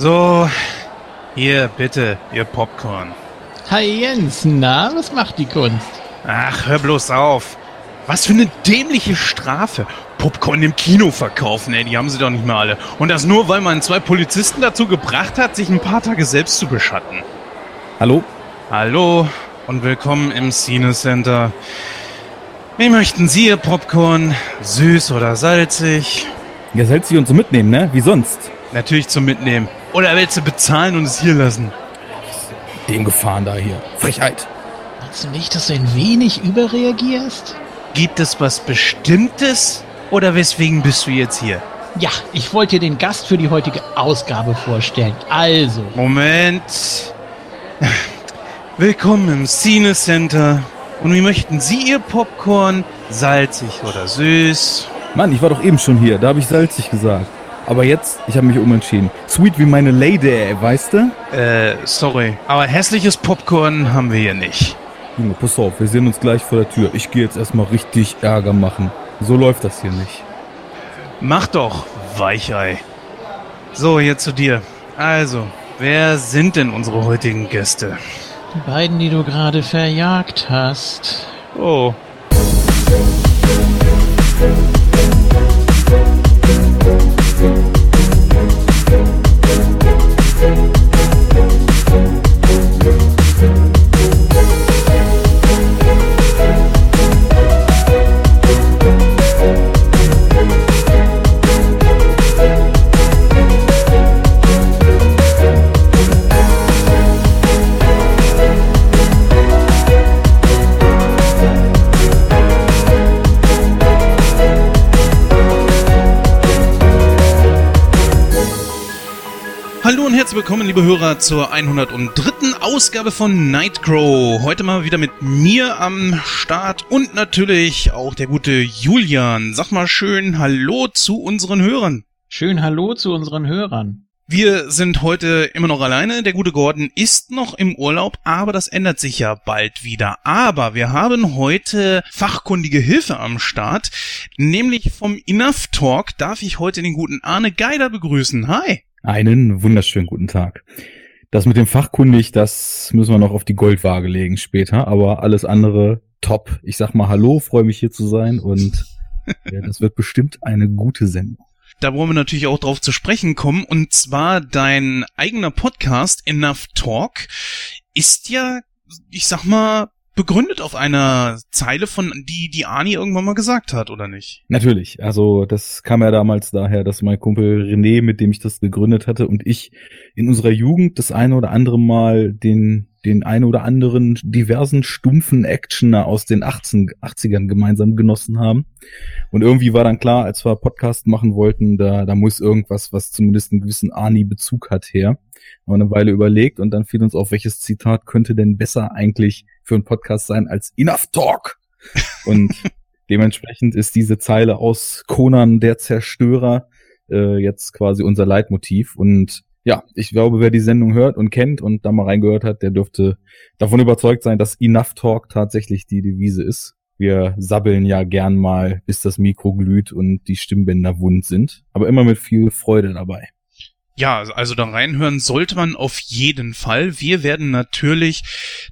So, hier bitte, ihr Popcorn. Hi Jens, na, was macht die Kunst? Ach, hör bloß auf. Was für eine dämliche Strafe. Popcorn im Kino verkaufen, ey, die haben sie doch nicht mehr alle. Und das nur, weil man zwei Polizisten dazu gebracht hat, sich ein paar Tage selbst zu beschatten. Hallo? Hallo und willkommen im Cine Center. Wie möchten Sie Ihr Popcorn? Süß oder salzig? Ja, salzig und so mitnehmen, ne? Wie sonst? Natürlich zum Mitnehmen. Oder willst du bezahlen und es hier lassen? Dem Gefahren da hier. Frechheit. Meinst du nicht, dass du ein wenig überreagierst? Gibt es was Bestimmtes? Oder weswegen bist du jetzt hier? Ja, ich wollte dir den Gast für die heutige Ausgabe vorstellen. Also, Moment. Willkommen im Cine Center. Und wie möchten Sie Ihr Popcorn? Salzig oder süß? Mann, ich war doch eben schon hier. Da habe ich salzig gesagt. Aber jetzt, ich habe mich umentschieden. Sweet wie meine Lady, ey, weißt du? Äh, sorry. Aber hässliches Popcorn haben wir hier nicht. Junge, pass auf, wir sehen uns gleich vor der Tür. Ich gehe jetzt erstmal richtig Ärger machen. So läuft das hier nicht. Mach doch, Weichei. So, jetzt zu dir. Also, wer sind denn unsere heutigen Gäste? die beiden, die du gerade verjagt hast. Oh. Hallo und herzlich willkommen, liebe Hörer, zur 103. Ausgabe von Nightcrow. Heute mal wieder mit mir am Start und natürlich auch der gute Julian. Sag mal schön Hallo zu unseren Hörern. Schön Hallo zu unseren Hörern. Wir sind heute immer noch alleine. Der gute Gordon ist noch im Urlaub, aber das ändert sich ja bald wieder. Aber wir haben heute fachkundige Hilfe am Start, nämlich vom Enough Talk darf ich heute den guten Arne Geider begrüßen. Hi. Einen wunderschönen guten Tag. Das mit dem Fachkundig, das müssen wir noch auf die Goldwaage legen später, aber alles andere top. Ich sag mal Hallo, freue mich hier zu sein und ja, das wird bestimmt eine gute Sendung. Da wollen wir natürlich auch drauf zu sprechen kommen. Und zwar dein eigener Podcast Enough Talk ist ja, ich sag mal, begründet auf einer Zeile von die die Ani irgendwann mal gesagt hat, oder nicht? Natürlich. Also das kam ja damals daher, dass mein Kumpel René, mit dem ich das gegründet hatte, und ich in unserer Jugend das eine oder andere Mal den den ein oder anderen diversen stumpfen Actioner aus den 18, 80ern gemeinsam genossen haben. Und irgendwie war dann klar, als wir Podcast machen wollten, da, da muss irgendwas, was zumindest einen gewissen Ani-Bezug hat, her. Haben wir eine Weile überlegt und dann fiel uns auf, welches Zitat könnte denn besser eigentlich für einen Podcast sein als Enough Talk. Und dementsprechend ist diese Zeile aus Conan der Zerstörer äh, jetzt quasi unser Leitmotiv. Und ja, ich glaube, wer die Sendung hört und kennt und da mal reingehört hat, der dürfte davon überzeugt sein, dass Enough Talk tatsächlich die Devise ist. Wir sabbeln ja gern mal, bis das Mikro glüht und die Stimmbänder wund sind, aber immer mit viel Freude dabei. Ja, also da reinhören sollte man auf jeden Fall. Wir werden natürlich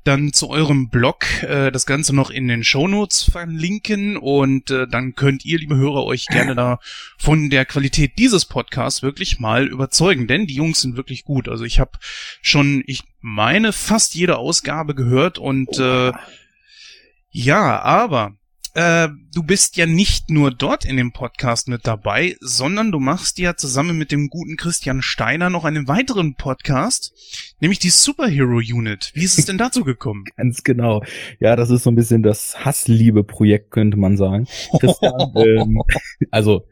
dann zu eurem Blog äh, das Ganze noch in den Shownotes verlinken und äh, dann könnt ihr, liebe Hörer, euch gerne da von der Qualität dieses Podcasts wirklich mal überzeugen, denn die Jungs sind wirklich gut. Also ich habe schon, ich meine, fast jede Ausgabe gehört und äh, ja, aber äh, du bist ja nicht nur dort in dem Podcast mit dabei, sondern du machst ja zusammen mit dem guten Christian Steiner noch einen weiteren Podcast, nämlich die Superhero Unit. Wie ist es denn dazu gekommen? Ganz genau. Ja, das ist so ein bisschen das Hassliebe-Projekt, könnte man sagen. Christian, ähm, also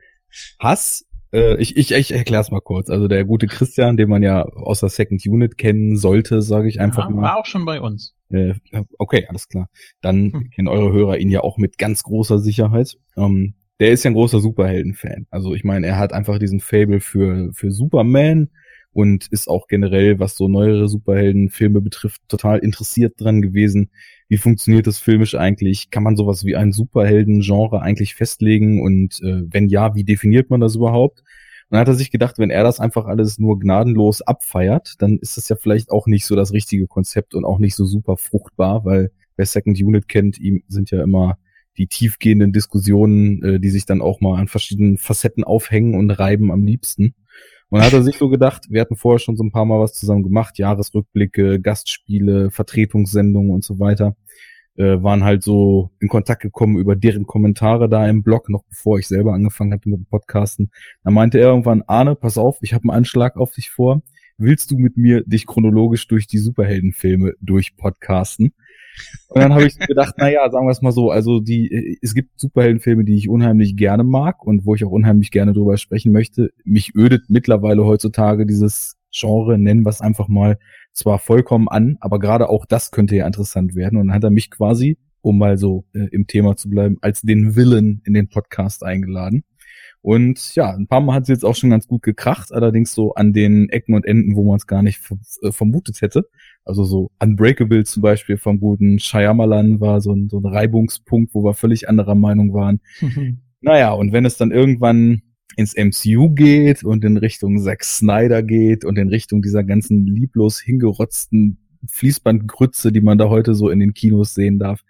Hass äh, ich, ich, ich erkläre es mal kurz. Also der gute Christian, den man ja aus der Second Unit kennen sollte, sage ich einfach Ja, mal. war auch schon bei uns. Äh, okay, alles klar. Dann Hm. kennen eure Hörer ihn ja auch mit ganz großer Sicherheit. Ähm, der ist ja ein großer Superhelden-Fan. Also ich meine, er hat einfach diesen Fable für, für Superman und ist auch generell, was so neuere Superheldenfilme betrifft, total interessiert dran gewesen. Wie funktioniert das filmisch eigentlich? Kann man sowas wie ein Superhelden-Genre eigentlich festlegen? Und äh, wenn ja, wie definiert man das überhaupt? Dann hat er sich gedacht, wenn er das einfach alles nur gnadenlos abfeiert, dann ist das ja vielleicht auch nicht so das richtige Konzept und auch nicht so super fruchtbar, weil wer Second Unit kennt, ihm sind ja immer die tiefgehenden Diskussionen, äh, die sich dann auch mal an verschiedenen Facetten aufhängen und reiben am liebsten. Und dann hat er sich so gedacht, wir hatten vorher schon so ein paar Mal was zusammen gemacht, Jahresrückblicke, Gastspiele, Vertretungssendungen und so weiter äh, waren halt so in Kontakt gekommen über deren Kommentare da im Blog, noch bevor ich selber angefangen hatte mit dem Podcasten. Da meinte er irgendwann, Arne, pass auf, ich habe einen Anschlag auf dich vor. Willst du mit mir dich chronologisch durch die Superheldenfilme durchpodcasten? Und dann habe ich gedacht, na ja, sagen wir es mal so, also die, es gibt Superheldenfilme, die ich unheimlich gerne mag und wo ich auch unheimlich gerne drüber sprechen möchte. Mich ödet mittlerweile heutzutage dieses Genre, nennen wir es einfach mal, zwar vollkommen an, aber gerade auch das könnte ja interessant werden. Und dann hat er mich quasi, um mal so äh, im Thema zu bleiben, als den Willen in den Podcast eingeladen. Und ja, ein paar Mal hat es jetzt auch schon ganz gut gekracht, allerdings so an den Ecken und Enden, wo man es gar nicht äh, vermutet hätte. Also so Unbreakable zum Beispiel vom guten Shyamalan war so ein, so ein Reibungspunkt, wo wir völlig anderer Meinung waren. naja, und wenn es dann irgendwann ins MCU geht und in Richtung Zack Snyder geht und in Richtung dieser ganzen lieblos hingerotzten Fließbandgrütze, die man da heute so in den Kinos sehen darf.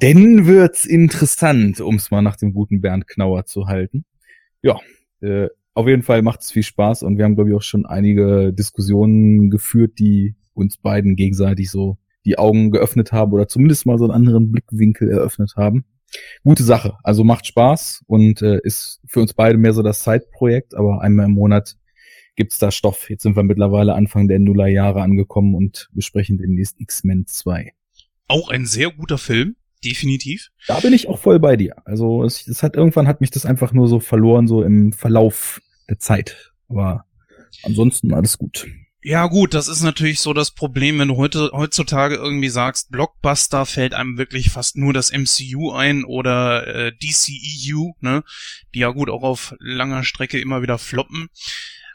Denn wird's interessant, um es mal nach dem guten Bernd Knauer zu halten. Ja, äh, auf jeden Fall macht es viel Spaß und wir haben, glaube ich, auch schon einige Diskussionen geführt, die uns beiden gegenseitig so die Augen geöffnet haben oder zumindest mal so einen anderen Blickwinkel eröffnet haben gute Sache. Also macht Spaß und äh, ist für uns beide mehr so das Zeitprojekt, aber einmal im Monat gibt's da Stoff. Jetzt sind wir mittlerweile Anfang der Nullerjahre angekommen und besprechen demnächst X-Men 2. Auch ein sehr guter Film, definitiv. Da bin ich auch voll bei dir. Also es, es hat irgendwann hat mich das einfach nur so verloren, so im Verlauf der Zeit. Aber ansonsten alles gut. Ja gut, das ist natürlich so das Problem, wenn du heute heutzutage irgendwie sagst, Blockbuster fällt einem wirklich fast nur das MCU ein oder äh, DCEU, ne, die ja gut auch auf langer Strecke immer wieder floppen.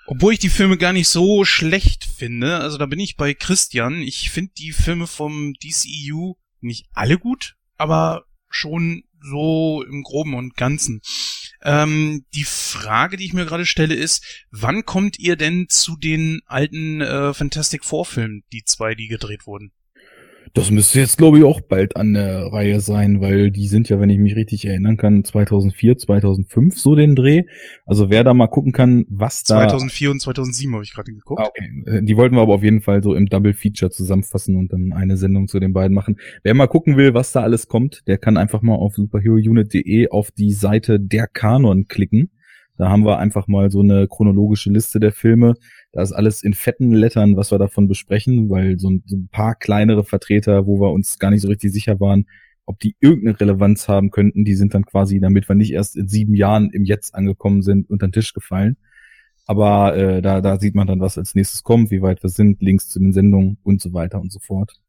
Obwohl ich die Filme gar nicht so schlecht finde, also da bin ich bei Christian. Ich finde die Filme vom DCEU nicht alle gut, aber schon so im Groben und Ganzen. Ähm, die Frage, die ich mir gerade stelle, ist, wann kommt ihr denn zu den alten äh, Fantastic Four Filmen, die zwei, die gedreht wurden? Das müsste jetzt, glaube ich, auch bald an der Reihe sein, weil die sind ja, wenn ich mich richtig erinnern kann, 2004, 2005 so den Dreh. Also wer da mal gucken kann, was da... 2004 und 2007 habe ich gerade geguckt. Ah, okay. Äh, die wollten wir aber auf jeden Fall so im Double Feature zusammenfassen und dann eine Sendung zu den beiden machen. Wer mal gucken will, was da alles kommt, der kann einfach mal auf superherounit.de auf die Seite der Kanon klicken. Da haben wir einfach mal so eine chronologische Liste der Filme da ist alles in fetten Lettern, was wir davon besprechen, weil so ein, so ein paar kleinere Vertreter, wo wir uns gar nicht so richtig sicher waren, ob die irgendeine Relevanz haben könnten, die sind dann quasi, damit wir nicht erst in sieben Jahren im Jetzt angekommen sind, unter den Tisch gefallen. Aber äh, da, da sieht man dann, was als nächstes kommt, wie weit wir sind, Links zu den Sendungen und so weiter und so fort.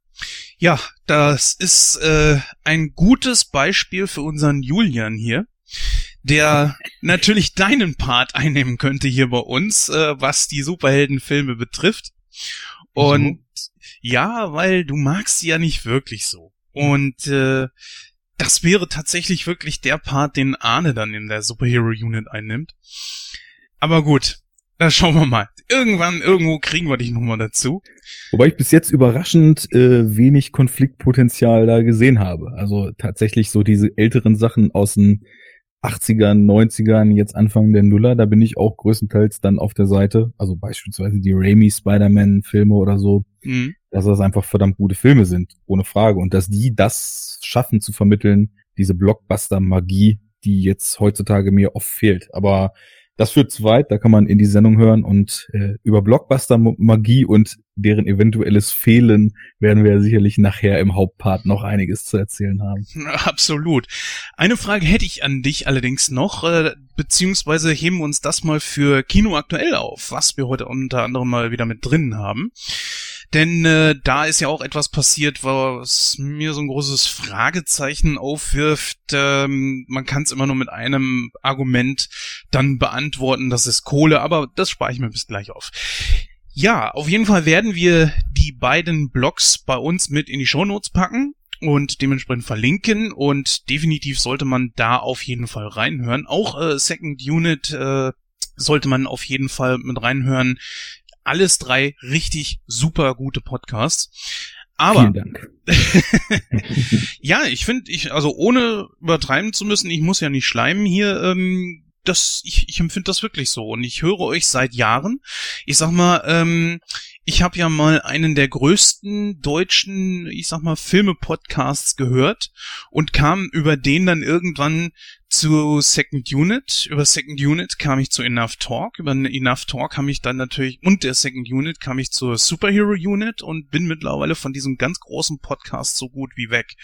Ja, das ist äh, ein gutes Beispiel für unseren Julian hier der natürlich deinen Part einnehmen könnte hier bei uns, äh, was die Superheldenfilme betrifft. Und mhm. ja, weil du magst sie ja nicht wirklich so. Und äh, das wäre tatsächlich wirklich der Part, den Arne dann in der Superhero Unit einnimmt. Aber gut, da schauen wir mal. Irgendwann, irgendwo kriegen wir dich nochmal dazu. Wobei ich bis jetzt überraschend äh, wenig Konfliktpotenzial da gesehen habe. Also tatsächlich so diese älteren Sachen aus dem 80ern, 90ern, jetzt Anfang der Nuller, da bin ich auch größtenteils dann auf der Seite, also beispielsweise die Raimi Spider-Man-Filme oder so, mhm. dass das einfach verdammt gute Filme sind, ohne Frage. Und dass die das schaffen zu vermitteln, diese Blockbuster-Magie, die jetzt heutzutage mir oft fehlt. Aber das führt zu weit, da kann man in die Sendung hören und äh, über Blockbuster-Magie und deren eventuelles Fehlen werden wir sicherlich nachher im Hauptpart noch einiges zu erzählen haben. Absolut. Eine Frage hätte ich an dich allerdings noch, äh, beziehungsweise heben wir uns das mal für Kino aktuell auf, was wir heute unter anderem mal wieder mit drin haben. Denn äh, da ist ja auch etwas passiert, was mir so ein großes Fragezeichen aufwirft. Ähm, man kann es immer nur mit einem Argument dann beantworten, das ist Kohle, aber das spare ich mir bis gleich auf. Ja, auf jeden Fall werden wir die beiden Blogs bei uns mit in die Shownotes packen und dementsprechend verlinken und definitiv sollte man da auf jeden Fall reinhören. Auch äh, Second Unit äh, sollte man auf jeden Fall mit reinhören. Alles drei richtig super gute Podcasts. Aber Vielen Dank. ja, ich finde, ich, also ohne übertreiben zu müssen, ich muss ja nicht schleimen hier, ähm, das, ich, ich empfinde das wirklich so. Und ich höre euch seit Jahren. Ich sag mal, ähm, ich habe ja mal einen der größten deutschen, ich sag mal, Filme-Podcasts gehört und kam über den dann irgendwann zu Second Unit. Über Second Unit kam ich zu Enough Talk. Über Enough Talk kam ich dann natürlich, und der Second Unit kam ich zur Superhero Unit und bin mittlerweile von diesem ganz großen Podcast so gut wie weg.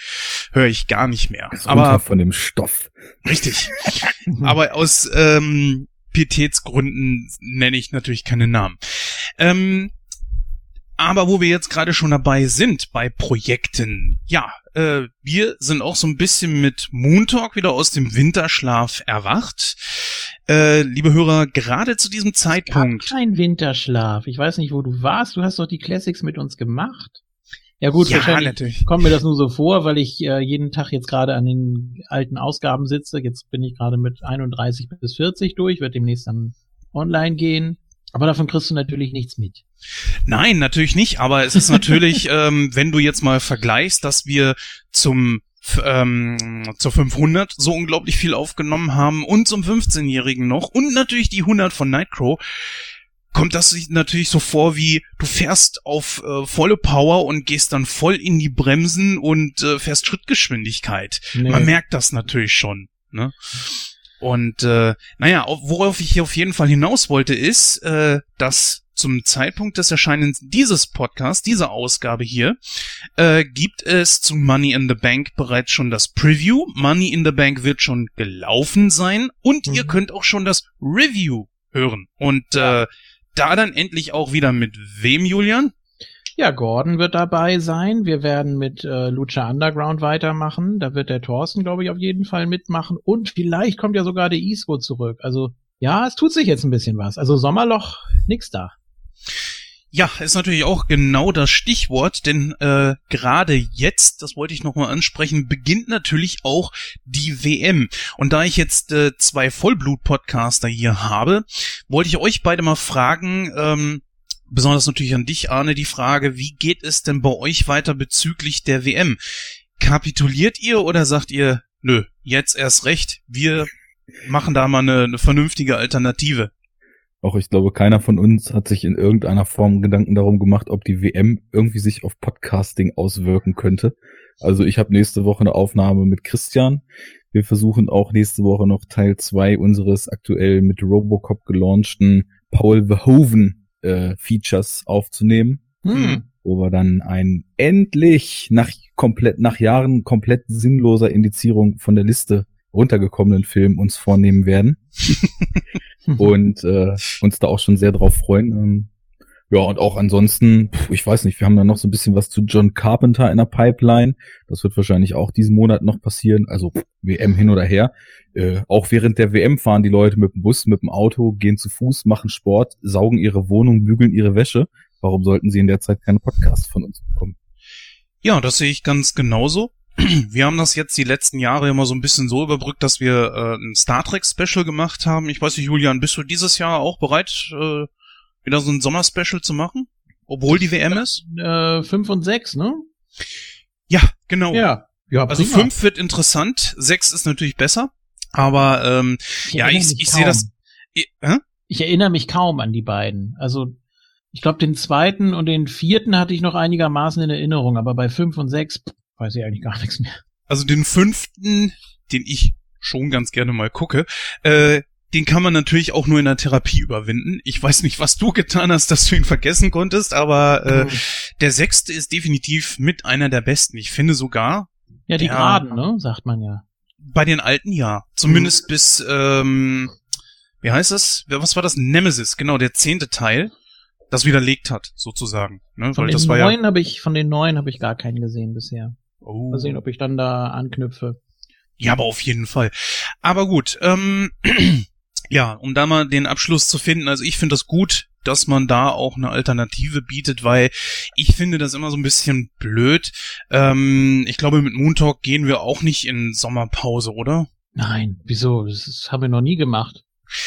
Höre ich gar nicht mehr. Das Aber von dem Stoff. richtig. Aber aus ähm, Pietätsgründen nenne ich natürlich keine Namen. Ähm, aber wo wir jetzt gerade schon dabei sind bei Projekten, ja, äh, wir sind auch so ein bisschen mit Moon Talk wieder aus dem Winterschlaf erwacht. Äh, liebe Hörer, gerade zu diesem Zeitpunkt. Kein Winterschlaf. Ich weiß nicht, wo du warst. Du hast doch die Classics mit uns gemacht. Ja gut, Ja, wahrscheinlich natürlich. kommt mir das nur so vor, weil ich äh, jeden Tag jetzt gerade an den alten Ausgaben sitze. Jetzt bin ich gerade mit 31 bis 40 durch, wird demnächst dann online gehen. Aber davon kriegst du natürlich nichts mit. Nein, natürlich nicht, aber es ist natürlich, ähm, wenn du jetzt mal vergleichst, dass wir zum ähm, zur 500 so unglaublich viel aufgenommen haben und zum 15-Jährigen noch und natürlich die 100 von Nightcrow, kommt das natürlich so vor wie du fährst auf äh, volle Power und gehst dann voll in die Bremsen und äh, fährst Schrittgeschwindigkeit. Nee. Man merkt das natürlich schon. Ne? Und äh, naja, auf- worauf ich hier auf jeden Fall hinaus wollte, ist, äh, dass zum Zeitpunkt des Erscheinens dieses Podcasts, dieser Ausgabe hier, äh, gibt es zu Money in the Bank bereits schon das Preview. Money in the Bank wird schon gelaufen sein und ihr Mhm. könnt auch schon das Review hören. Und äh, da dann endlich auch wieder mit wem, Julian? Ja, Gordon wird dabei sein. Wir werden mit äh, Lucha Underground weitermachen. Da wird der Thorsten, glaube ich, auf jeden Fall mitmachen. Und vielleicht kommt ja sogar der Isco zurück. Also ja, es tut sich jetzt ein bisschen was. Also Sommerloch, nix da. Ja, ist natürlich auch genau das Stichwort, denn äh, gerade jetzt, das wollte ich nochmal ansprechen, beginnt natürlich auch die WM. Und da ich jetzt äh, zwei Vollblut-Podcaster hier habe, wollte ich euch beide mal fragen, ähm, besonders natürlich an dich, Arne, die Frage, wie geht es denn bei euch weiter bezüglich der WM? Kapituliert ihr oder sagt ihr, nö, jetzt erst recht, wir machen da mal eine, eine vernünftige Alternative? Auch ich glaube, keiner von uns hat sich in irgendeiner Form Gedanken darum gemacht, ob die WM irgendwie sich auf Podcasting auswirken könnte. Also ich habe nächste Woche eine Aufnahme mit Christian. Wir versuchen auch nächste Woche noch Teil zwei unseres aktuell mit Robocop gelaunchten Paul Verhoeven äh, Features aufzunehmen, Hm. wo wir dann ein endlich nach komplett nach Jahren komplett sinnloser Indizierung von der Liste runtergekommenen Film uns vornehmen werden und äh, uns da auch schon sehr drauf freuen. Ähm, ja, und auch ansonsten, ich weiß nicht, wir haben da noch so ein bisschen was zu John Carpenter in der Pipeline. Das wird wahrscheinlich auch diesen Monat noch passieren. Also WM hin oder her. Äh, auch während der WM fahren die Leute mit dem Bus, mit dem Auto, gehen zu Fuß, machen Sport, saugen ihre Wohnung, bügeln ihre Wäsche. Warum sollten sie in der Zeit keine Podcasts von uns bekommen? Ja, das sehe ich ganz genauso. Wir haben das jetzt die letzten Jahre immer so ein bisschen so überbrückt, dass wir äh, ein Star Trek Special gemacht haben. Ich weiß nicht, Julian, bist du dieses Jahr auch bereit, äh, wieder so ein Sommer-Special zu machen? Obwohl die WM ist? äh, fünf und sechs, ne? Ja, genau. Ja. Ja, Also prima. fünf wird interessant, sechs ist natürlich besser. Aber ähm, Ich ja, ich, ich sehe das. Ich, hä? Ich erinnere mich kaum an die beiden. Also ich glaube, den zweiten und den vierten hatte ich noch einigermaßen in Erinnerung, aber bei fünf und sechs pff, weiß ich eigentlich gar nichts mehr. Also den fünften, den ich schon ganz gerne mal gucke, äh, den kann man natürlich auch nur in der Therapie überwinden. Ich weiß nicht, was du getan hast, dass du ihn vergessen konntest, aber äh, der sechste ist definitiv mit einer der besten. Ich finde sogar ja, die ja. Geraden, ne? Sagt man ja. bei den alten ja. Zumindest bis, ähm, wie heißt das? Was war das? Nemesis, genau, der zehnte Teil, das widerlegt hat, sozusagen. Ne? Von Weil den das war ja. neuen habe ich, von den neuen habe ich gar keinen gesehen bisher. Oh. Mal sehen, ob ich dann da anknüpfe. Ja, aber auf jeden Fall. Aber gut, ähm, ja, um da mal den Abschluss zu finden, also ich finde das gut, dass man da auch eine Alternative bietet, weil ich finde das immer so ein bisschen blöd. Ähm, ich glaube, mit Moon Talk gehen wir auch nicht in Sommerpause, oder? Nein, wieso? Das haben wir noch nie gemacht.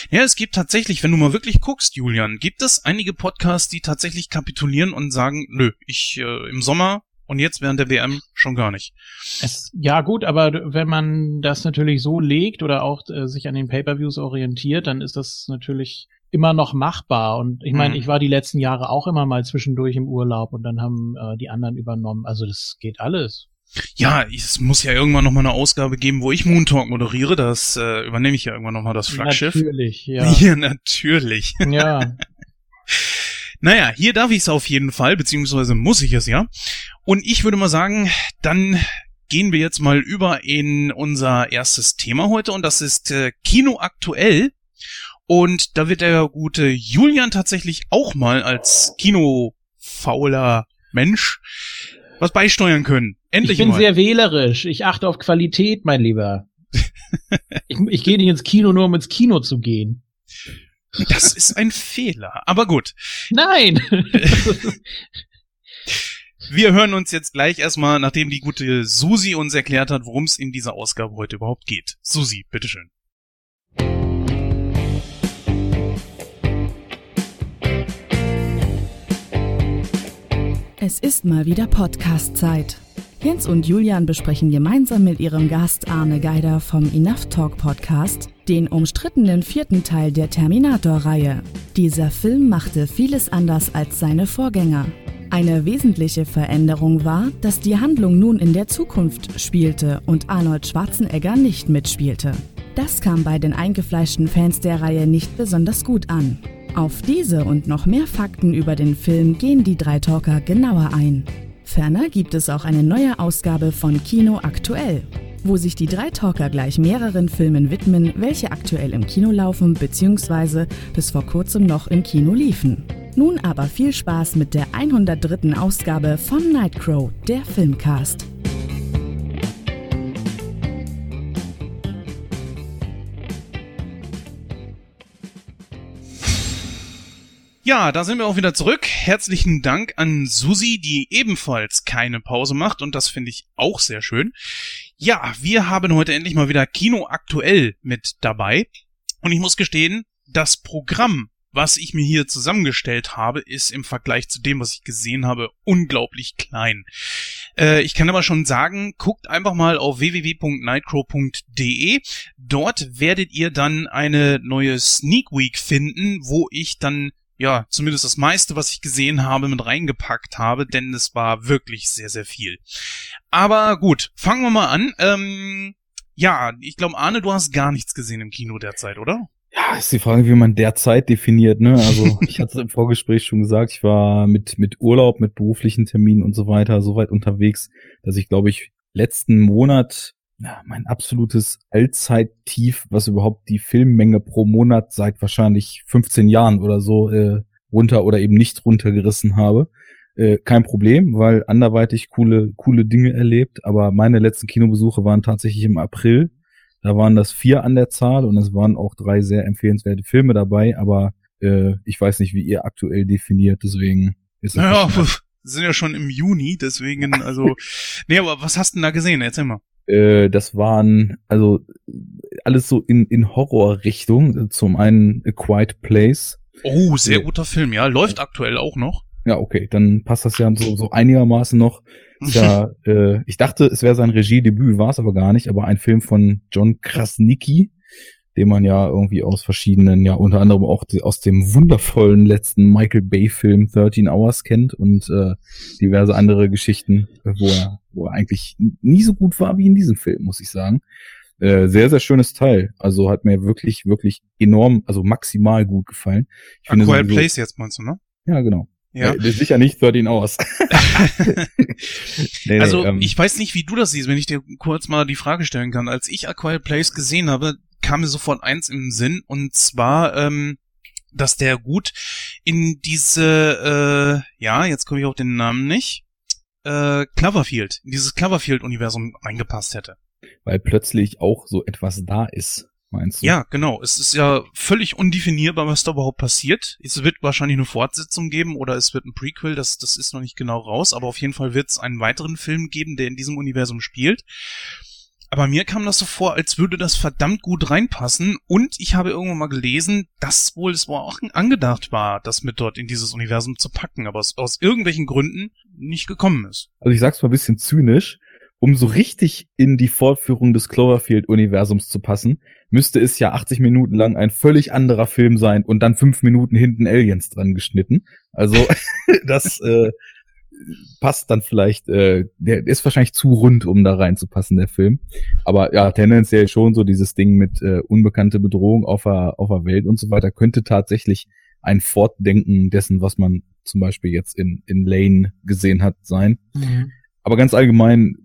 Ja, es gibt tatsächlich, wenn du mal wirklich guckst, Julian, gibt es einige Podcasts, die tatsächlich kapitulieren und sagen, nö, ich äh, im Sommer und jetzt während der WM schon gar nicht. Es, ja gut, aber wenn man das natürlich so legt oder auch äh, sich an den Pay-per-Views orientiert, dann ist das natürlich immer noch machbar. Und ich meine, mhm. ich war die letzten Jahre auch immer mal zwischendurch im Urlaub und dann haben äh, die anderen übernommen. Also das geht alles. Ja, es muss ja irgendwann noch mal eine Ausgabe geben, wo ich Moon Talk moderiere. Das äh, übernehme ich ja irgendwann noch mal das Flaggschiff. Natürlich, ja. Ja, natürlich. Ja. naja, hier darf ich es auf jeden Fall, beziehungsweise muss ich es ja. Und ich würde mal sagen, dann gehen wir jetzt mal über in unser erstes Thema heute und das ist äh, Kino aktuell. Und da wird der gute Julian tatsächlich auch mal als kinofauler Mensch was beisteuern können. Endlich Ich bin mal. sehr wählerisch. Ich achte auf Qualität, mein Lieber. ich, ich gehe nicht ins Kino, nur um ins Kino zu gehen. Das ist ein Fehler. Aber gut. Nein! Wir hören uns jetzt gleich erstmal, nachdem die gute Susi uns erklärt hat, worum es in dieser Ausgabe heute überhaupt geht. Susi, bitteschön. Es ist mal wieder Podcast-Zeit. Jens und Julian besprechen gemeinsam mit ihrem Gast Arne Geider vom Enough Talk Podcast den umstrittenen vierten Teil der Terminator-Reihe. Dieser Film machte vieles anders als seine Vorgänger. Eine wesentliche Veränderung war, dass die Handlung nun in der Zukunft spielte und Arnold Schwarzenegger nicht mitspielte. Das kam bei den eingefleischten Fans der Reihe nicht besonders gut an. Auf diese und noch mehr Fakten über den Film gehen die drei Talker genauer ein. Ferner gibt es auch eine neue Ausgabe von Kino aktuell, wo sich die drei Talker gleich mehreren Filmen widmen, welche aktuell im Kino laufen bzw. bis vor kurzem noch im Kino liefen. Nun aber viel Spaß mit der 103. Ausgabe von Nightcrow, der Filmcast. Ja, da sind wir auch wieder zurück. Herzlichen Dank an Susi, die ebenfalls keine Pause macht und das finde ich auch sehr schön. Ja, wir haben heute endlich mal wieder Kino aktuell mit dabei und ich muss gestehen, das Programm, was ich mir hier zusammengestellt habe, ist im Vergleich zu dem, was ich gesehen habe, unglaublich klein. Äh, ich kann aber schon sagen, guckt einfach mal auf www.nightcrow.de. Dort werdet ihr dann eine neue Sneak Week finden, wo ich dann ja, zumindest das meiste, was ich gesehen habe, mit reingepackt habe, denn es war wirklich sehr, sehr viel. Aber gut, fangen wir mal an. Ähm, ja, ich glaube, Arne, du hast gar nichts gesehen im Kino derzeit, oder? Ja, ist die Frage, wie man derzeit definiert, ne? Also ich hatte es im Vorgespräch schon gesagt, ich war mit, mit Urlaub, mit beruflichen Terminen und so weiter so weit unterwegs, dass ich, glaube ich, letzten Monat ja, mein absolutes Allzeittief, was überhaupt die Filmmenge pro Monat seit wahrscheinlich 15 Jahren oder so äh, runter oder eben nicht runtergerissen habe. Äh, kein Problem, weil anderweitig coole, coole Dinge erlebt, aber meine letzten Kinobesuche waren tatsächlich im April. Da waren das vier an der Zahl und es waren auch drei sehr empfehlenswerte Filme dabei, aber äh, ich weiß nicht, wie ihr aktuell definiert, deswegen ist es. Naja, sind ja schon im Juni, deswegen, also. nee, aber was hast du denn da gesehen? Erzähl mal. Äh, das waren also alles so in, in Horrorrichtung. Zum einen A Quiet Place. Oh, sehr guter Film, ja. Läuft aktuell auch noch. Ja, okay, dann passt das ja so, so einigermaßen noch. Ja, äh, ich dachte, es wäre sein Regiedebüt, war es aber gar nicht, aber ein Film von John Krasnicki, den man ja irgendwie aus verschiedenen, ja unter anderem auch die, aus dem wundervollen letzten Michael Bay-Film 13 Hours kennt und äh, diverse andere Geschichten, wo er, wo er eigentlich nie so gut war wie in diesem Film, muss ich sagen. Äh, sehr, sehr schönes Teil. Also hat mir wirklich, wirklich enorm, also maximal gut gefallen. Ich finde Quiet Place jetzt meinst du, ne? Ja, genau. Ja. Äh, sicher nicht 13 Hours. nee, also nee, ähm, ich weiß nicht, wie du das siehst, wenn ich dir kurz mal die Frage stellen kann. Als ich A Quiet Place gesehen habe, kam mir sofort eins im Sinn und zwar, ähm, dass der gut in diese, äh, ja, jetzt komme ich auf den Namen nicht, äh, Cloverfield, in dieses Cloverfield-Universum reingepasst hätte. Weil plötzlich auch so etwas da ist, meinst du? Ja, genau. Es ist ja völlig undefinierbar, was da überhaupt passiert. Es wird wahrscheinlich eine Fortsetzung geben oder es wird ein Prequel, das, das ist noch nicht genau raus, aber auf jeden Fall wird es einen weiteren Film geben, der in diesem Universum spielt. Aber mir kam das so vor, als würde das verdammt gut reinpassen. Und ich habe irgendwann mal gelesen, dass wohl es wohl auch angedacht war, das mit dort in dieses Universum zu packen, aber es aus irgendwelchen Gründen nicht gekommen ist. Also ich sag's mal ein bisschen zynisch. Um so richtig in die Fortführung des Cloverfield-Universums zu passen, müsste es ja 80 Minuten lang ein völlig anderer Film sein und dann fünf Minuten hinten Aliens dran geschnitten. Also das äh, passt dann vielleicht, äh, der ist wahrscheinlich zu rund, um da reinzupassen, der Film. Aber ja, tendenziell schon so dieses Ding mit äh, unbekannte Bedrohung auf der, auf der Welt und so weiter könnte tatsächlich ein Fortdenken dessen, was man zum Beispiel jetzt in, in Lane gesehen hat, sein. Mhm. Aber ganz allgemein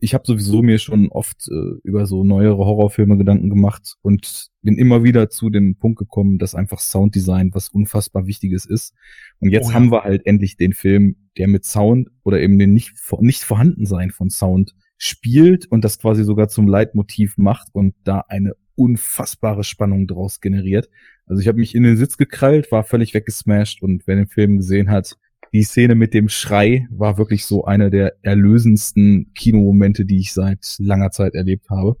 ich habe sowieso mir schon oft äh, über so neuere Horrorfilme Gedanken gemacht und bin immer wieder zu dem Punkt gekommen, dass einfach Sounddesign was unfassbar Wichtiges ist. Und jetzt oh ja. haben wir halt endlich den Film, der mit Sound oder eben den nicht, nicht Vorhandensein von Sound spielt und das quasi sogar zum Leitmotiv macht und da eine unfassbare Spannung draus generiert. Also ich habe mich in den Sitz gekrallt, war völlig weggesmashed und wer den Film gesehen hat, die Szene mit dem Schrei war wirklich so eine der erlösendsten Kinomomente, die ich seit langer Zeit erlebt habe.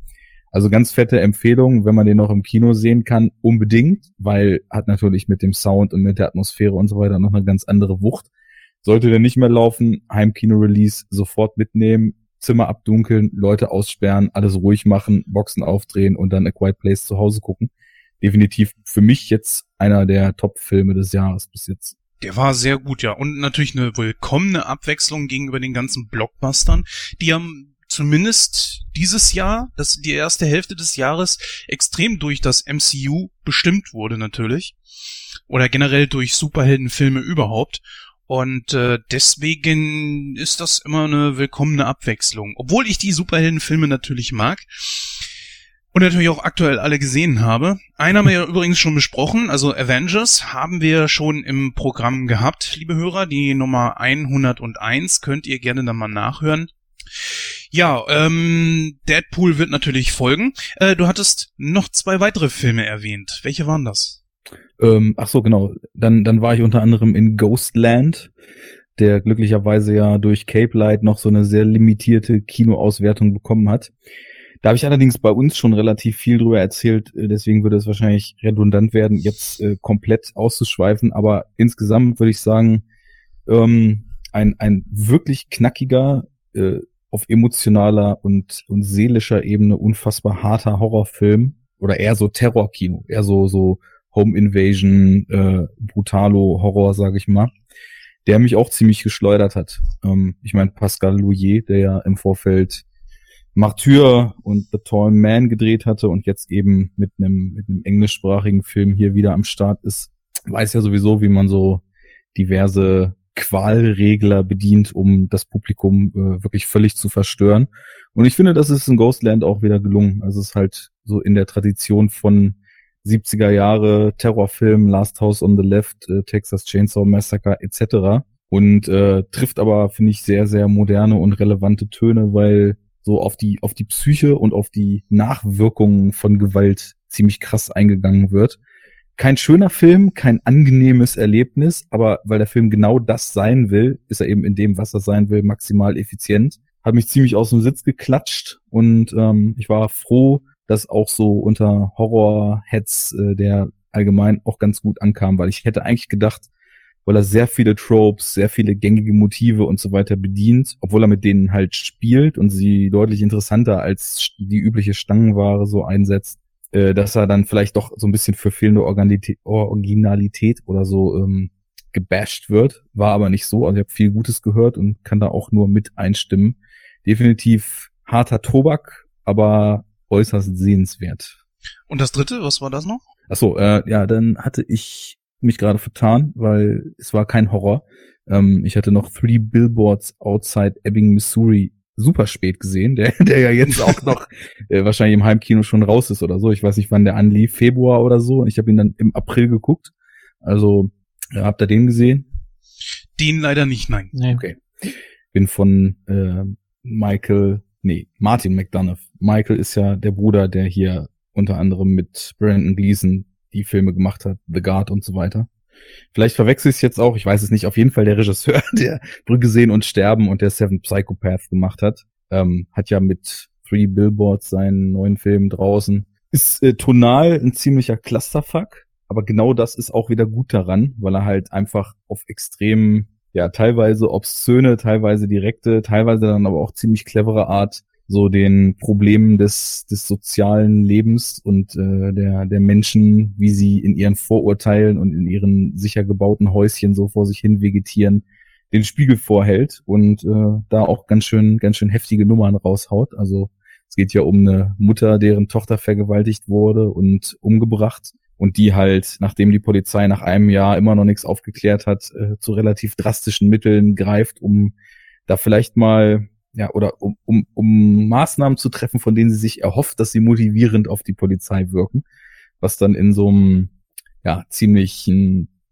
Also ganz fette Empfehlung, wenn man den noch im Kino sehen kann, unbedingt, weil hat natürlich mit dem Sound und mit der Atmosphäre und so weiter noch eine ganz andere Wucht. Sollte der nicht mehr laufen, Heimkino-Release sofort mitnehmen, Zimmer abdunkeln, Leute aussperren, alles ruhig machen, Boxen aufdrehen und dann A Quiet Place zu Hause gucken. Definitiv für mich jetzt einer der Top-Filme des Jahres bis jetzt. Der war sehr gut, ja. Und natürlich eine willkommene Abwechslung gegenüber den ganzen Blockbustern, die haben zumindest dieses Jahr, das die erste Hälfte des Jahres, extrem durch das MCU bestimmt wurde natürlich. Oder generell durch Superheldenfilme überhaupt. Und äh, deswegen ist das immer eine willkommene Abwechslung. Obwohl ich die Superheldenfilme natürlich mag und natürlich auch aktuell alle gesehen habe. Einen haben wir ja übrigens schon besprochen, also Avengers haben wir schon im Programm gehabt, liebe Hörer. Die Nummer 101 könnt ihr gerne dann mal nachhören. Ja, ähm, Deadpool wird natürlich folgen. Äh, du hattest noch zwei weitere Filme erwähnt. Welche waren das? Ähm, ach so, genau. Dann, dann war ich unter anderem in Ghostland, der glücklicherweise ja durch Cape Light noch so eine sehr limitierte Kinoauswertung bekommen hat. Da habe ich allerdings bei uns schon relativ viel drüber erzählt, äh, deswegen würde es wahrscheinlich redundant werden, jetzt äh, komplett auszuschweifen. Aber insgesamt würde ich sagen, ähm, ein, ein wirklich knackiger, äh, auf emotionaler und, und seelischer Ebene unfassbar harter Horrorfilm oder eher so Terrorkino, eher so so Home Invasion, äh, brutalo Horror, sage ich mal, der mich auch ziemlich geschleudert hat. Ähm, ich meine Pascal Louier, der ja im Vorfeld Martyr und The Tall Man gedreht hatte und jetzt eben mit einem mit einem englischsprachigen Film hier wieder am Start ist, weiß ja sowieso, wie man so diverse Qualregler bedient, um das Publikum äh, wirklich völlig zu verstören. Und ich finde, das ist in Ghostland auch wieder gelungen. Also es ist halt so in der Tradition von 70er Jahre Terrorfilm, Last House on the Left, äh, Texas Chainsaw Massacre etc. Und äh, trifft aber, finde ich, sehr, sehr moderne und relevante Töne, weil so auf die, auf die Psyche und auf die Nachwirkungen von Gewalt ziemlich krass eingegangen wird. Kein schöner Film, kein angenehmes Erlebnis, aber weil der Film genau das sein will, ist er eben in dem, was er sein will, maximal effizient. Hat mich ziemlich aus dem Sitz geklatscht und ähm, ich war froh, dass auch so unter Horror-Heads äh, der allgemein auch ganz gut ankam, weil ich hätte eigentlich gedacht, weil er sehr viele Tropes, sehr viele gängige Motive und so weiter bedient, obwohl er mit denen halt spielt und sie deutlich interessanter als die übliche Stangenware so einsetzt, äh, dass er dann vielleicht doch so ein bisschen für fehlende Organität, Originalität oder so ähm, gebasht wird. War aber nicht so. Also ich habe viel Gutes gehört und kann da auch nur mit einstimmen. Definitiv harter Tobak, aber äußerst sehenswert. Und das dritte, was war das noch? Achso, äh, ja, dann hatte ich mich gerade vertan, weil es war kein Horror. Ähm, ich hatte noch Three Billboards Outside Ebbing, Missouri super spät gesehen, der, der ja jetzt auch noch äh, wahrscheinlich im Heimkino schon raus ist oder so. Ich weiß nicht, wann der anlief, Februar oder so. Und ich habe ihn dann im April geguckt. Also, ja, habt ihr den gesehen? Den leider nicht, nein. Nee. Okay. Bin von äh, Michael, nee, Martin McDonough. Michael ist ja der Bruder, der hier unter anderem mit Brandon Gleason die Filme gemacht hat, The Guard und so weiter. Vielleicht verwechsel ich es jetzt auch, ich weiß es nicht. Auf jeden Fall der Regisseur, der Brücke sehen und sterben und der Seven Psychopath gemacht hat, ähm, hat ja mit Three Billboards, seinen neuen Film draußen. Ist äh, tonal ein ziemlicher Clusterfuck, aber genau das ist auch wieder gut daran, weil er halt einfach auf extrem, ja, teilweise obszöne, teilweise direkte, teilweise dann aber auch ziemlich clevere Art so den Problemen des, des sozialen Lebens und äh, der, der Menschen, wie sie in ihren Vorurteilen und in ihren sicher gebauten Häuschen so vor sich hin vegetieren, den Spiegel vorhält und äh, da auch ganz schön, ganz schön heftige Nummern raushaut. Also es geht ja um eine Mutter, deren Tochter vergewaltigt wurde und umgebracht und die halt, nachdem die Polizei nach einem Jahr immer noch nichts aufgeklärt hat, äh, zu relativ drastischen Mitteln greift, um da vielleicht mal ja, oder um, um, um Maßnahmen zu treffen, von denen sie sich erhofft, dass sie motivierend auf die Polizei wirken, was dann in so einem ja, ziemlich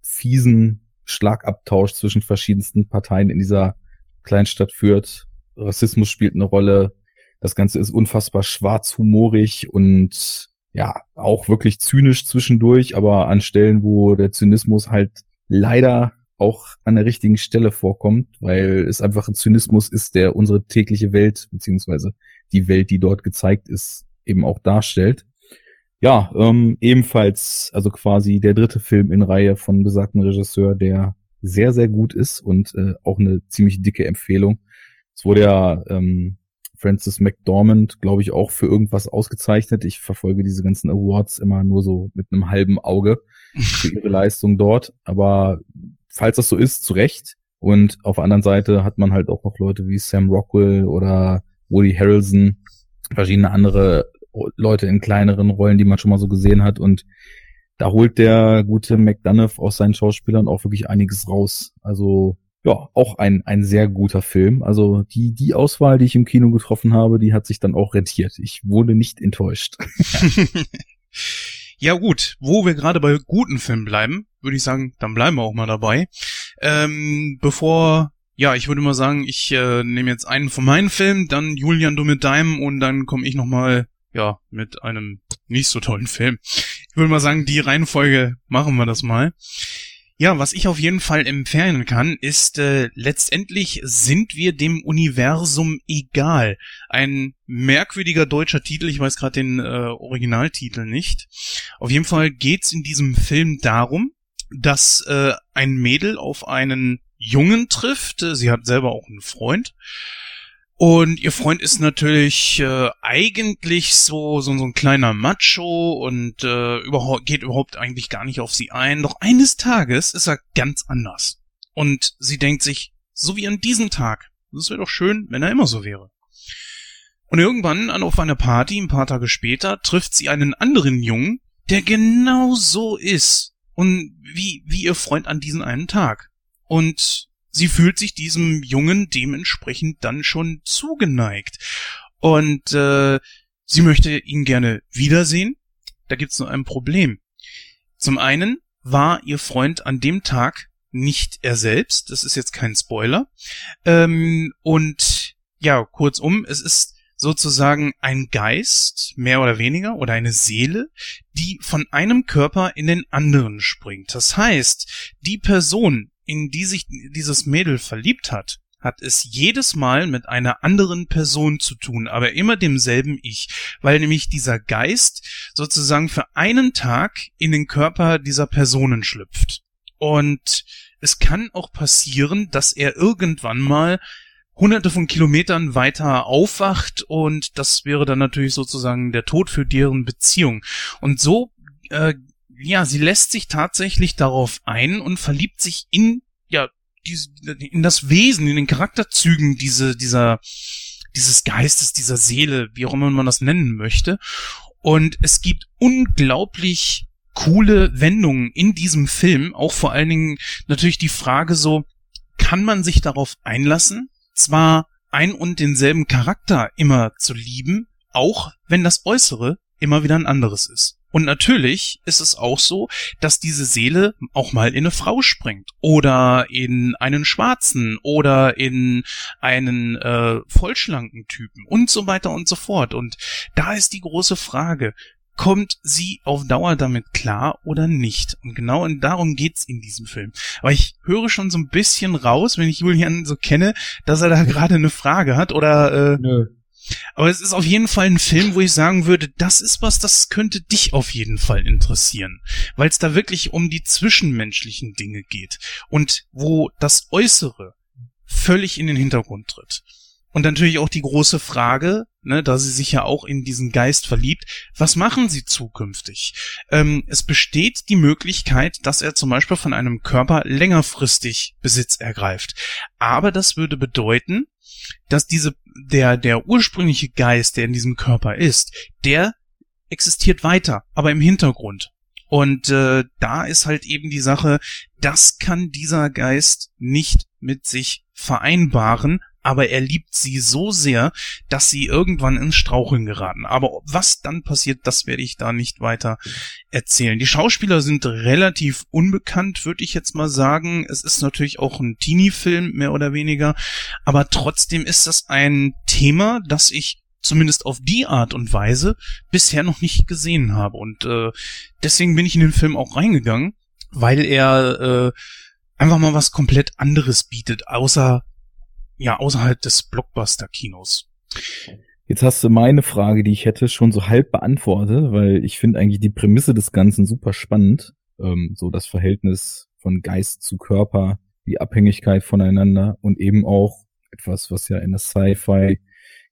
fiesen Schlagabtausch zwischen verschiedensten Parteien in dieser Kleinstadt führt. Rassismus spielt eine Rolle. Das Ganze ist unfassbar schwarzhumorig und ja, auch wirklich zynisch zwischendurch, aber an Stellen, wo der Zynismus halt leider auch an der richtigen Stelle vorkommt, weil es einfach ein Zynismus ist, der unsere tägliche Welt, beziehungsweise die Welt, die dort gezeigt ist, eben auch darstellt. Ja, ähm, ebenfalls, also quasi der dritte Film in Reihe von besagten Regisseur, der sehr, sehr gut ist und äh, auch eine ziemlich dicke Empfehlung. Es wurde ja ähm, Francis McDormand, glaube ich, auch für irgendwas ausgezeichnet. Ich verfolge diese ganzen Awards immer nur so mit einem halben Auge für ihre Leistung dort. Aber falls das so ist, zu Recht. Und auf der anderen Seite hat man halt auch noch Leute wie Sam Rockwell oder Woody Harrelson, verschiedene andere Leute in kleineren Rollen, die man schon mal so gesehen hat. Und da holt der gute McDonough aus seinen Schauspielern auch wirklich einiges raus. Also ja, auch ein, ein sehr guter Film. Also die, die Auswahl, die ich im Kino getroffen habe, die hat sich dann auch rentiert. Ich wurde nicht enttäuscht. Ja gut, wo wir gerade bei guten Filmen bleiben, würde ich sagen, dann bleiben wir auch mal dabei. Ähm, bevor, ja, ich würde mal sagen, ich äh, nehme jetzt einen von meinen Filmen, dann Julian, du mit deinem und dann komme ich nochmal, ja, mit einem nicht so tollen Film. Ich würde mal sagen, die Reihenfolge machen wir das mal. Ja, was ich auf jeden Fall empfehlen kann, ist äh, letztendlich sind wir dem Universum egal. Ein merkwürdiger deutscher Titel, ich weiß gerade den äh, Originaltitel nicht. Auf jeden Fall geht's in diesem Film darum, dass äh, ein Mädel auf einen Jungen trifft. Sie hat selber auch einen Freund und ihr Freund ist natürlich äh, eigentlich so, so so ein kleiner Macho und äh, überhaupt geht überhaupt eigentlich gar nicht auf sie ein. Doch eines Tages ist er ganz anders. Und sie denkt sich, so wie an diesem Tag, das wäre doch schön, wenn er immer so wäre. Und irgendwann an auf einer Party, ein paar Tage später, trifft sie einen anderen Jungen, der genau so ist und wie wie ihr Freund an diesem einen Tag. Und sie fühlt sich diesem Jungen dementsprechend dann schon zugeneigt. Und äh, sie möchte ihn gerne wiedersehen. Da gibt's nur ein Problem. Zum einen war ihr Freund an dem Tag nicht er selbst. Das ist jetzt kein Spoiler. Ähm, und ja, kurzum, es ist sozusagen ein Geist, mehr oder weniger, oder eine Seele, die von einem Körper in den anderen springt. Das heißt, die Person, in die sich dieses Mädel verliebt hat, hat es jedes Mal mit einer anderen Person zu tun, aber immer demselben Ich, weil nämlich dieser Geist sozusagen für einen Tag in den Körper dieser Personen schlüpft. Und es kann auch passieren, dass er irgendwann mal hunderte von Kilometern weiter aufwacht und das wäre dann natürlich sozusagen der Tod für deren Beziehung. Und so äh, ja, sie lässt sich tatsächlich darauf ein und verliebt sich in, ja, diese, in das Wesen, in den Charakterzügen diese, dieser, dieses Geistes, dieser Seele, wie auch immer man das nennen möchte. Und es gibt unglaublich coole Wendungen in diesem Film, auch vor allen Dingen natürlich die Frage so, kann man sich darauf einlassen, zwar ein und denselben Charakter immer zu lieben, auch wenn das Äußere immer wieder ein anderes ist. Und natürlich ist es auch so, dass diese Seele auch mal in eine Frau springt oder in einen schwarzen oder in einen äh, vollschlanken Typen und so weiter und so fort. Und da ist die große Frage, kommt sie auf Dauer damit klar oder nicht? Und genau darum geht's in diesem Film. Aber ich höre schon so ein bisschen raus, wenn ich Julian so kenne, dass er da gerade eine Frage hat oder äh, Nö. Aber es ist auf jeden Fall ein Film, wo ich sagen würde, das ist was, das könnte dich auf jeden Fall interessieren. Weil es da wirklich um die zwischenmenschlichen Dinge geht. Und wo das Äußere völlig in den Hintergrund tritt. Und natürlich auch die große Frage, ne, da sie sich ja auch in diesen Geist verliebt, was machen sie zukünftig? Ähm, es besteht die Möglichkeit, dass er zum Beispiel von einem Körper längerfristig Besitz ergreift. Aber das würde bedeuten, dass diese, der, der ursprüngliche Geist, der in diesem Körper ist, der existiert weiter, aber im Hintergrund. Und äh, da ist halt eben die Sache, das kann dieser Geist nicht mit sich vereinbaren, aber er liebt sie so sehr, dass sie irgendwann ins Straucheln geraten. Aber was dann passiert, das werde ich da nicht weiter erzählen. Die Schauspieler sind relativ unbekannt, würde ich jetzt mal sagen. Es ist natürlich auch ein Teenie-Film, mehr oder weniger. Aber trotzdem ist das ein Thema, das ich zumindest auf die Art und Weise bisher noch nicht gesehen habe. Und äh, deswegen bin ich in den Film auch reingegangen, weil er äh, einfach mal was komplett anderes bietet, außer ja, außerhalb des Blockbuster-Kinos. Jetzt hast du meine Frage, die ich hätte, schon so halb beantwortet, weil ich finde eigentlich die Prämisse des Ganzen super spannend. Ähm, so das Verhältnis von Geist zu Körper, die Abhängigkeit voneinander und eben auch etwas, was ja in der Sci-Fi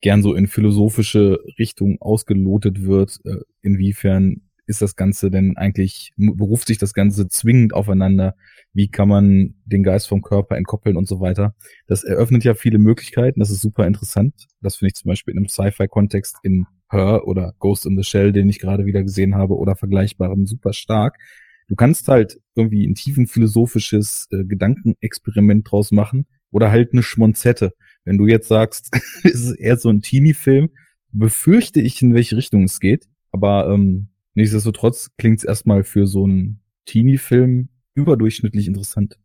gern so in philosophische Richtung ausgelotet wird, äh, inwiefern ist das Ganze denn eigentlich, beruft sich das Ganze zwingend aufeinander? Wie kann man den Geist vom Körper entkoppeln und so weiter? Das eröffnet ja viele Möglichkeiten, das ist super interessant. Das finde ich zum Beispiel in einem Sci-Fi-Kontext in Her oder Ghost in the Shell, den ich gerade wieder gesehen habe, oder vergleichbarem super stark. Du kannst halt irgendwie ein tiefen philosophisches äh, Gedankenexperiment draus machen oder halt eine Schmonzette. Wenn du jetzt sagst, es ist eher so ein Teenie-Film, befürchte ich, in welche Richtung es geht. Aber ähm, Nichtsdestotrotz klingt es erstmal für so einen Teenie-Film überdurchschnittlich interessant.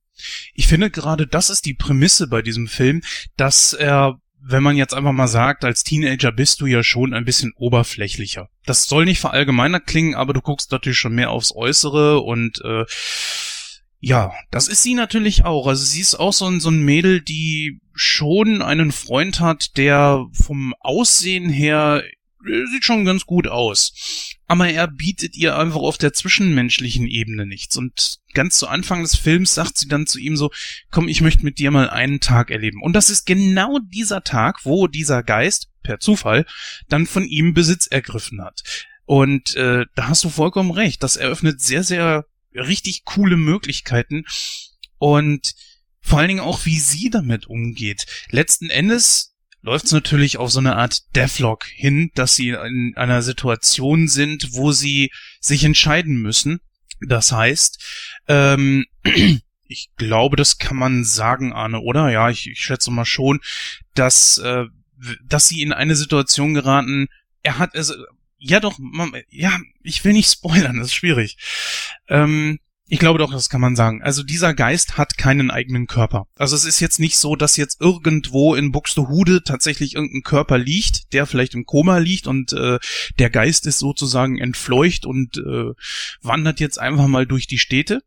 Ich finde gerade, das ist die Prämisse bei diesem Film, dass er, wenn man jetzt einfach mal sagt, als Teenager bist du ja schon ein bisschen oberflächlicher. Das soll nicht verallgemeinert klingen, aber du guckst natürlich schon mehr aufs Äußere und äh, ja, das ist sie natürlich auch. Also sie ist auch so ein, so ein Mädel, die schon einen Freund hat, der vom Aussehen her sieht schon ganz gut aus. Aber er bietet ihr einfach auf der zwischenmenschlichen Ebene nichts. Und ganz zu Anfang des Films sagt sie dann zu ihm so, komm, ich möchte mit dir mal einen Tag erleben. Und das ist genau dieser Tag, wo dieser Geist, per Zufall, dann von ihm Besitz ergriffen hat. Und äh, da hast du vollkommen recht. Das eröffnet sehr, sehr richtig coole Möglichkeiten. Und vor allen Dingen auch, wie sie damit umgeht. Letzten Endes läuft es natürlich auf so eine Art Deathlock hin, dass sie in einer Situation sind, wo sie sich entscheiden müssen. Das heißt, ähm, ich glaube, das kann man sagen, Arne, oder? Ja, ich, ich schätze mal schon, dass, äh, dass sie in eine Situation geraten, er hat, also, ja doch, man, ja, ich will nicht spoilern, das ist schwierig. Ähm, ich glaube doch, das kann man sagen. Also dieser Geist hat keinen eigenen Körper. Also es ist jetzt nicht so, dass jetzt irgendwo in Buxtehude tatsächlich irgendein Körper liegt, der vielleicht im Koma liegt und äh, der Geist ist sozusagen entfleucht und äh, wandert jetzt einfach mal durch die Städte,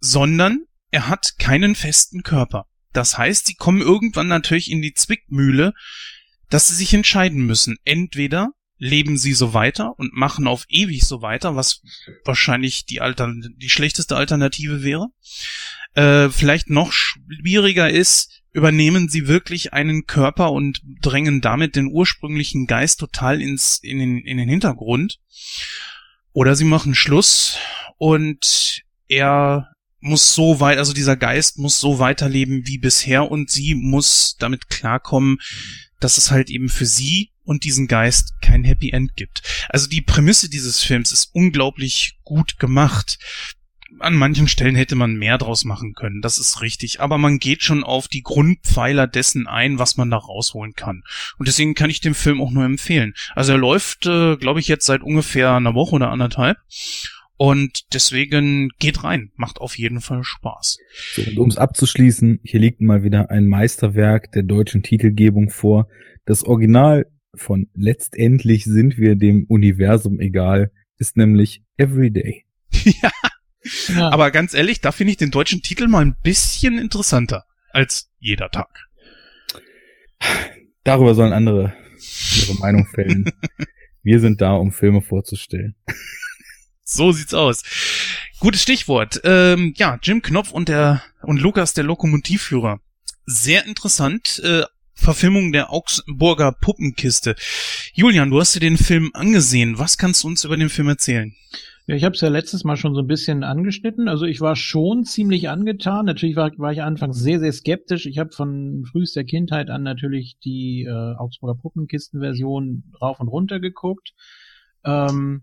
sondern er hat keinen festen Körper. Das heißt, sie kommen irgendwann natürlich in die Zwickmühle, dass sie sich entscheiden müssen. Entweder leben sie so weiter und machen auf ewig so weiter, was wahrscheinlich die, Altern die schlechteste Alternative wäre. Äh, vielleicht noch schwieriger ist, übernehmen sie wirklich einen Körper und drängen damit den ursprünglichen Geist total ins, in, den, in den Hintergrund. Oder sie machen Schluss und er muss so weit, also dieser Geist muss so weiterleben wie bisher und sie muss damit klarkommen, dass es halt eben für sie und diesen Geist kein Happy End gibt. Also die Prämisse dieses Films ist unglaublich gut gemacht. An manchen Stellen hätte man mehr draus machen können, das ist richtig, aber man geht schon auf die Grundpfeiler dessen ein, was man da rausholen kann. Und deswegen kann ich den Film auch nur empfehlen. Also er läuft, äh, glaube ich, jetzt seit ungefähr einer Woche oder anderthalb. Und deswegen geht rein, macht auf jeden Fall Spaß. So, um es abzuschließen, hier liegt mal wieder ein Meisterwerk der deutschen Titelgebung vor. Das Original von Letztendlich sind wir dem Universum egal ist nämlich Everyday. ja. ja. Aber ganz ehrlich, da finde ich den deutschen Titel mal ein bisschen interessanter als jeder Tag. Darüber sollen andere ihre Meinung fällen. Wir sind da, um Filme vorzustellen. So sieht's aus. Gutes Stichwort. Ähm, ja, Jim Knopf und der und Lukas der Lokomotivführer. Sehr interessant. Äh, Verfilmung der Augsburger Puppenkiste. Julian, du hast dir den Film angesehen. Was kannst du uns über den Film erzählen? Ja, ich habe es ja letztes Mal schon so ein bisschen angeschnitten. Also ich war schon ziemlich angetan. Natürlich war, war ich anfangs sehr, sehr skeptisch. Ich habe von frühester Kindheit an natürlich die äh, Augsburger Puppenkisten-Version rauf und runter geguckt. Ähm,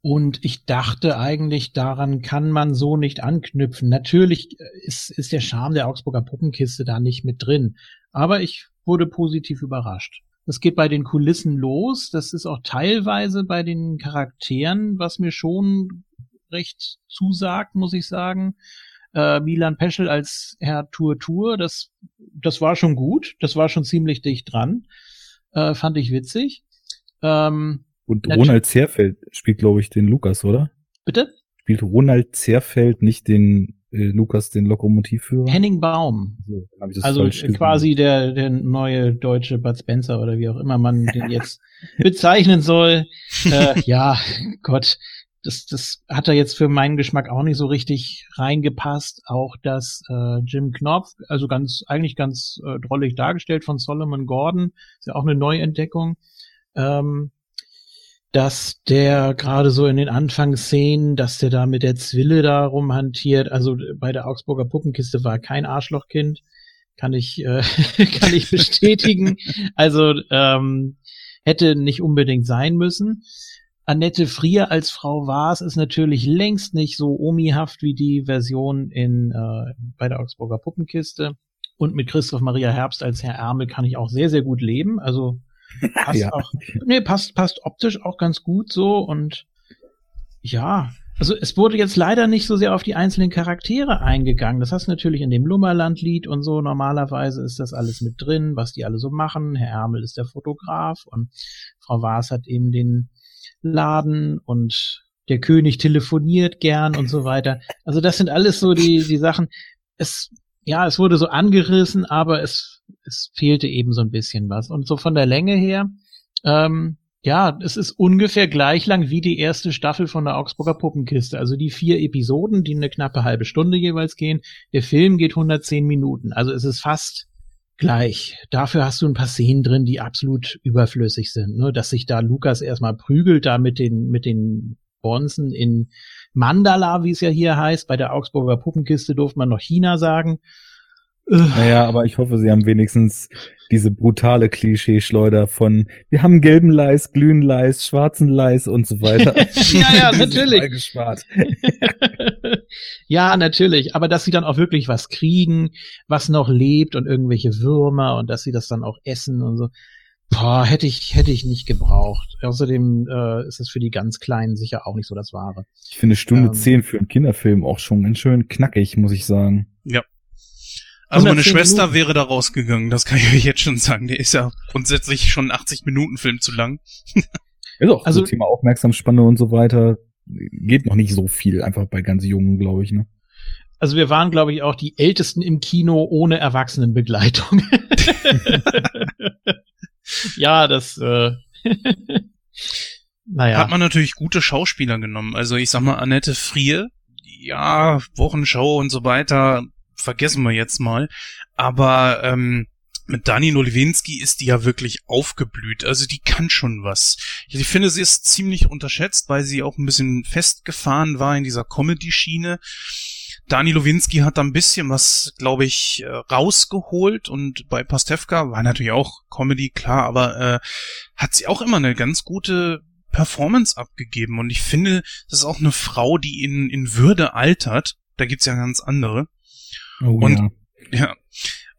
und ich dachte eigentlich, daran kann man so nicht anknüpfen. Natürlich ist, ist der Charme der Augsburger Puppenkiste da nicht mit drin. Aber ich wurde positiv überrascht. Das geht bei den Kulissen los. Das ist auch teilweise bei den Charakteren, was mir schon recht zusagt, muss ich sagen. Äh, Milan Peschel als Herr Tour Tour, das, das war schon gut. Das war schon ziemlich dicht dran. Äh, fand ich witzig. Ähm, Und Ronald Zerfeld spielt, glaube ich, den Lukas, oder? Bitte? Spielt Ronald Zerfeld nicht den äh, Lukas den Lokomotivführer? Henning Baum. So, also quasi der, der neue deutsche Bud Spencer oder wie auch immer man den jetzt bezeichnen soll. äh, ja, Gott, das, das hat da jetzt für meinen Geschmack auch nicht so richtig reingepasst. Auch das äh, Jim Knopf, also ganz, eigentlich ganz äh, drollig dargestellt von Solomon Gordon, ist ja auch eine Neuentdeckung. Ähm, dass der gerade so in den Anfangsszenen, dass der da mit der Zwille da rumhantiert. Also bei der Augsburger Puppenkiste war kein Arschlochkind, kann ich äh, kann ich bestätigen. also ähm, hätte nicht unbedingt sein müssen. Annette Frier als Frau Waas ist natürlich längst nicht so omihaft wie die Version in äh, bei der Augsburger Puppenkiste. Und mit Christoph Maria Herbst als Herr Ärmel kann ich auch sehr, sehr gut leben. Also Passt ja. auch, nee, passt, passt optisch auch ganz gut so und ja, also es wurde jetzt leider nicht so sehr auf die einzelnen Charaktere eingegangen. Das hast du natürlich in dem Lummerland-Lied und so. Normalerweise ist das alles mit drin, was die alle so machen. Herr Ärmel ist der Fotograf und Frau Waas hat eben den Laden und der König telefoniert gern und so weiter. Also das sind alles so die, die Sachen. Es, ja, es wurde so angerissen, aber es es fehlte eben so ein bisschen was. Und so von der Länge her, ähm, ja, es ist ungefähr gleich lang wie die erste Staffel von der Augsburger Puppenkiste. Also die vier Episoden, die eine knappe halbe Stunde jeweils gehen. Der Film geht 110 Minuten. Also es ist fast gleich. Dafür hast du ein paar Szenen drin, die absolut überflüssig sind. Ne? Dass sich da Lukas erstmal prügelt, da mit den, mit den Bonzen in Mandala, wie es ja hier heißt. Bei der Augsburger Puppenkiste durfte man noch China sagen. Naja, aber ich hoffe, sie haben wenigstens diese brutale Klischeeschleuder von wir haben gelben Leis, glühen Leis, schwarzen Leis und so weiter. ja, ja, natürlich. ja, natürlich. Aber dass sie dann auch wirklich was kriegen, was noch lebt und irgendwelche Würmer und dass sie das dann auch essen und so. Boah, hätte ich, hätte ich nicht gebraucht. Außerdem äh, ist es für die ganz Kleinen sicher auch nicht so das Wahre. Ich finde Stunde ähm, zehn für einen Kinderfilm auch schon ganz schön knackig, muss ich sagen. Ja, also meine Schwester Minuten. wäre da rausgegangen, das kann ich euch jetzt schon sagen. Der ist ja grundsätzlich schon 80 Minuten Film zu lang. ja doch, also so Thema Aufmerksamsspanne und so weiter geht noch nicht so viel, einfach bei ganz Jungen, glaube ich, ne? Also wir waren, glaube ich, auch die Ältesten im Kino ohne Erwachsenenbegleitung. ja, das äh naja. Hat man natürlich gute Schauspieler genommen. Also ich sag mal, Annette Frier, ja, Wochenschau und so weiter, vergessen wir jetzt mal. Aber ähm, mit Dani Nolewinski ist die ja wirklich aufgeblüht. Also die kann schon was. Ich finde, sie ist ziemlich unterschätzt, weil sie auch ein bisschen festgefahren war in dieser Comedy-Schiene. Dani Lowinski hat da ein bisschen was, glaube ich, äh, rausgeholt und bei Pastewka war natürlich auch Comedy, klar, aber äh, hat sie auch immer eine ganz gute Performance abgegeben und ich finde, das ist auch eine Frau, die in, in Würde altert. Da gibt's ja ganz andere. Oh, und ja. ja.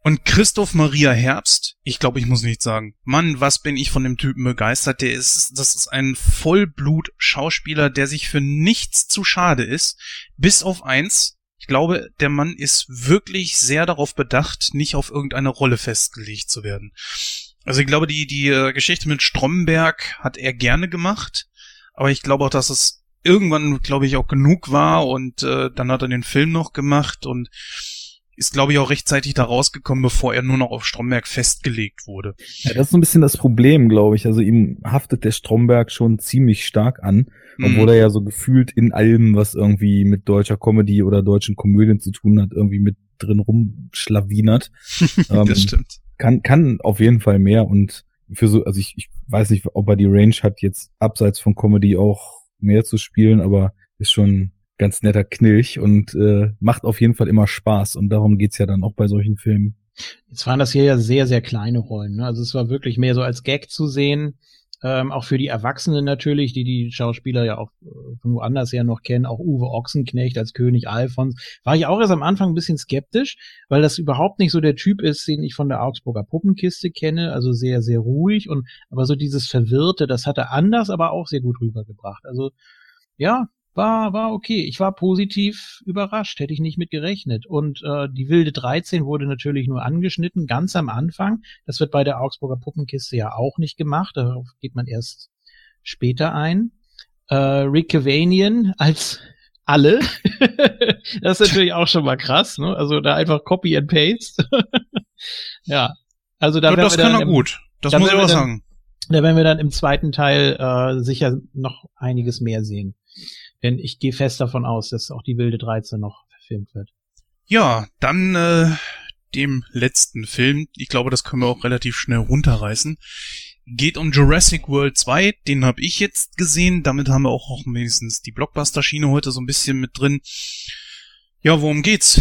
Und Christoph Maria Herbst, ich glaube, ich muss nicht sagen, Mann, was bin ich von dem Typen begeistert. Der ist, das ist ein Vollblut-Schauspieler, der sich für nichts zu schade ist. Bis auf eins. Ich glaube, der Mann ist wirklich sehr darauf bedacht, nicht auf irgendeine Rolle festgelegt zu werden. Also ich glaube, die, die äh, Geschichte mit Stromberg hat er gerne gemacht. Aber ich glaube auch, dass es irgendwann, glaube ich, auch genug war und äh, dann hat er den Film noch gemacht und ist, glaube ich, auch rechtzeitig da rausgekommen, bevor er nur noch auf Stromberg festgelegt wurde. Ja, das ist so ein bisschen das Problem, glaube ich. Also ihm haftet der Stromberg schon ziemlich stark an, Mhm. obwohl er ja so gefühlt in allem, was irgendwie mit deutscher Comedy oder deutschen Komödien zu tun hat, irgendwie mit drin rumschlawinert. Ähm, das stimmt. kann, kann auf jeden Fall mehr und für so, also ich, ich weiß nicht, ob er die Range hat, jetzt abseits von Comedy auch mehr zu spielen, aber ist schon ganz netter Knilch und äh, macht auf jeden Fall immer Spaß und darum geht's ja dann auch bei solchen Filmen. Jetzt waren das hier ja sehr, sehr kleine Rollen. Ne? Also es war wirklich mehr so als Gag zu sehen. Ähm, auch für die Erwachsenen natürlich, die die Schauspieler ja auch äh, von woanders her noch kennen. Auch Uwe Ochsenknecht als König Alfons. War ich auch erst am Anfang ein bisschen skeptisch, weil das überhaupt nicht so der Typ ist, den ich von der Augsburger Puppenkiste kenne. Also sehr, sehr ruhig und aber so dieses Verwirrte, das hat er anders, aber auch sehr gut rübergebracht. Also ja, war, war okay. Ich war positiv überrascht, hätte ich nicht mit gerechnet. Und äh, die wilde 13 wurde natürlich nur angeschnitten, ganz am Anfang. Das wird bei der Augsburger Puppenkiste ja auch nicht gemacht. Darauf geht man erst später ein. Äh, Rick Cavanian als alle. das ist natürlich auch schon mal krass, ne? Also da einfach Copy and Paste. ja. Also da Ja, das kann dann er gut. Das da muss ich werden auch wir dann- sagen. da werden wir dann im zweiten Teil äh, sicher noch einiges mehr sehen. Denn ich gehe fest davon aus, dass auch die wilde 13 noch verfilmt wird. Ja, dann äh, dem letzten Film. Ich glaube, das können wir auch relativ schnell runterreißen. Geht um Jurassic World 2, den habe ich jetzt gesehen. Damit haben wir auch, auch wenigstens die Blockbuster-Schiene heute so ein bisschen mit drin. Ja, worum geht's?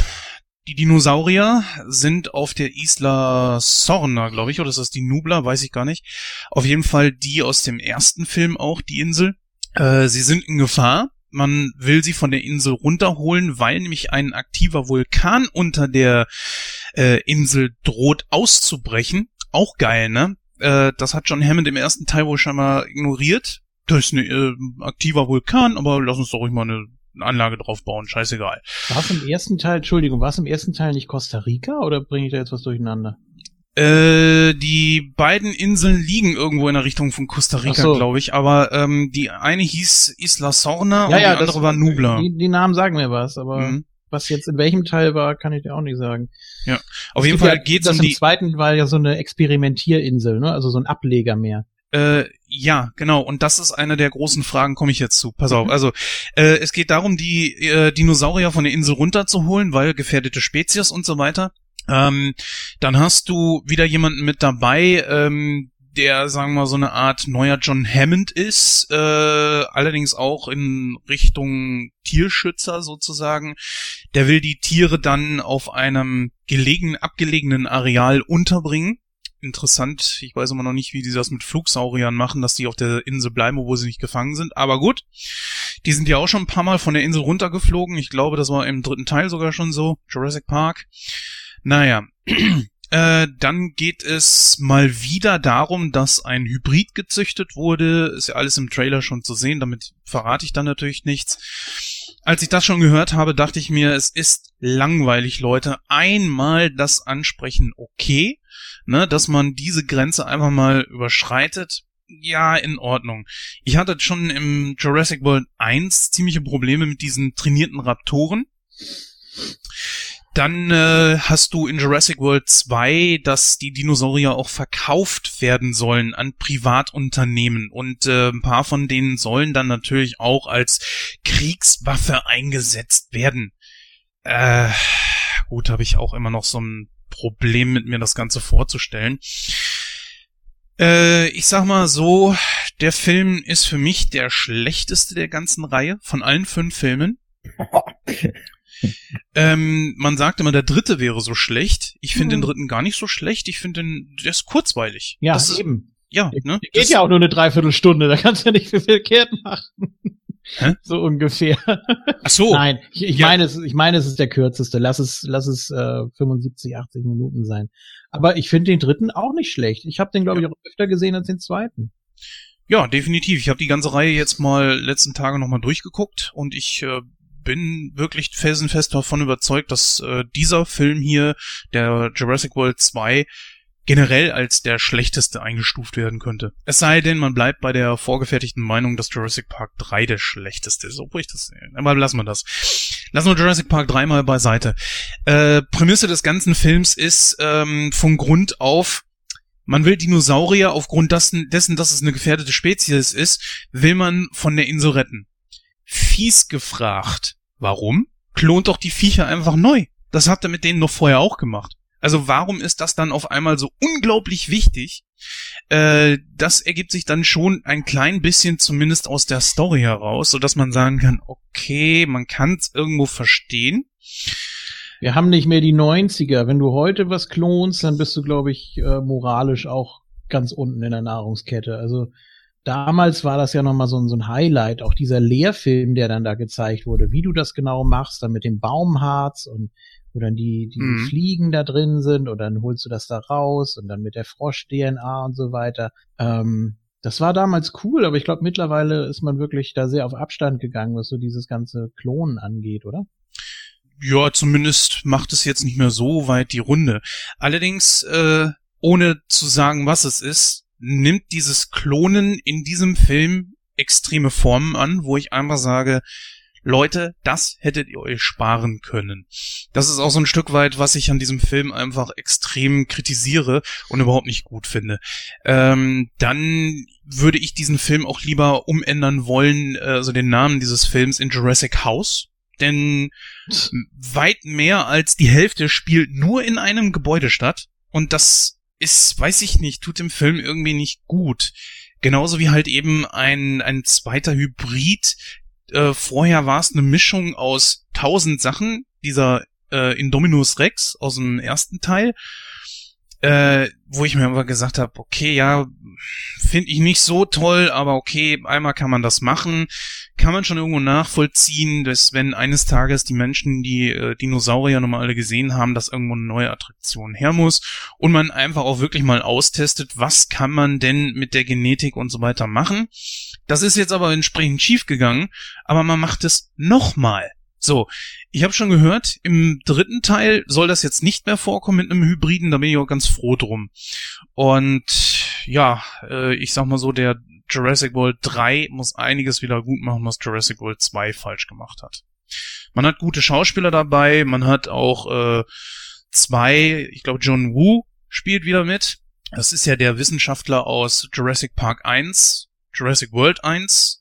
Die Dinosaurier sind auf der Isla Sorna, glaube ich, oder ist das die Nubla? Weiß ich gar nicht. Auf jeden Fall die aus dem ersten Film auch, die Insel. Äh, sie sind in Gefahr. Man will sie von der Insel runterholen, weil nämlich ein aktiver Vulkan unter der äh, Insel droht auszubrechen. Auch geil, ne? Äh, das hat John Hammond im ersten Teil wohl schon mal ignoriert. Das ist ein äh, aktiver Vulkan, aber lass uns doch ruhig mal eine Anlage drauf bauen, scheißegal. War es im ersten Teil, Entschuldigung, war es im ersten Teil nicht Costa Rica oder bringe ich da jetzt was durcheinander? Äh, die beiden Inseln liegen irgendwo in der Richtung von Costa Rica, so. glaube ich, aber ähm, die eine hieß Isla Sorna und die andere war Nubla. Die, die Namen sagen mir was, aber Mhm. was jetzt in welchem Teil war, kann ich dir auch nicht sagen. Auf Es jeden Fall ja, geht's das um im die zweiten war ja so eine Experimentierinsel, ne? Also so ein Ableger mehr. Äh, ja, genau. Und das ist eine der großen Fragen, komme ich jetzt zu. Pass auf. Mhm. Also, äh, es geht darum, die äh, Dinosaurier von der Insel runterzuholen, weil gefährdete Spezies und so weiter. Ähm, dann hast du wieder jemanden mit dabei, ähm, der, sagen wir mal, so eine Art neuer John Hammond ist, äh, allerdings auch in Richtung Tierschützer sozusagen. Der will die Tiere dann auf einem gelegen, abgelegenen Areal unterbringen interessant. Ich weiß immer noch nicht, wie die das mit Flugsauriern machen, dass die auf der Insel bleiben, wo sie nicht gefangen sind. Aber gut. Die sind ja auch schon ein paar Mal von der Insel runtergeflogen. Ich glaube, das war im dritten Teil sogar schon so. Jurassic Park. Naja. Äh, dann geht es mal wieder darum, dass ein Hybrid gezüchtet wurde. Ist ja alles im Trailer schon zu sehen, damit verrate ich dann natürlich nichts. Als ich das schon gehört habe, dachte ich mir, es ist langweilig, Leute. Einmal das ansprechen, okay ne, dass man diese Grenze einfach mal überschreitet, ja, in Ordnung. Ich hatte schon im Jurassic World 1 ziemliche Probleme mit diesen trainierten Raptoren. Dann äh, hast du in Jurassic World 2, dass die Dinosaurier auch verkauft werden sollen an Privatunternehmen und äh, ein paar von denen sollen dann natürlich auch als Kriegswaffe eingesetzt werden. Äh, gut, habe ich auch immer noch so ein Problem mit mir, das Ganze vorzustellen. Äh, ich sag mal so, der Film ist für mich der schlechteste der ganzen Reihe von allen fünf Filmen. Ähm, man sagt immer, der dritte wäre so schlecht. Ich finde Mhm. den dritten gar nicht so schlecht. Ich finde den, der ist kurzweilig. Ja, das ist, eben. ja, ne? Geht Das- ja auch nur eine Dreiviertelstunde, da kannst du ja nicht viel verkehrt machen. Hä? So ungefähr. Ach so. Nein, ich, ich Ja. meine, es, ich meine, es ist der kürzeste. Lass es, lass es äh, 75, 80 Minuten sein. Aber ich finde den dritten auch nicht schlecht. Ich habe den, glaube ich, auch öfter gesehen als den zweiten. Ja, definitiv. Ich habe die ganze Reihe jetzt mal letzten Tage nochmal durchgeguckt und ich äh, bin wirklich felsenfest davon überzeugt, dass äh, dieser Film hier, der Jurassic World 2, generell als der schlechteste eingestuft werden könnte. Es sei denn, man bleibt bei der vorgefertigten Meinung, dass Jurassic Park 3 der schlechteste ist, obwohl ich das, aber lassen wir das. lassen wir Jurassic Park dreimal beiseite. Äh, Prämisse des ganzen Films ist ähm, von Grund auf, man will Dinosaurier aufgrund dessen, dessen, dass es eine gefährdete Spezies ist, will man von der Insel retten. Fies gefragt. Warum? Klont doch die Viecher einfach neu. Das hat er mit denen noch vorher auch gemacht. Also warum ist das dann auf einmal so unglaublich wichtig? Äh, das ergibt sich dann schon ein klein bisschen zumindest aus der Story heraus, so dass man sagen kann, okay, man kann es irgendwo verstehen. Wir haben nicht mehr die 90er. Wenn du heute was klonst, dann bist du, glaube ich, äh, moralisch auch ganz unten in der Nahrungskette. Also damals war das ja nochmal so, so ein Highlight, auch dieser Lehrfilm, der dann da gezeigt wurde, wie du das genau machst, dann mit dem Baumharz und wo dann die, die mhm. Fliegen da drin sind und dann holst du das da raus und dann mit der Frosch-DNA und so weiter. Ähm, das war damals cool, aber ich glaube, mittlerweile ist man wirklich da sehr auf Abstand gegangen, was so dieses ganze Klonen angeht, oder? Ja, zumindest macht es jetzt nicht mehr so weit die Runde. Allerdings, äh, ohne zu sagen, was es ist, nimmt dieses Klonen in diesem Film extreme Formen an, wo ich einmal sage, Leute, das hättet ihr euch sparen können. Das ist auch so ein Stück weit, was ich an diesem Film einfach extrem kritisiere und überhaupt nicht gut finde. Ähm, dann würde ich diesen Film auch lieber umändern wollen, äh, also den Namen dieses Films in Jurassic House. Denn weit mehr als die Hälfte spielt nur in einem Gebäude statt. Und das ist, weiß ich nicht, tut dem Film irgendwie nicht gut. Genauso wie halt eben ein, ein zweiter Hybrid, äh, vorher war es eine Mischung aus tausend Sachen, dieser äh, Indominus Rex aus dem ersten Teil, äh, wo ich mir aber gesagt habe, okay, ja, finde ich nicht so toll, aber okay, einmal kann man das machen, kann man schon irgendwo nachvollziehen, dass wenn eines Tages die Menschen die äh, Dinosaurier nochmal alle gesehen haben, dass irgendwo eine neue Attraktion her muss und man einfach auch wirklich mal austestet, was kann man denn mit der Genetik und so weiter machen. Das ist jetzt aber entsprechend schief gegangen, aber man macht es nochmal. So, ich habe schon gehört, im dritten Teil soll das jetzt nicht mehr vorkommen mit einem Hybriden, da bin ich auch ganz froh drum. Und ja, äh, ich sag mal so, der Jurassic World 3 muss einiges wieder gut machen, was Jurassic World 2 falsch gemacht hat. Man hat gute Schauspieler dabei, man hat auch äh, zwei, ich glaube John Woo spielt wieder mit. Das ist ja der Wissenschaftler aus Jurassic Park 1, Jurassic World 1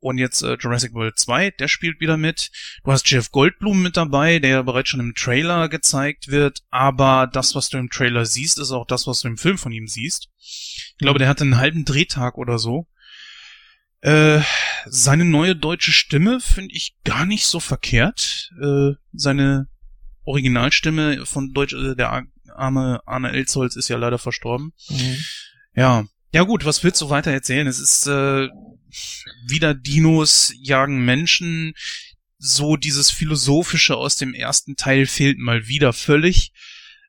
und jetzt äh, Jurassic World 2, der spielt wieder mit. Du hast Jeff Goldblum mit dabei, der ja bereits schon im Trailer gezeigt wird, aber das, was du im Trailer siehst, ist auch das, was du im Film von ihm siehst. Ich glaube, der hatte einen halben Drehtag oder so. Äh, seine neue deutsche Stimme finde ich gar nicht so verkehrt. Äh, seine Originalstimme von Deutsch, äh, der arme Arne Elzholz ist ja leider verstorben. Mhm. Ja. Ja gut, was willst du weiter erzählen? Es ist äh, wieder Dinos jagen Menschen. So dieses Philosophische aus dem ersten Teil fehlt mal wieder völlig.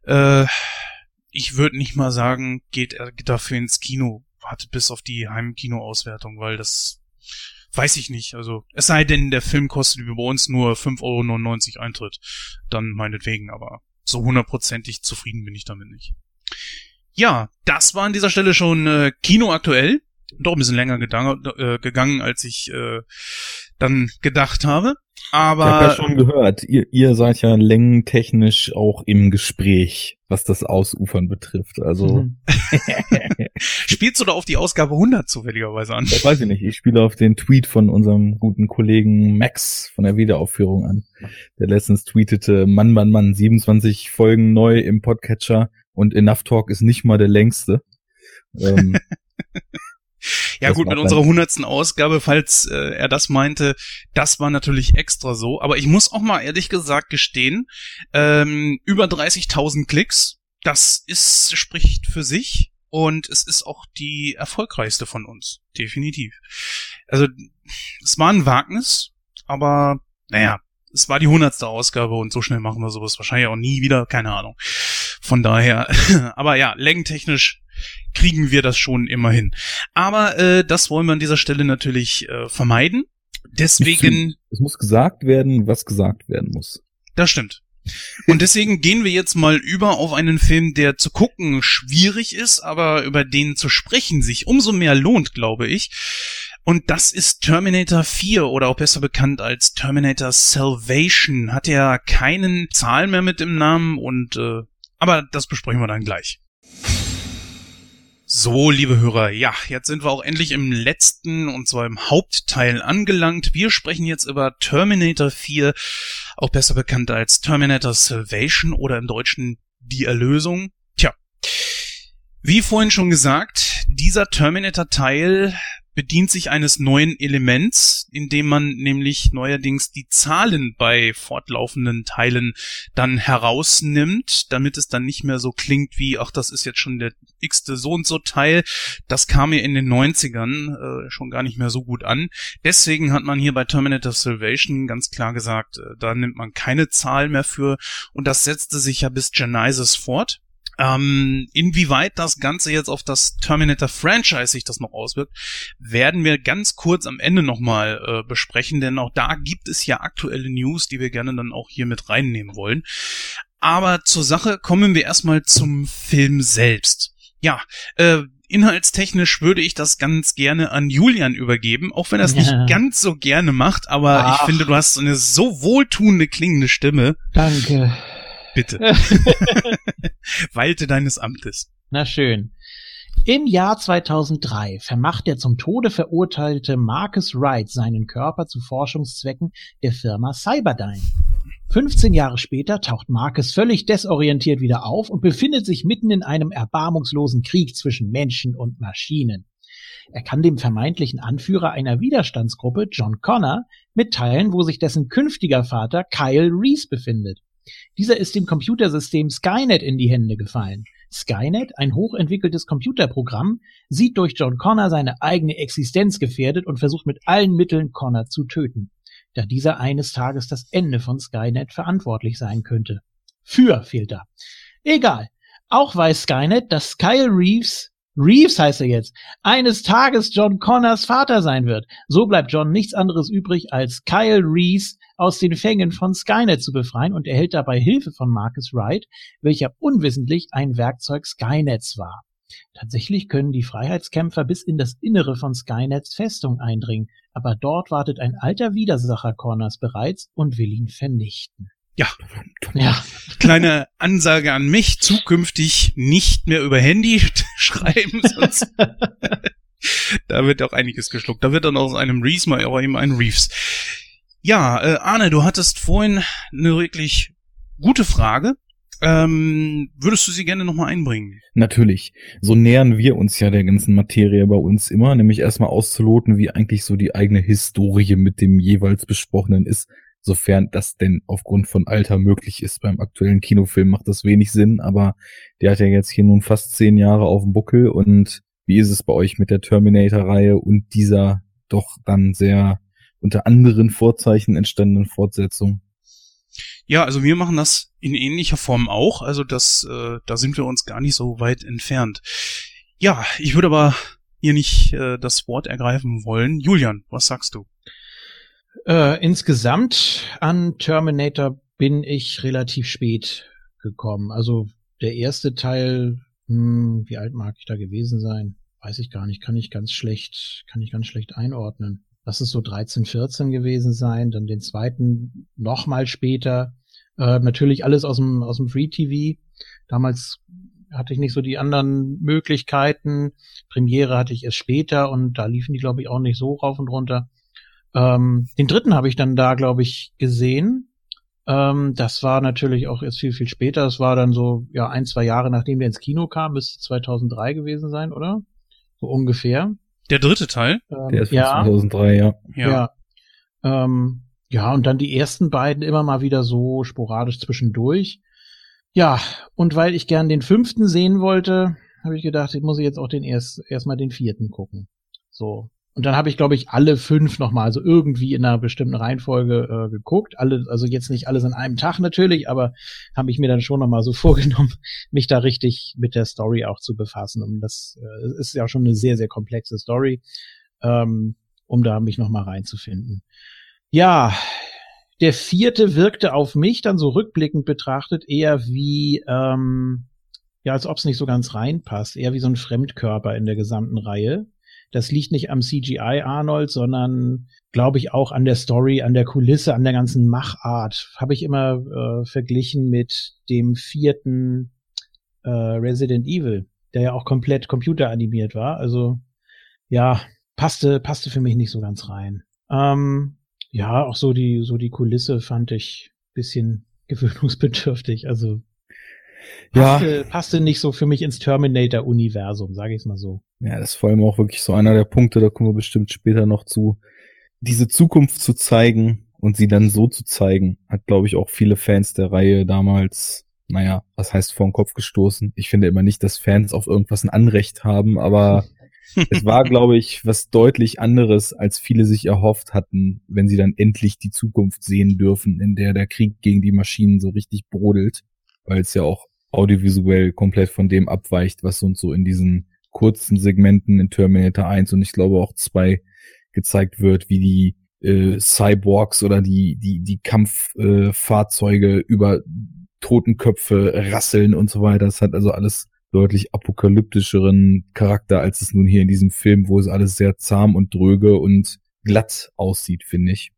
Äh, ich würde nicht mal sagen, geht er dafür ins Kino. Wartet bis auf die Heimkino-Auswertung, weil das weiß ich nicht. Also, es sei denn, der Film kostet wie bei uns nur 5,99 Euro Eintritt. Dann meinetwegen, aber so hundertprozentig zufrieden bin ich damit nicht. Ja, das war an dieser Stelle schon äh, Kino aktuell doch ein bisschen länger äh, gegangen, als ich äh, dann gedacht habe. Aber ich habe ja schon gehört, ihr, ihr seid ja längentechnisch auch im Gespräch, was das Ausufern betrifft. Also mhm. spielst du da auf die Ausgabe 100 zufälligerweise an? Das weiß ich nicht. Ich spiele auf den Tweet von unserem guten Kollegen Max von der Wiederaufführung an, der letztens tweetete: Mann, Mann, Mann, 27 Folgen neu im Podcatcher und Enough Talk ist nicht mal der längste. Ähm, ja das gut, mit unserer hundertsten Ausgabe, falls äh, er das meinte, das war natürlich extra so. Aber ich muss auch mal ehrlich gesagt gestehen, ähm, über 30.000 Klicks, das ist spricht für sich und es ist auch die erfolgreichste von uns, definitiv. Also es war ein Wagnis, aber naja, es war die hundertste Ausgabe und so schnell machen wir sowas wahrscheinlich auch nie wieder, keine Ahnung. Von daher, aber ja, längentechnisch kriegen wir das schon immerhin. Aber äh, das wollen wir an dieser Stelle natürlich äh, vermeiden. Deswegen. Es muss gesagt werden, was gesagt werden muss. Das stimmt. Und deswegen gehen wir jetzt mal über auf einen Film, der zu gucken schwierig ist, aber über den zu sprechen sich umso mehr lohnt, glaube ich. Und das ist Terminator 4 oder auch besser bekannt als Terminator Salvation. Hat ja keinen Zahl mehr mit im Namen und äh, aber das besprechen wir dann gleich. So, liebe Hörer, ja, jetzt sind wir auch endlich im letzten und zwar im Hauptteil angelangt. Wir sprechen jetzt über Terminator 4, auch besser bekannt als Terminator Salvation oder im Deutschen Die Erlösung. Tja, wie vorhin schon gesagt, dieser Terminator-Teil bedient sich eines neuen Elements, indem man nämlich neuerdings die Zahlen bei fortlaufenden Teilen dann herausnimmt, damit es dann nicht mehr so klingt wie, ach, das ist jetzt schon der x-te so und so Teil. Das kam mir in den 90ern äh, schon gar nicht mehr so gut an. Deswegen hat man hier bei Terminator Salvation ganz klar gesagt, äh, da nimmt man keine Zahl mehr für und das setzte sich ja bis Genesis fort. Ähm, inwieweit das Ganze jetzt auf das Terminator-Franchise sich das noch auswirkt, werden wir ganz kurz am Ende nochmal äh, besprechen, denn auch da gibt es ja aktuelle News, die wir gerne dann auch hier mit reinnehmen wollen. Aber zur Sache kommen wir erstmal zum Film selbst. Ja, äh, inhaltstechnisch würde ich das ganz gerne an Julian übergeben, auch wenn er es ja. nicht ganz so gerne macht, aber Ach. ich finde, du hast eine so wohltuende klingende Stimme. Danke. Bitte. Walte deines Amtes. Na schön. Im Jahr 2003 vermacht der zum Tode verurteilte Marcus Wright seinen Körper zu Forschungszwecken der Firma Cyberdyne. 15 Jahre später taucht Marcus völlig desorientiert wieder auf und befindet sich mitten in einem erbarmungslosen Krieg zwischen Menschen und Maschinen. Er kann dem vermeintlichen Anführer einer Widerstandsgruppe, John Connor, mitteilen, wo sich dessen künftiger Vater Kyle Reese befindet. Dieser ist dem Computersystem Skynet in die Hände gefallen. Skynet, ein hochentwickeltes Computerprogramm, sieht durch John Connor seine eigene Existenz gefährdet und versucht mit allen Mitteln Connor zu töten, da dieser eines Tages das Ende von Skynet verantwortlich sein könnte. Für fehlt da. Egal. Auch weiß Skynet, dass Kyle Reeves Reeves heißt er jetzt, eines Tages John Connors Vater sein wird. So bleibt John nichts anderes übrig, als Kyle Reeves aus den Fängen von Skynet zu befreien und erhält dabei Hilfe von Marcus Wright, welcher unwissentlich ein Werkzeug Skynets war. Tatsächlich können die Freiheitskämpfer bis in das Innere von Skynets Festung eindringen, aber dort wartet ein alter Widersacher Connors bereits und will ihn vernichten. Ja. ja. Kleine Ansage an mich, zukünftig nicht mehr über Handy schreiben, sonst da wird auch einiges geschluckt. Da wird dann aus einem Reese mal auch eben ein Reeves. Ja, äh, Arne, du hattest vorhin eine wirklich gute Frage. Ähm, würdest du sie gerne nochmal einbringen? Natürlich. So nähern wir uns ja der ganzen Materie bei uns immer, nämlich erstmal auszuloten, wie eigentlich so die eigene Historie mit dem jeweils Besprochenen ist sofern das denn aufgrund von Alter möglich ist. Beim aktuellen Kinofilm macht das wenig Sinn, aber der hat ja jetzt hier nun fast zehn Jahre auf dem Buckel und wie ist es bei euch mit der Terminator-Reihe und dieser doch dann sehr unter anderen Vorzeichen entstandenen Fortsetzung? Ja, also wir machen das in ähnlicher Form auch, also das, äh, da sind wir uns gar nicht so weit entfernt. Ja, ich würde aber hier nicht äh, das Wort ergreifen wollen. Julian, was sagst du? Äh, insgesamt an Terminator bin ich relativ spät gekommen. Also der erste Teil, hm, wie alt mag ich da gewesen sein? Weiß ich gar nicht, kann ich ganz schlecht, kann ich ganz schlecht einordnen. Lass es so 13, 14 gewesen sein, dann den zweiten nochmal später. Äh, natürlich alles aus dem, aus dem Free TV. Damals hatte ich nicht so die anderen Möglichkeiten. Premiere hatte ich erst später und da liefen die, glaube ich, auch nicht so rauf und runter. Ähm, den dritten habe ich dann da, glaube ich, gesehen. Ähm, das war natürlich auch erst viel, viel später. Das war dann so, ja, ein, zwei Jahre nachdem der ins Kino kam, müsste 2003 gewesen sein, oder? So ungefähr. Der dritte Teil? Ähm, der ist von ja. 2003, ja. Ja. Ja. Ähm, ja, und dann die ersten beiden immer mal wieder so sporadisch zwischendurch. Ja, und weil ich gern den fünften sehen wollte, habe ich gedacht, ich muss jetzt auch den erst erstmal den vierten gucken. So. Und dann habe ich, glaube ich, alle fünf nochmal, also irgendwie in einer bestimmten Reihenfolge äh, geguckt. Alle, also jetzt nicht alles an einem Tag natürlich, aber habe ich mir dann schon nochmal so vorgenommen, mich da richtig mit der Story auch zu befassen. Und das äh, ist ja schon eine sehr, sehr komplexe Story, ähm, um da mich nochmal reinzufinden. Ja, der vierte wirkte auf mich dann so rückblickend betrachtet eher wie, ähm, ja, als ob es nicht so ganz reinpasst, eher wie so ein Fremdkörper in der gesamten Reihe das liegt nicht am CGI Arnold, sondern glaube ich auch an der Story, an der Kulisse, an der ganzen Machart. Habe ich immer äh, verglichen mit dem vierten äh, Resident Evil, der ja auch komplett computeranimiert war. Also ja, passte passte für mich nicht so ganz rein. Ähm, ja, auch so die so die Kulisse fand ich bisschen gewöhnungsbedürftig. Also passte, ja. passte nicht so für mich ins Terminator-Universum, sage ich es mal so. Ja, das ist vor allem auch wirklich so einer der Punkte, da kommen wir bestimmt später noch zu. Diese Zukunft zu zeigen und sie dann so zu zeigen, hat, glaube ich, auch viele Fans der Reihe damals, naja, was heißt vor den Kopf gestoßen. Ich finde immer nicht, dass Fans auf irgendwas ein Anrecht haben, aber es war, glaube ich, was deutlich anderes, als viele sich erhofft hatten, wenn sie dann endlich die Zukunft sehen dürfen, in der der Krieg gegen die Maschinen so richtig brodelt, weil es ja auch audiovisuell komplett von dem abweicht, was uns so in diesen kurzen Segmenten in Terminator 1 und ich glaube auch 2 gezeigt wird, wie die äh, Cyborgs oder die, die, die Kampffahrzeuge äh, über Totenköpfe rasseln und so weiter. Das hat also alles deutlich apokalyptischeren Charakter, als es nun hier in diesem Film, wo es alles sehr zahm und dröge und glatt aussieht, finde ich.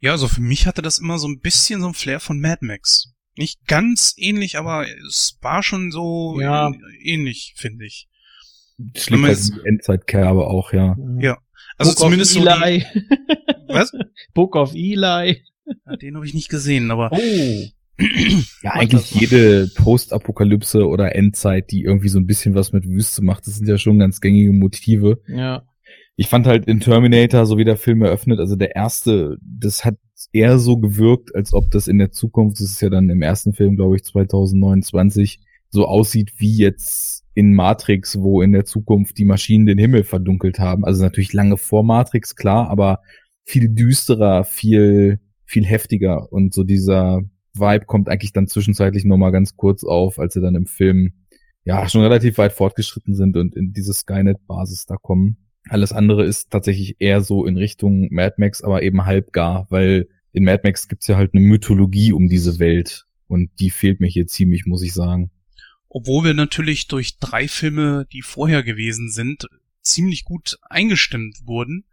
Ja, also für mich hatte das immer so ein bisschen so ein Flair von Mad Max. Nicht ganz ähnlich, aber es war schon so ja. ähnlich, finde ich. Schlimm halt die Endzeitkerbe auch, ja. Ja. Also Book zumindest so die, Was? Book of Eli. Ja, den habe ich nicht gesehen, aber Oh. ja, eigentlich jede Postapokalypse oder Endzeit, die irgendwie so ein bisschen was mit Wüste macht, das sind ja schon ganz gängige Motive. Ja. Ich fand halt in Terminator, so wie der Film eröffnet, also der erste, das hat eher so gewirkt, als ob das in der Zukunft, das ist ja dann im ersten Film, glaube ich, 2029, so aussieht wie jetzt in Matrix, wo in der Zukunft die Maschinen den Himmel verdunkelt haben. Also natürlich lange vor Matrix, klar, aber viel düsterer, viel, viel heftiger. Und so dieser Vibe kommt eigentlich dann zwischenzeitlich nochmal ganz kurz auf, als sie dann im Film ja schon relativ weit fortgeschritten sind und in diese Skynet-Basis da kommen. Alles andere ist tatsächlich eher so in Richtung Mad Max, aber eben halbgar, weil in Mad Max gibt's ja halt eine Mythologie um diese Welt und die fehlt mir hier ziemlich, muss ich sagen. Obwohl wir natürlich durch drei Filme, die vorher gewesen sind, ziemlich gut eingestimmt wurden,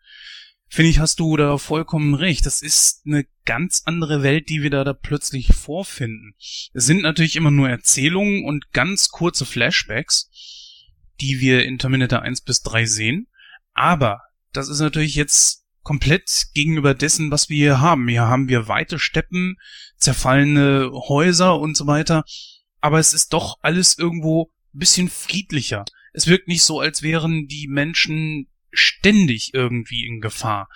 finde ich, hast du da vollkommen recht. Das ist eine ganz andere Welt, die wir da, da plötzlich vorfinden. Es sind natürlich immer nur Erzählungen und ganz kurze Flashbacks, die wir in Terminator 1 bis 3 sehen. Aber das ist natürlich jetzt komplett gegenüber dessen, was wir hier haben. Hier haben wir weite Steppen, zerfallene Häuser und so weiter. Aber es ist doch alles irgendwo ein bisschen friedlicher. Es wirkt nicht so, als wären die Menschen ständig irgendwie in Gefahr.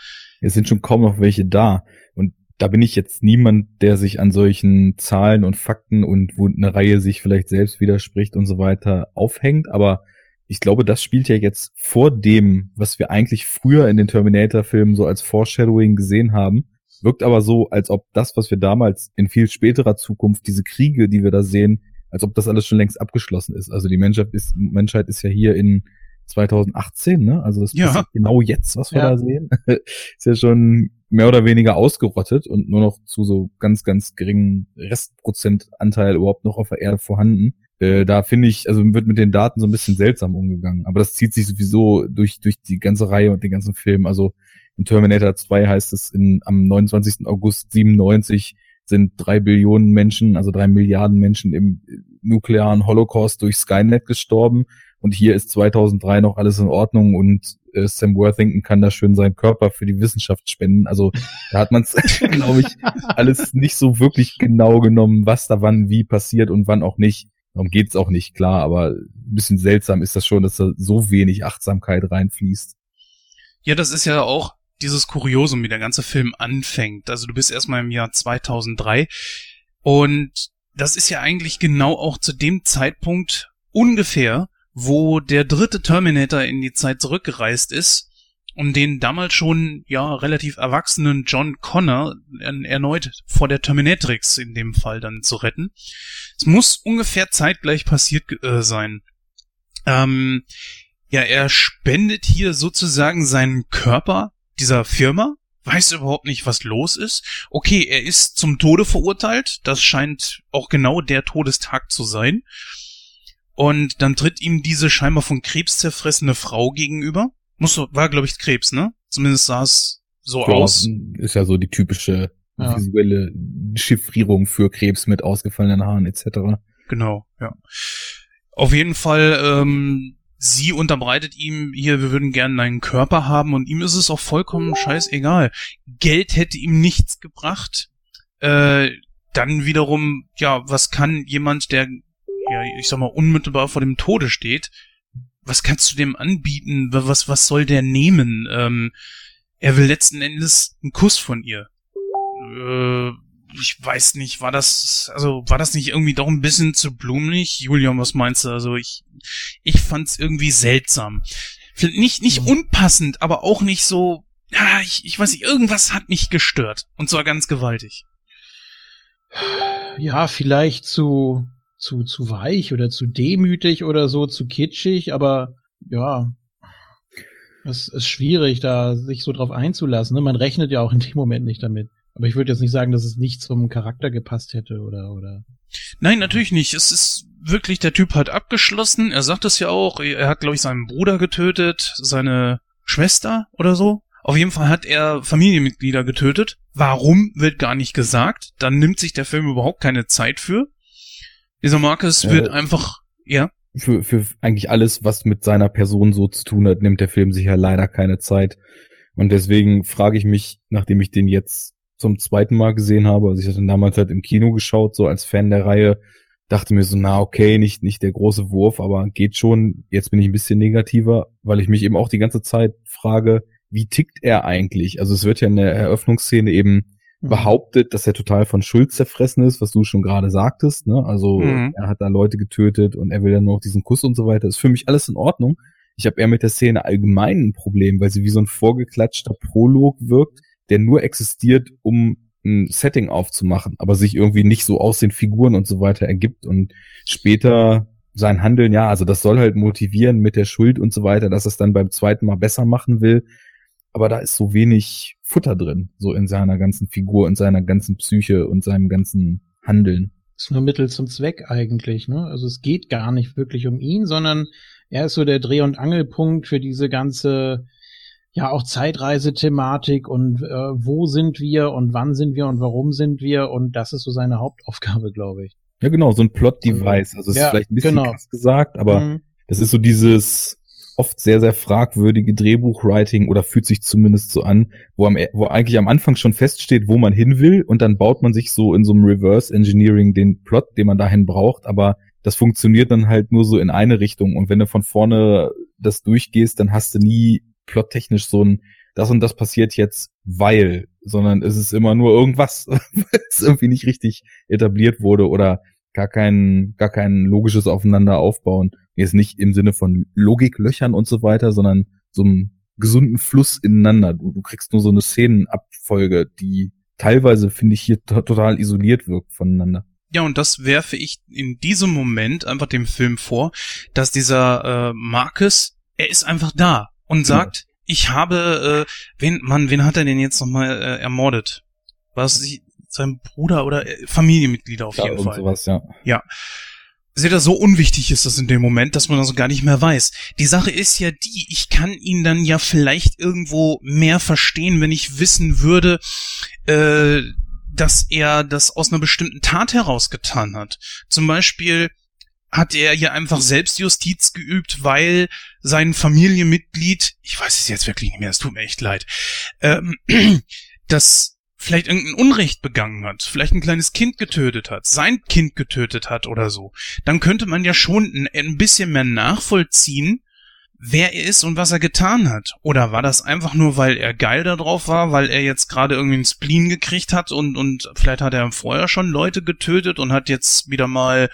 Es sind schon kaum noch welche da. Und da bin ich jetzt niemand, der sich an solchen Zahlen und Fakten und wo eine Reihe sich vielleicht selbst widerspricht und so weiter aufhängt. Aber ich glaube, das spielt ja jetzt vor dem, was wir eigentlich früher in den Terminator-Filmen so als Foreshadowing gesehen haben. Wirkt aber so, als ob das, was wir damals in viel späterer Zukunft, diese Kriege, die wir da sehen, als ob das alles schon längst abgeschlossen ist. Also die Menschheit ist, Menschheit ist ja hier in 2018, ne? Also das ja. ist genau jetzt, was wir ja. da sehen. ist ja schon mehr oder weniger ausgerottet und nur noch zu so ganz, ganz geringen Restprozentanteil überhaupt noch auf der Erde vorhanden. Äh, da finde ich, also wird mit den Daten so ein bisschen seltsam umgegangen. Aber das zieht sich sowieso durch, durch die ganze Reihe und den ganzen Film. Also in Terminator 2 heißt es in, am 29. August 97 sind drei Billionen Menschen, also drei Milliarden Menschen im nuklearen Holocaust durch Skynet gestorben. Und hier ist 2003 noch alles in Ordnung und äh, Sam Worthington kann da schön seinen Körper für die Wissenschaft spenden. Also da hat man es, glaube ich, alles nicht so wirklich genau genommen, was da wann wie passiert und wann auch nicht. Darum geht's auch nicht, klar, aber ein bisschen seltsam ist das schon, dass da so wenig Achtsamkeit reinfließt. Ja, das ist ja auch dieses Kuriosum, wie der ganze Film anfängt. Also du bist erstmal im Jahr 2003 und das ist ja eigentlich genau auch zu dem Zeitpunkt ungefähr, wo der dritte Terminator in die Zeit zurückgereist ist, um den damals schon ja relativ erwachsenen John Connor erneut vor der Terminatrix in dem Fall dann zu retten. Es muss ungefähr zeitgleich passiert äh, sein. Ähm, ja, er spendet hier sozusagen seinen Körper dieser Firma, weiß überhaupt nicht, was los ist. Okay, er ist zum Tode verurteilt, das scheint auch genau der Todestag zu sein. Und dann tritt ihm diese scheinbar von Krebs zerfressene Frau gegenüber, Muss, war, glaube ich, Krebs, ne? Zumindest sah es so Ja, aus. Ist ja so die typische Ja. visuelle Chiffrierung für Krebs mit ausgefallenen Haaren etc. Genau, ja. Auf jeden Fall, ähm, sie unterbreitet ihm hier, wir würden gerne deinen Körper haben und ihm ist es auch vollkommen scheißegal. Geld hätte ihm nichts gebracht. Äh, dann wiederum, ja, was kann jemand, der, ja, ich sag mal, unmittelbar vor dem Tode steht, was kannst du dem anbieten? Was, was soll der nehmen? Ähm, er will letzten Endes einen Kuss von ihr. Äh, ich weiß nicht, war das, also war das nicht irgendwie doch ein bisschen zu blumig? Julian, was meinst du? Also ich, ich fand's irgendwie seltsam. Nicht, nicht unpassend, aber auch nicht so, ah, ich, ich weiß nicht, irgendwas hat mich gestört. Und zwar ganz gewaltig. Ja, vielleicht zu, zu, zu weich oder zu demütig oder so, zu kitschig, aber ja, es ist schwierig, da sich so drauf einzulassen. Ne? Man rechnet ja auch in dem Moment nicht damit. Aber ich würde jetzt nicht sagen, dass es nicht zum Charakter gepasst hätte oder, oder. Nein, natürlich nicht. Es ist wirklich, der Typ hat abgeschlossen. Er sagt es ja auch. Er hat, glaube ich, seinen Bruder getötet, seine Schwester oder so. Auf jeden Fall hat er Familienmitglieder getötet. Warum, wird gar nicht gesagt. Dann nimmt sich der Film überhaupt keine Zeit für. Dieser Marcus Ja. wird einfach, ja, Für, für eigentlich alles, was mit seiner Person so zu tun hat, nimmt der Film sich ja leider keine Zeit. Und deswegen frage ich mich, nachdem ich den jetzt zum zweiten Mal gesehen habe, also ich hatte damals halt im Kino geschaut, so als Fan der Reihe, dachte mir so, na okay, nicht, nicht der große Wurf, aber geht schon. Jetzt bin ich ein bisschen negativer, weil ich mich eben auch die ganze Zeit frage, wie tickt er eigentlich? Also es wird ja in der Eröffnungsszene eben behauptet, dass er total von Schuld zerfressen ist, was du schon gerade sagtest. Ne? Also Mhm. er hat da Leute getötet und er will dann noch diesen Kuss und so weiter. Ist für mich alles in Ordnung. Ich habe eher mit der Szene allgemein ein Problem, weil sie wie so ein vorgeklatschter Prolog wirkt, der nur existiert, um ein Setting aufzumachen, aber sich irgendwie nicht so aus den Figuren und so weiter ergibt und später sein Handeln, ja, also das soll halt motivieren mit der Schuld und so weiter, dass es dann beim zweiten Mal besser machen will. Aber da ist so wenig Futter drin, so in seiner ganzen Figur, in seiner ganzen Psyche und seinem ganzen Handeln. ist nur Mittel zum Zweck eigentlich, ne? Also es geht gar nicht wirklich um ihn, sondern er ist so der Dreh- und Angelpunkt für diese ganze, ja auch Zeitreise-Thematik und äh, wo sind wir und wann sind wir und warum sind wir und das ist so seine Hauptaufgabe, glaube ich. Ja, genau, so ein Plot-Device. Also es Ja, ist vielleicht ein bisschen genau. krass gesagt, aber Mhm. das ist so dieses oft sehr, sehr fragwürdige Drehbuchwriting oder fühlt sich zumindest so an, wo, am, wo eigentlich am Anfang schon feststeht, wo man hin will und dann baut man sich so in so einem Reverse Engineering den Plot, den man dahin braucht, aber das funktioniert dann halt nur so in eine Richtung und wenn du von vorne das durchgehst, dann hast du nie plottechnisch so ein das und das passiert jetzt, weil, sondern es ist immer nur irgendwas, es irgendwie nicht richtig etabliert wurde oder gar kein, gar kein logisches Aufeinander aufbauen. Jetzt nicht im Sinne von Logiklöchern und so weiter, sondern so einem gesunden Fluss ineinander. Du, du kriegst nur so eine Szenenabfolge, die teilweise, finde ich, hier to total isoliert wirkt voneinander. Ja, und das werfe ich in diesem Moment einfach dem Film vor, dass dieser äh, Marcus, er ist einfach da und sagt, ich habe, äh, wen, Mann, wen hat er denn jetzt nochmal äh, ermordet? Was sie, sein Bruder oder äh, Familienmitglieder auf Ja, jeden Fall. sowas, ja. Seht ihr, so unwichtig ist das in dem Moment, dass man das gar nicht mehr weiß. Die Sache ist ja die, ich kann ihn dann ja vielleicht irgendwo mehr verstehen, wenn ich wissen würde, äh, dass er das aus einer bestimmten Tat herausgetan hat. Zum Beispiel hat er hier einfach Selbstjustiz geübt, weil sein Familienmitglied, ich weiß es jetzt wirklich nicht mehr, es tut mir echt leid, ähm, das vielleicht irgendein Unrecht begangen hat, vielleicht ein kleines Kind getötet hat, sein Kind getötet hat oder so, dann könnte man ja schon ein, ein bisschen mehr nachvollziehen, wer er ist und was er getan hat. Oder war das einfach nur, weil er geil da drauf war, weil er jetzt gerade irgendwie einen Spleen gekriegt hat und, und vielleicht hat er vorher schon Leute getötet und hat jetzt wieder mal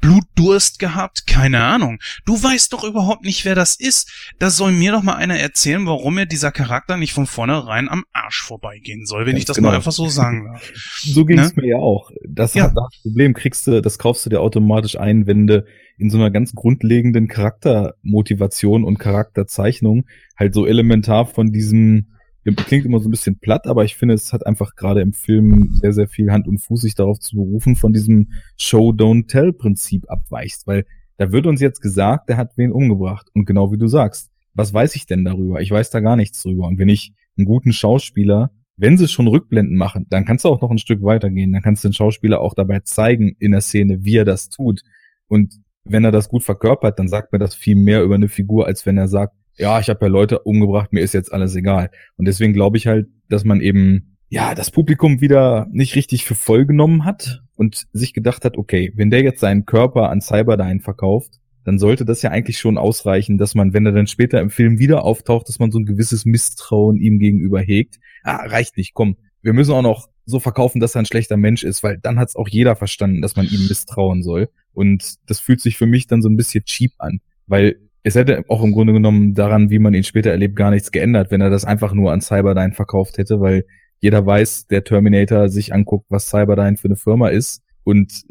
Blutdurst gehabt? Keine Ahnung. Du weißt doch überhaupt nicht, wer das ist. Da soll mir doch mal einer erzählen, warum mir dieser Charakter nicht von vornherein am Arsch vorbeigehen soll, wenn Ganz ich das genau. mal einfach so sagen darf. So ging es Ne? mir ja auch. Das, Ja. das Problem kriegst du, das kaufst du dir automatisch ein, wenn du in so einer ganz grundlegenden Charaktermotivation und Charakterzeichnung halt so elementar von diesem klingt immer so ein bisschen platt, aber ich finde, es hat einfach gerade im Film sehr, sehr viel Hand und Fuß, sich darauf zu berufen, von diesem Show-Don't-Tell-Prinzip abweichst, weil da wird uns jetzt gesagt, der hat wen umgebracht. Und genau wie du sagst, was weiß ich denn darüber? Ich weiß da gar nichts drüber. Und wenn ich einen guten Schauspieler, wenn sie schon Rückblenden machen, dann kannst du auch noch ein Stück weitergehen. Dann kannst du den Schauspieler auch dabei zeigen in der Szene, wie er das tut. Und wenn er das gut verkörpert, dann sagt mir das viel mehr über eine Figur, als wenn er sagt, ja, ich habe ja Leute umgebracht, mir ist jetzt alles egal. Und deswegen glaube ich halt, dass man eben ja das Publikum wieder nicht richtig für voll genommen hat und sich gedacht hat, okay, wenn der jetzt seinen Körper an Cyberdyne verkauft, dann sollte das ja eigentlich schon ausreichen, dass man, wenn er dann später im Film wieder auftaucht, dass man so ein gewisses Misstrauen ihm gegenüber hegt. Ah, reicht nicht, komm. Wir müssen auch noch so verkaufen, dass er ein schlechter Mensch ist, weil dann hat es auch jeder verstanden, dass man ihm misstrauen soll. Und das fühlt sich für mich dann so ein bisschen cheap an, weil es hätte auch im Grunde genommen daran, wie man ihn später erlebt, gar nichts geändert, wenn er das einfach nur an Cyberdyne verkauft hätte, weil jeder weiß, der Terminator sich anguckt, was Cyberdyne für eine Firma ist. Und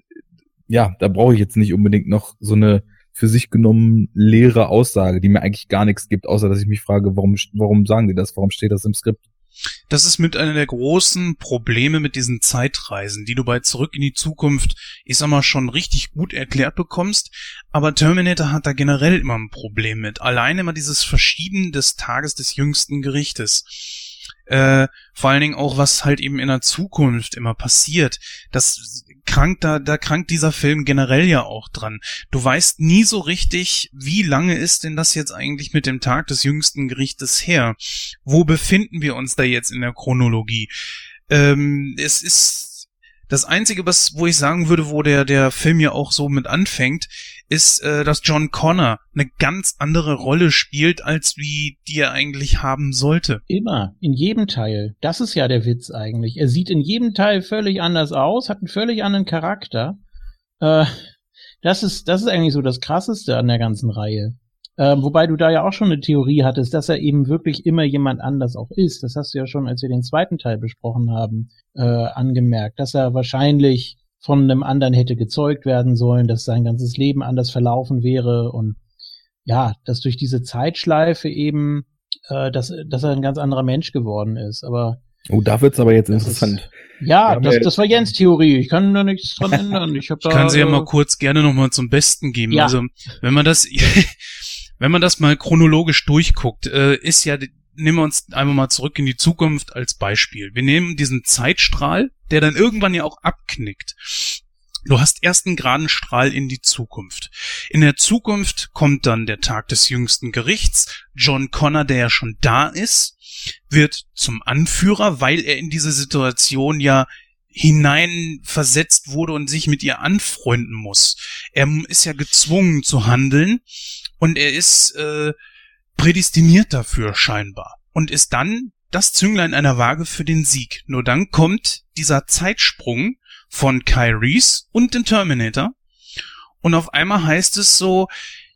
ja, da brauche ich jetzt nicht unbedingt noch so eine für sich genommen leere Aussage, die mir eigentlich gar nichts gibt, außer dass ich mich frage, warum, warum sagen die das? Warum steht das im Skript? Das ist mit einer der großen Probleme mit diesen Zeitreisen, die du bei Zurück in die Zukunft, ich sag mal, schon richtig gut erklärt bekommst. Aber Terminator hat da generell immer ein Problem mit. Alleine immer dieses Verschieben des Tages des jüngsten Gerichtes. Äh, vor allen Dingen auch, was halt eben in der Zukunft immer passiert. Das krankt da, da krankt dieser Film generell ja auch dran. Du weißt nie so richtig, wie lange ist denn das jetzt eigentlich mit dem Tag des jüngsten Gerichtes her? Wo befinden wir uns da jetzt in der Chronologie? Ähm, es ist das Einzige, was, wo ich sagen würde, wo der, der Film ja auch so mit anfängt, ist, äh, dass John Connor eine ganz andere Rolle spielt, als wie die er eigentlich haben sollte. Immer, in jedem Teil. Das ist ja der Witz eigentlich. Er sieht in jedem Teil völlig anders aus, hat einen völlig anderen Charakter. Äh, das ist, das ist eigentlich so das Krasseste an der ganzen Reihe. Ähm, wobei du da ja auch schon eine Theorie hattest, dass er eben wirklich immer jemand anders auch ist. Das hast du ja schon, als wir den zweiten Teil besprochen haben, äh, angemerkt, dass er wahrscheinlich von einem anderen hätte gezeugt werden sollen, dass sein ganzes Leben anders verlaufen wäre und ja, dass durch diese Zeitschleife eben, äh, dass, dass er ein ganz anderer Mensch geworden ist. Aber Oh, da wird's aber jetzt interessant. Ist, ja, das, das war Jens Theorie. Ich kann da nichts dran ändern. Ich, hab ich kann sie ja mal kurz gerne noch mal zum Besten geben. Ja. Also, wenn man das, wenn man das mal chronologisch durchguckt, äh, ist ja, nehmen wir uns einfach mal zurück in die Zukunft als Beispiel. Wir nehmen diesen Zeitstrahl, der dann irgendwann ja auch abknickt. Du hast erst einen geraden Strahl in die Zukunft. In der Zukunft kommt dann der Tag des jüngsten Gerichts. John Connor, der ja schon da ist, wird zum Anführer, weil er in diese Situation ja hineinversetzt wurde und sich mit ihr anfreunden muss. Er ist ja gezwungen zu handeln und er ist äh, prädestiniert dafür scheinbar und ist dann das Zünglein einer Waage für den Sieg. Nur dann kommt dieser Zeitsprung von Kyries und dem Terminator. Und auf einmal heißt es so,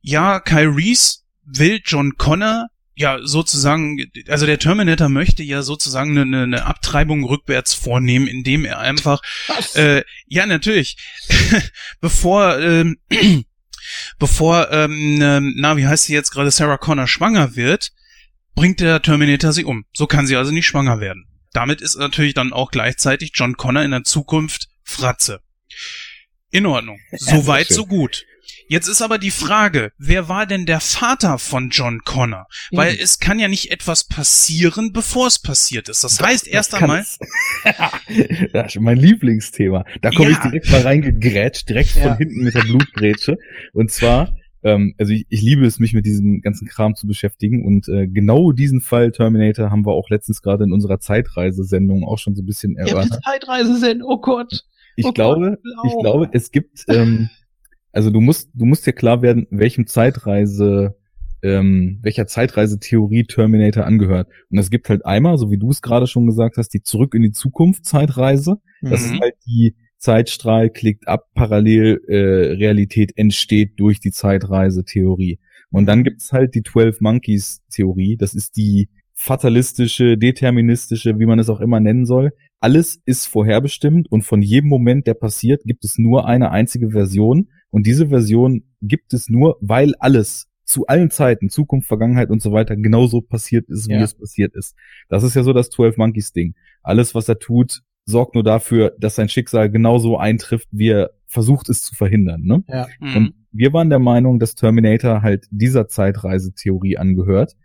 ja, Kyries will John Connor ja sozusagen, also der Terminator möchte ja sozusagen eine, eine Abtreibung rückwärts vornehmen, indem er einfach, äh, ja natürlich, bevor ähm, bevor, ähm, ähm, na, wie heißt sie jetzt gerade, Sarah Connor schwanger wird, bringt der Terminator sie um. So kann sie also nicht schwanger werden. Damit ist natürlich dann auch gleichzeitig John Connor in der Zukunft Fratze. In Ordnung. So weit, so gut. Jetzt ist aber die Frage, wer war denn der Vater von John Connor? Mhm. Weil es kann ja nicht etwas passieren, bevor es passiert ist. Das, das heißt erst einmal. das ist mein Lieblingsthema. Da komme ja. ich direkt mal reingegrätscht, direkt ja. von hinten mit der Blutgrätsche. Und zwar, ähm, also ich, ich liebe es, mich mit diesem ganzen Kram zu beschäftigen. Und äh, genau diesen Fall Terminator haben wir auch letztens gerade in unserer Zeitreisesendung auch schon so ein bisschen erörtert. Ja, Zeitreisesendung, oh Gott. Ich oh glaube, Gott, ich glaube, es gibt ähm, also du musst, du musst dir klar werden, welchem Zeitreise, ähm, welcher Zeitreisetheorie Terminator angehört. Und es gibt halt einmal, so wie du es gerade schon gesagt hast, die Zurück in die Zukunft Zeitreise. Das mhm. ist halt die Zeitstrahl klickt ab, parallel äh, Realität entsteht durch die Zeitreisetheorie. Und dann gibt's halt die 12 Monkeys Theorie. Das ist die fatalistische, deterministische, wie man es auch immer nennen soll. Alles ist vorherbestimmt und von jedem Moment, der passiert, gibt es nur eine einzige Version und diese Version gibt es nur, weil alles zu allen Zeiten, Zukunft, Vergangenheit und so weiter, genauso passiert ist, wie ja. es passiert ist. Das ist ja so das 12 Monkeys Ding. Alles, was er tut, sorgt nur dafür, dass sein Schicksal genauso eintrifft, wie er versucht es zu verhindern. Ne? Ja. Mhm. Und wir waren der Meinung, dass Terminator halt dieser Zeitreisetheorie angehört.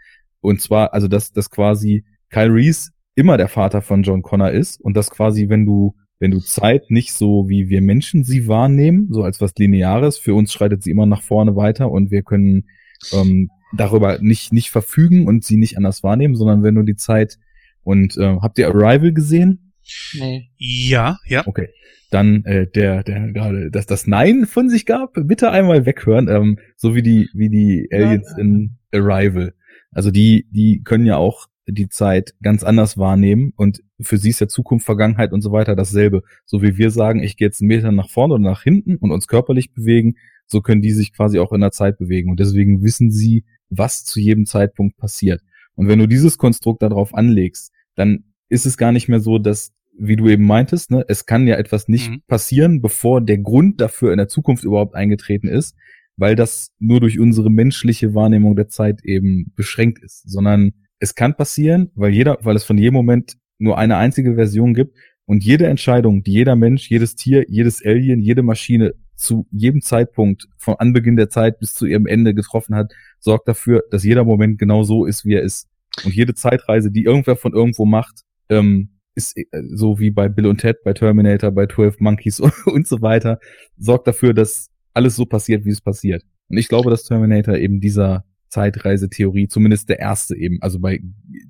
Und zwar, also dass, dass quasi Kyle Reese immer der Vater von John Connor ist und dass quasi, wenn du, wenn du Zeit nicht so wie wir Menschen sie wahrnehmen, so als was Lineares, für uns schreitet sie immer nach vorne weiter und wir können ähm, darüber nicht, nicht verfügen und sie nicht anders wahrnehmen, sondern wenn du die Zeit und äh, habt ihr Arrival gesehen? Nee. Ja, ja. Okay. Dann äh, der, der gerade dass das Nein von sich gab, bitte einmal weghören, ähm, so wie die, wie die Aliens ja. in Arrival. Also die, die können ja auch die Zeit ganz anders wahrnehmen und für sie ist ja Zukunft, Vergangenheit und so weiter dasselbe. So wie wir sagen, ich gehe jetzt einen Meter nach vorne oder nach hinten und uns körperlich bewegen, so können die sich quasi auch in der Zeit bewegen und deswegen wissen sie, was zu jedem Zeitpunkt passiert. Und wenn du dieses Konstrukt darauf anlegst, dann ist es gar nicht mehr so, dass, wie du eben meintest, ne, es kann ja etwas nicht mhm. passieren, bevor der Grund dafür in der Zukunft überhaupt eingetreten ist, weil das nur durch unsere menschliche Wahrnehmung der Zeit eben beschränkt ist, sondern es kann passieren, weil jeder, weil es von jedem Moment nur eine einzige Version gibt und jede Entscheidung, die jeder Mensch, jedes Tier, jedes Alien, jede Maschine zu jedem Zeitpunkt von Anbeginn der Zeit bis zu ihrem Ende getroffen hat, sorgt dafür, dass jeder Moment genau so ist, wie er ist. Und jede Zeitreise, die irgendwer von irgendwo macht, ähm, ist äh, so wie bei Bill und Ted, bei Terminator, bei 12 Monkeys und so weiter, sorgt dafür, dass alles so passiert, wie es passiert. Und ich glaube, dass Terminator eben dieser Zeitreisetheorie, zumindest der erste eben, also bei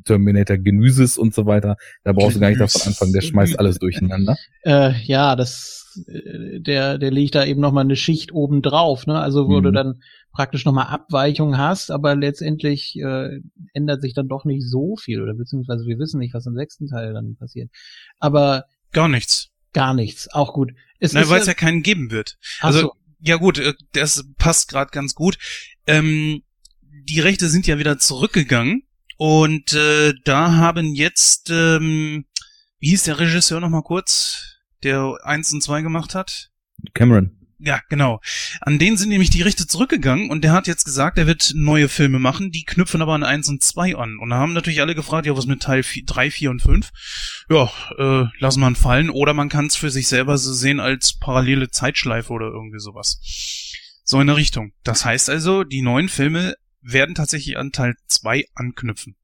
Terminator Genüses und so weiter, da brauchst du gar nicht davon anfangen, der schmeißt alles durcheinander. Äh, ja, das, äh, der, der legt da eben nochmal eine Schicht oben drauf, ne, also wo mhm. du dann praktisch nochmal Abweichungen hast, aber letztendlich äh, ändert sich dann doch nicht so viel oder beziehungsweise wir wissen nicht, was im sechsten Teil dann passiert. Aber gar nichts. Gar nichts, auch gut. Es Nein, weil es ja keinen geben wird. Also so. ja gut, äh, das passt gerade ganz gut. Ähm, die Rechte sind ja wieder zurückgegangen und äh, da haben jetzt, ähm, wie hieß der Regisseur nochmal kurz, der eins und zwei gemacht hat? Cameron. Ja, genau. An den sind nämlich die Rechte zurückgegangen und der hat jetzt gesagt, er wird neue Filme machen, die knüpfen aber an 1 und 2 an. Und da haben natürlich alle gefragt, ja, was mit Teil 4, 3, 4 und 5? Ja, äh, lassen wir fallen. Oder man kann es für sich selber so sehen als parallele Zeitschleife oder irgendwie sowas. So in der Richtung. Das heißt also, die neuen Filme werden tatsächlich an Teil 2 anknüpfen.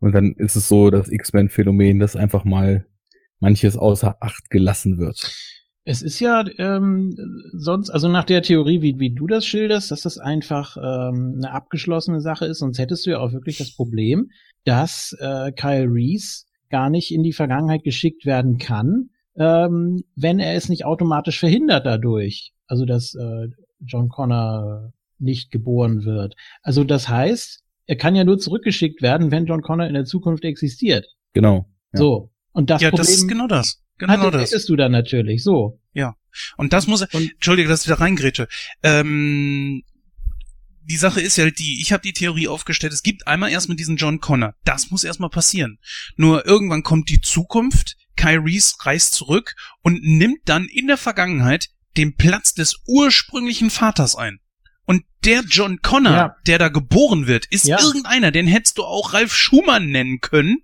Und dann ist es so das X-Men-Phänomen, dass einfach mal manches außer Acht gelassen wird. Es ist ja ähm, sonst, also nach der Theorie, wie, wie du das schilderst, dass das einfach ähm, eine abgeschlossene Sache ist, sonst hättest du ja auch wirklich das Problem, dass äh, Kyle Reese gar nicht in die Vergangenheit geschickt werden kann, ähm, wenn er es nicht automatisch verhindert dadurch. Also dass äh, John Connor nicht geboren wird. Also das heißt, er kann ja nur zurückgeschickt werden, wenn John Connor in der Zukunft existiert. Genau. Ja. So. Und das ja, Problem das ist genau das. Genau hatte, das. hättest du dann natürlich, so. Ja. Und das muss, und, entschuldige, dass ich wieder reingrätsche. Ähm, die Sache ist ja halt die, ich habe die Theorie aufgestellt, es gibt einmal erstmal diesen John Connor. Das muss erstmal passieren. Nur irgendwann kommt die Zukunft, Kai Reese reist zurück und nimmt dann in der Vergangenheit den Platz des ursprünglichen Vaters ein. Und der John Connor, ja. der da geboren wird, ist ja. irgendeiner, den hättest du auch Ralf Schumann nennen können.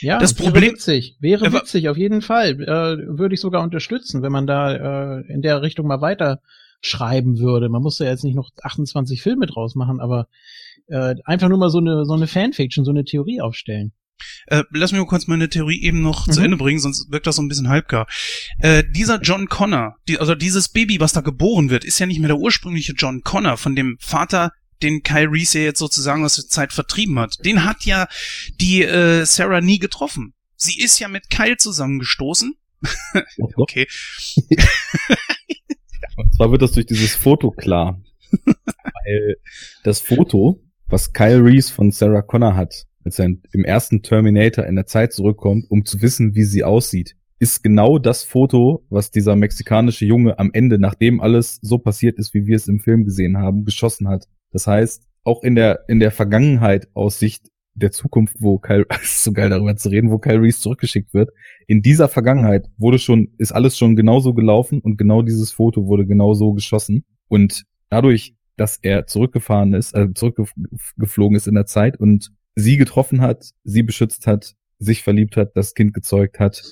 Ja, das Problem wäre witzig, wäre witzig, auf jeden Fall. Äh, würde ich sogar unterstützen, wenn man da äh, in der Richtung mal weiter schreiben würde. Man muss ja jetzt nicht noch 28 Filme draus machen, aber äh, einfach nur mal so eine, so eine Fanfiction, so eine Theorie aufstellen. Äh, lass mich mal kurz meine Theorie eben noch mhm. zu Ende bringen, sonst wirkt das so ein bisschen halbgar. Äh, dieser John Connor, die, also dieses Baby, was da geboren wird, ist ja nicht mehr der ursprüngliche John Connor von dem Vater, den Kyle Reese ja jetzt sozusagen aus der Zeit vertrieben hat. Den hat ja die äh, Sarah nie getroffen. Sie ist ja mit Kyle zusammengestoßen. okay. Und zwar wird das durch dieses Foto klar. Weil das Foto, was Kyle Reese von Sarah Connor hat, als er im ersten Terminator in der Zeit zurückkommt, um zu wissen, wie sie aussieht, ist genau das Foto, was dieser mexikanische Junge am Ende, nachdem alles so passiert ist, wie wir es im Film gesehen haben, geschossen hat. Das heißt, auch in der, in der Vergangenheit aus Sicht der Zukunft, wo Kyle, ist so geil darüber zu reden, wo Kyle Reese zurückgeschickt wird. In dieser Vergangenheit wurde schon, ist alles schon genauso gelaufen und genau dieses Foto wurde genauso geschossen. Und dadurch, dass er zurückgefahren ist, also zurückgeflogen ist in der Zeit und sie getroffen hat, sie beschützt hat, sich verliebt hat, das Kind gezeugt hat,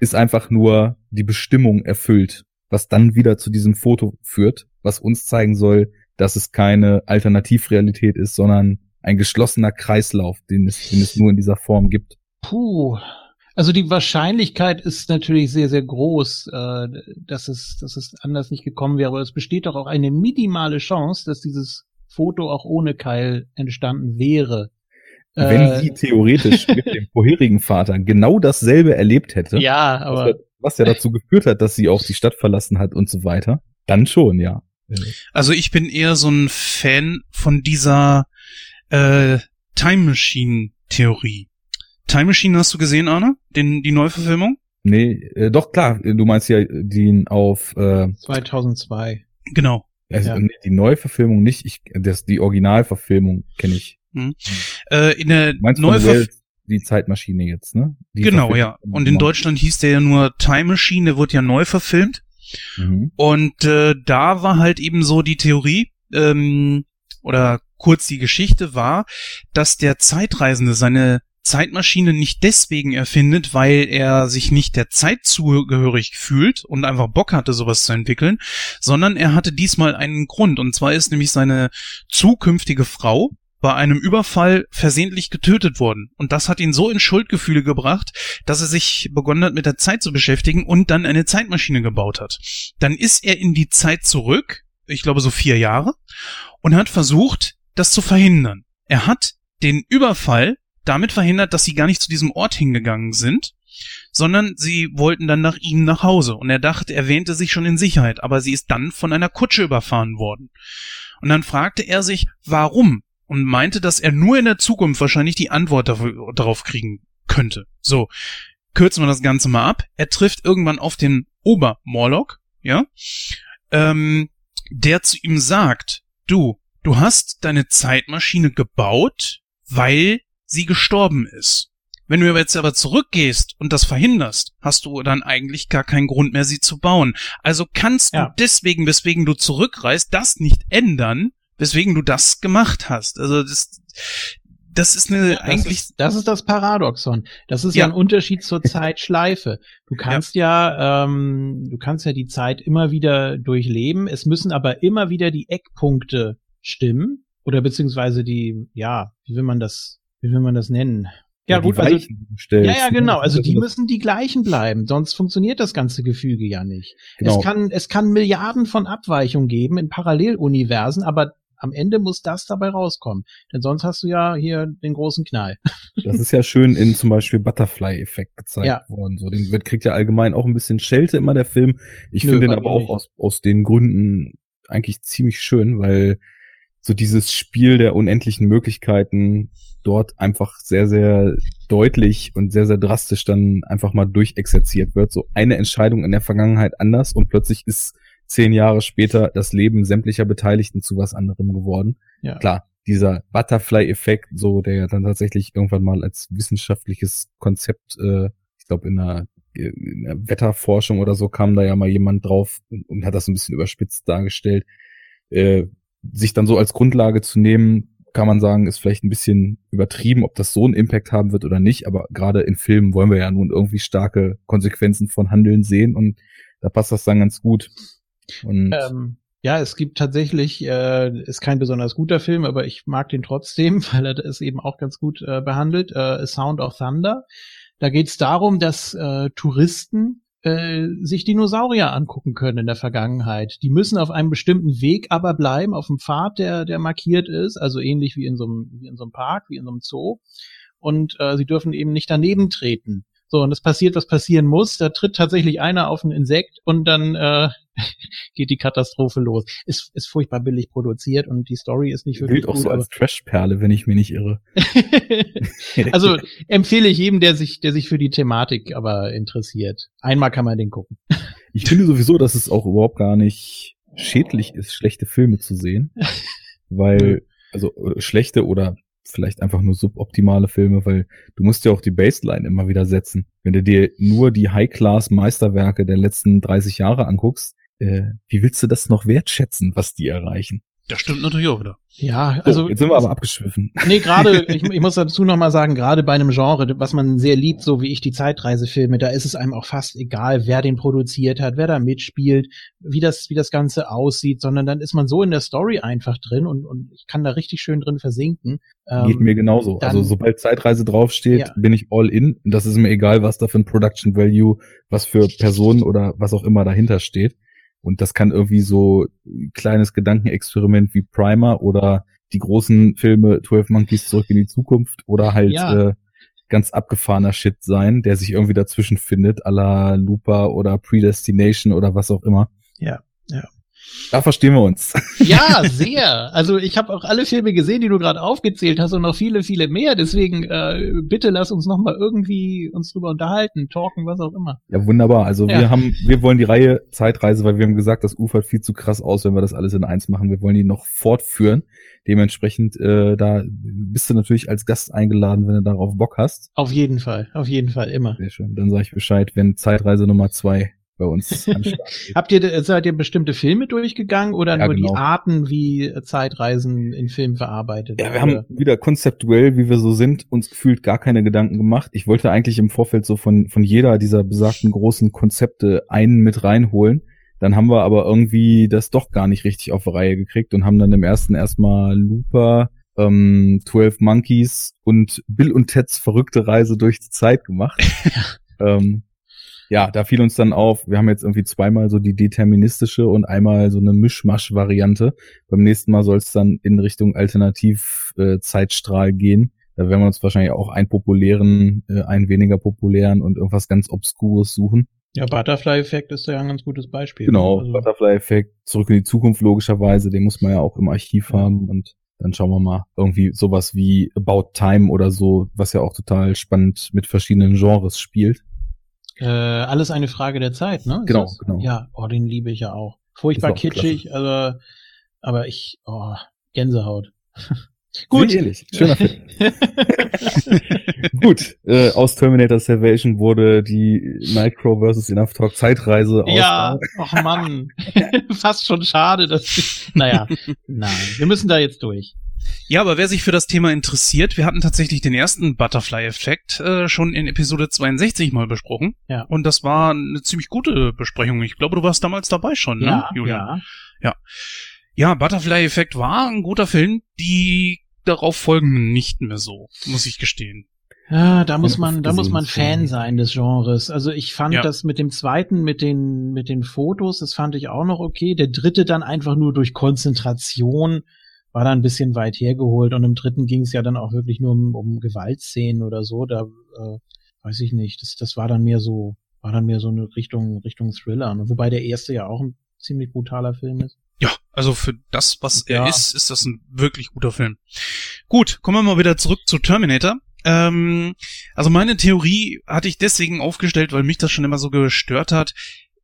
ist einfach nur die Bestimmung erfüllt, was dann wieder zu diesem Foto führt, was uns zeigen soll, dass es keine Alternativrealität ist, sondern ein geschlossener Kreislauf, den es, den es nur in dieser Form gibt. Puh. Also die Wahrscheinlichkeit ist natürlich sehr, sehr groß, äh, dass, es, dass es anders nicht gekommen wäre. Aber es besteht doch auch eine minimale Chance, dass dieses Foto auch ohne Keil entstanden wäre. Wenn Äh, sie theoretisch mit dem vorherigen Vater genau dasselbe erlebt hätte, Ja, was, aber ja, was ja dazu geführt hat, dass sie auch die Stadt verlassen hat und so weiter, dann schon, ja. Also ich bin eher so ein Fan von dieser äh, Time Machine Theorie. Time Machine hast du gesehen, Arne? Den, die Neuverfilmung? Nee, äh, doch klar, du meinst ja den auf äh, 2002. Genau. Also, Ja. die Neuverfilmung nicht, ich das die Originalverfilmung kenne ich. Äh, in der Neuverfilmung. Die Zeitmaschine jetzt, ne? Die Genau, ja. Und in Deutschland hieß der ja nur Time Machine, der wurde ja neu verfilmt. Mhm. Und äh, da war halt eben so die Theorie, ähm, oder kurz die Geschichte war, dass der Zeitreisende seine Zeitmaschine nicht deswegen erfindet, weil er sich nicht der Zeit zugehörig fühlt und einfach Bock hatte, sowas zu entwickeln, sondern er hatte diesmal einen Grund. Und zwar ist nämlich seine zukünftige Frau bei einem Überfall versehentlich getötet worden. Und das hat ihn so in Schuldgefühle gebracht, dass er sich begonnen hat, mit der Zeit zu beschäftigen und dann eine Zeitmaschine gebaut hat. Dann ist er in die Zeit zurück, ich glaube so vier Jahre, und hat versucht, das zu verhindern. Er hat den Überfall damit verhindert, dass sie gar nicht zu diesem Ort hingegangen sind, sondern sie wollten dann nach ihm nach Hause. Und er dachte, er wähnte sich schon in Sicherheit, aber sie ist dann von einer Kutsche überfahren worden. Und dann fragte er sich, warum? Und meinte, dass er nur in der Zukunft wahrscheinlich die Antwort darauf kriegen könnte. So, kürzen wir das Ganze mal ab. Er trifft irgendwann auf den Ober-Morlock, ja, ähm, der zu ihm sagt, du, du hast deine Zeitmaschine gebaut, weil sie gestorben ist. Wenn du jetzt aber zurückgehst und das verhinderst, hast du dann eigentlich gar keinen Grund mehr, sie zu bauen. Also kannst Ja. du deswegen, weswegen du zurückreist, das nicht ändern, weswegen du das gemacht hast. Also das, das ist eine Das eigentlich ist, das ist das Paradoxon. Das ist ja, Ja. ein Unterschied zur Zeitschleife. Du kannst ja, ähm, du kannst ja die Zeit immer wieder durchleben. Es müssen aber immer wieder die Eckpunkte stimmen oder beziehungsweise die, ja, wie will man das, wie will man das nennen? Ja, die gut, also stellst, ja, ja, ne? genau. Also ist die müssen die gleichen bleiben, sonst funktioniert das ganze Gefüge ja nicht. Genau. Es kann, es kann Milliarden von Abweichungen geben in Paralleluniversen, aber am Ende muss das dabei rauskommen. Denn sonst hast du ja hier den großen Knall. Das ist ja schön in zum Beispiel Butterfly-Effekt gezeigt Ja. worden. So, den wird, kriegt ja allgemein auch ein bisschen Schelte immer der Film. Ich finde den aber auch nicht. aus, aus den Gründen eigentlich ziemlich schön, weil so dieses Spiel der unendlichen Möglichkeiten dort einfach sehr, sehr deutlich und sehr, sehr drastisch dann einfach mal durchexerziert wird. So eine Entscheidung in der Vergangenheit anders und plötzlich ist zehn Jahre später das Leben sämtlicher Beteiligten zu was anderem geworden Ja. klar, dieser Butterfly-Effekt, so der ja dann tatsächlich irgendwann mal als wissenschaftliches Konzept, äh, ich glaube in einer, in einer Wetterforschung oder so kam da ja mal jemand drauf und, und hat das ein bisschen überspitzt dargestellt. Äh, sich dann so als Grundlage zu nehmen, kann man sagen, ist vielleicht ein bisschen übertrieben, ob das so einen Impact haben wird oder nicht, aber gerade in Filmen wollen wir ja nun irgendwie starke Konsequenzen von Handeln sehen und da passt das dann ganz gut. Und Ähm, ja, es gibt tatsächlich, äh, ist kein besonders guter Film, aber ich mag den trotzdem, weil er es eben auch ganz gut äh, behandelt. Äh, A Sound of Thunder. Da geht es darum, dass äh, Touristen äh, sich Dinosaurier angucken können in der Vergangenheit. Die müssen auf einem bestimmten Weg aber bleiben, auf dem Pfad, der, der markiert ist, also ähnlich wie in so einem, wie in so einem Park, wie in so einem Zoo. Und äh, sie dürfen eben nicht daneben treten. So, und es passiert, was passieren muss. Da tritt tatsächlich einer auf ein Insekt und dann äh, geht die Katastrophe los. Ist, ist furchtbar billig produziert und die Story ist nicht wirklich gilt auch gut. so als Trashperle, wenn ich mich nicht irre. also empfehle ich jedem, der sich, der sich für die Thematik aber interessiert. Einmal kann man den gucken. Ich finde sowieso, dass es auch überhaupt gar nicht schädlich ist, schlechte Filme zu sehen. Weil, also äh, schlechte oder vielleicht einfach nur suboptimale Filme, weil du musst ja auch die Baseline immer wieder setzen. Wenn du dir nur die High-Class-Meisterwerke der letzten 30 Jahre anguckst, äh, wie willst du das noch wertschätzen, was die erreichen? Das stimmt natürlich auch wieder. Ja, also. So, jetzt sind wir aber abgeschwiffen. Nee, gerade, ich, ich muss dazu nochmal sagen, gerade bei einem Genre, was man sehr liebt, so wie ich die Zeitreisefilme, da ist es einem auch fast egal, wer den produziert hat, wer da mitspielt, wie das, wie das Ganze aussieht, sondern dann ist man so in der Story einfach drin und, und ich kann da richtig schön drin versinken. Geht Ähm, mir genauso. dann- also sobald Zeitreise draufsteht, Ja. bin ich all in. Das ist mir egal, was da für ein Production Value, was für Personen oder was auch immer dahinter steht. Und das kann irgendwie so ein kleines Gedankenexperiment wie Primer oder die großen Filme 12 Monkeys zurück in die Zukunft oder halt Ja. äh, ganz abgefahrener Shit sein, der sich irgendwie dazwischen findet, à la Looper oder Predestination oder was auch immer. Ja, ja. Da verstehen wir uns. Ja, sehr. Also ich habe auch alle Filme gesehen, die du gerade aufgezählt hast und noch viele, viele mehr. Deswegen äh, bitte lass uns noch mal irgendwie uns drüber unterhalten, talken, was auch immer. Ja, wunderbar. Also Ja. wir haben, wir wollen die Reihe Zeitreise, weil wir haben gesagt, das ufert viel zu krass aus, wenn wir das alles in eins machen. Wir wollen die noch fortführen. Dementsprechend, äh, da bist du natürlich als Gast eingeladen, wenn du darauf Bock hast. Auf jeden Fall, auf jeden Fall immer. Sehr schön. Dann sage ich Bescheid, wenn Zeitreise Nummer zwei bei uns. Habt ihr seid ihr bestimmte Filme durchgegangen oder Ja, nur genau. die Arten, wie Zeitreisen in Filmen verarbeitet? Ja, wir haben wieder konzeptuell, wie wir so sind, uns gefühlt gar keine Gedanken gemacht. Ich wollte eigentlich im Vorfeld so von, von jeder dieser besagten großen Konzepte einen mit reinholen. Dann haben wir aber irgendwie das doch gar nicht richtig auf die Reihe gekriegt und haben dann im ersten erstmal Looper, ähm, 12 Monkeys und Bill und Teds verrückte Reise durch die Zeit gemacht. ähm, ja, da fiel uns dann auf, wir haben jetzt irgendwie zweimal so die deterministische und einmal so eine Mischmasch-Variante. Beim nächsten Mal soll es dann in Richtung Alternativ-Zeitstrahl gehen. Da werden wir uns wahrscheinlich auch einen populären, äh, einen weniger populären und irgendwas ganz Obskures suchen. Ja, Butterfly-Effekt ist ja ein ganz gutes Beispiel. Genau, Also, Butterfly-Effekt, zurück in die Zukunft logischerweise, den muss man ja auch im Archiv haben und dann schauen wir mal irgendwie sowas wie About Time oder so, was ja auch total spannend mit verschiedenen Genres spielt. Äh, alles eine Frage der Zeit, ne? Ist Genau, das? genau. Ja, oh, den liebe ich ja auch. Furchtbar auch kitschig, aber, aber ich, oh, Gänsehaut. Gut. Sehr ähnlich. Schöner Film. Gut, äh, aus Terminator Salvation wurde die Nightcrow vs. Enough Talk Zeitreise Ja, aus. ach Mann. Fast schon schade, dass, naja, nein, wir müssen da jetzt durch. Ja, aber wer sich für das Thema interessiert, wir hatten tatsächlich den ersten Butterfly-Effekt äh, schon in Episode 62 mal besprochen. Ja. Und das war eine ziemlich gute Besprechung. Ich glaube, du warst damals dabei schon, ne, Ja, Julian? ja. Ja, Butterfly-Effekt war ein guter Film. Die darauf folgenden nicht mehr so, muss ich gestehen. Ja, da muss Ja, man, da muss man Fan ja. sein des Genres. Also ich fand Ja. das mit dem zweiten, mit den, mit den Fotos, das fand ich auch noch okay. Der dritte dann einfach nur durch Konzentration war da ein bisschen weit hergeholt und im dritten ging es ja dann auch wirklich nur um, um Gewaltszenen oder so. Da äh, weiß ich nicht. Das, das war dann mehr so, war dann mehr so eine Richtung, Richtung Thriller. Ne? Wobei der erste ja auch ein ziemlich brutaler Film ist. Ja, also für das, was er Ja. ist, ist das ein wirklich guter Film. Gut, kommen wir mal wieder zurück zu Terminator. Ähm, also meine Theorie hatte ich deswegen aufgestellt, weil mich das schon immer so gestört hat.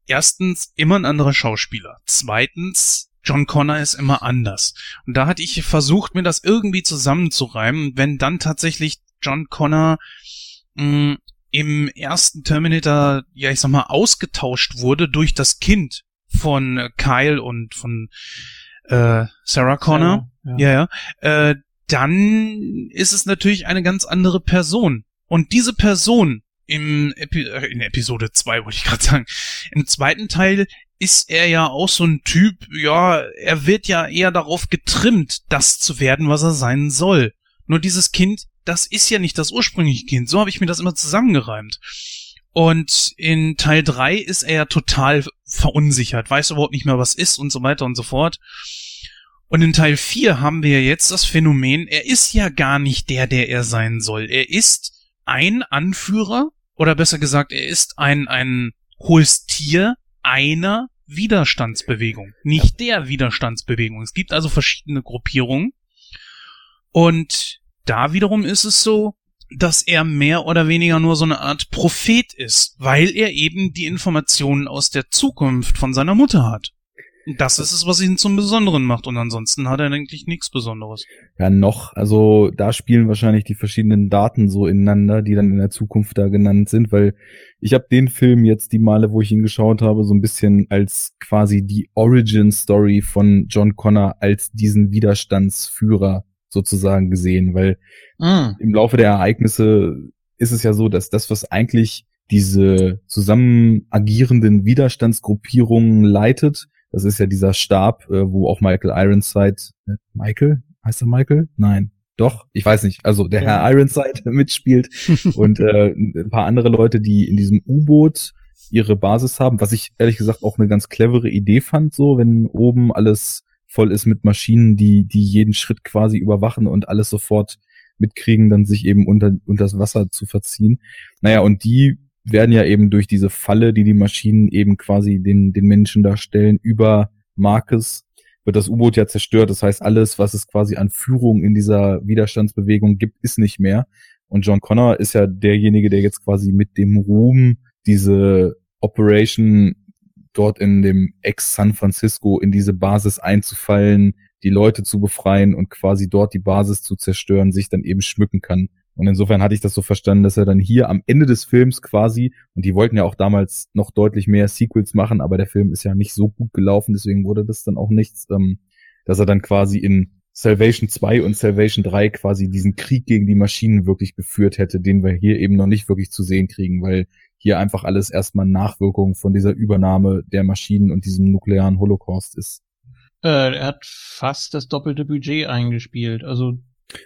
Erstens, immer ein anderer Schauspieler. Zweitens, John Connor ist immer anders. Und da hatte ich versucht, mir das irgendwie zusammenzureimen, wenn dann tatsächlich John Connor mh, im ersten Terminator, ja ich sag mal, ausgetauscht wurde durch das Kind von äh, Kyle und von äh, Sarah Connor. Ja, Ja, ja. Äh, dann ist es natürlich eine ganz andere Person. Und diese Person im Epi äh, in Episode 2 wollte ich gerade sagen, im zweiten Teil ist er ja auch so ein Typ, ja, er wird ja eher darauf getrimmt, das zu werden, was er sein soll. Nur dieses Kind, das ist ja nicht das ursprüngliche Kind. So habe ich mir das immer zusammengereimt. Und in Teil 3 ist er ja total verunsichert, weiß überhaupt nicht mehr, was ist und so weiter und so fort. Und in Teil 4 haben wir jetzt das Phänomen, er ist ja gar nicht der, der er sein soll. Er ist ein Anführer, oder besser gesagt, er ist ein, ein hohes Tier einer Widerstandsbewegung, nicht der Widerstandsbewegung. Es gibt also verschiedene Gruppierungen. Und da wiederum ist es so, dass er mehr oder weniger nur so eine Art Prophet ist, weil er eben die Informationen aus der Zukunft von seiner Mutter hat. Das ist es, was ihn zum Besonderen macht. Und ansonsten hat er eigentlich nichts Besonderes. Ja, noch. Also da spielen wahrscheinlich die verschiedenen Daten so ineinander, die dann in der Zukunft da genannt sind, weil ich habe den Film jetzt die Male, wo ich ihn geschaut habe, so ein bisschen als quasi die Origin Story von John Connor als diesen Widerstandsführer sozusagen gesehen, weil mm. im Laufe der Ereignisse ist es ja so, dass das, was eigentlich diese zusammen agierenden Widerstandsgruppierungen leitet, das ist ja dieser Stab, äh, wo auch Michael Ironside, äh, Michael? Heißt er Michael? Nein. Doch, ich weiß nicht. Also der ja. Herr Ironside mitspielt und äh, ein paar andere Leute, die in diesem U-Boot ihre Basis haben, was ich ehrlich gesagt auch eine ganz clevere Idee fand, so wenn oben alles voll ist mit Maschinen, die die jeden Schritt quasi überwachen und alles sofort mitkriegen, dann sich eben unter unter das Wasser zu verziehen. Naja, und die werden ja eben durch diese Falle, die die Maschinen eben quasi den, den Menschen darstellen, über Marcus wird das U-Boot ja zerstört. Das heißt, alles, was es quasi an Führung in dieser Widerstandsbewegung gibt, ist nicht mehr. Und John Connor ist ja derjenige, der jetzt quasi mit dem Ruhm diese Operation dort in dem Ex-San Francisco in diese Basis einzufallen, die Leute zu befreien und quasi dort die Basis zu zerstören, sich dann eben schmücken kann. Und insofern hatte ich das so verstanden, dass er dann hier am Ende des Films quasi, und die wollten ja auch damals noch deutlich mehr Sequels machen, aber der Film ist ja nicht so gut gelaufen, deswegen wurde das dann auch nichts, ähm, dass er dann quasi in Salvation 2 und Salvation 3 quasi diesen Krieg gegen die Maschinen wirklich geführt hätte, den wir hier eben noch nicht wirklich zu sehen kriegen, weil hier einfach alles erstmal Nachwirkungen von dieser Übernahme der Maschinen und diesem nuklearen Holocaust ist. Äh, er hat fast das doppelte Budget eingespielt. Also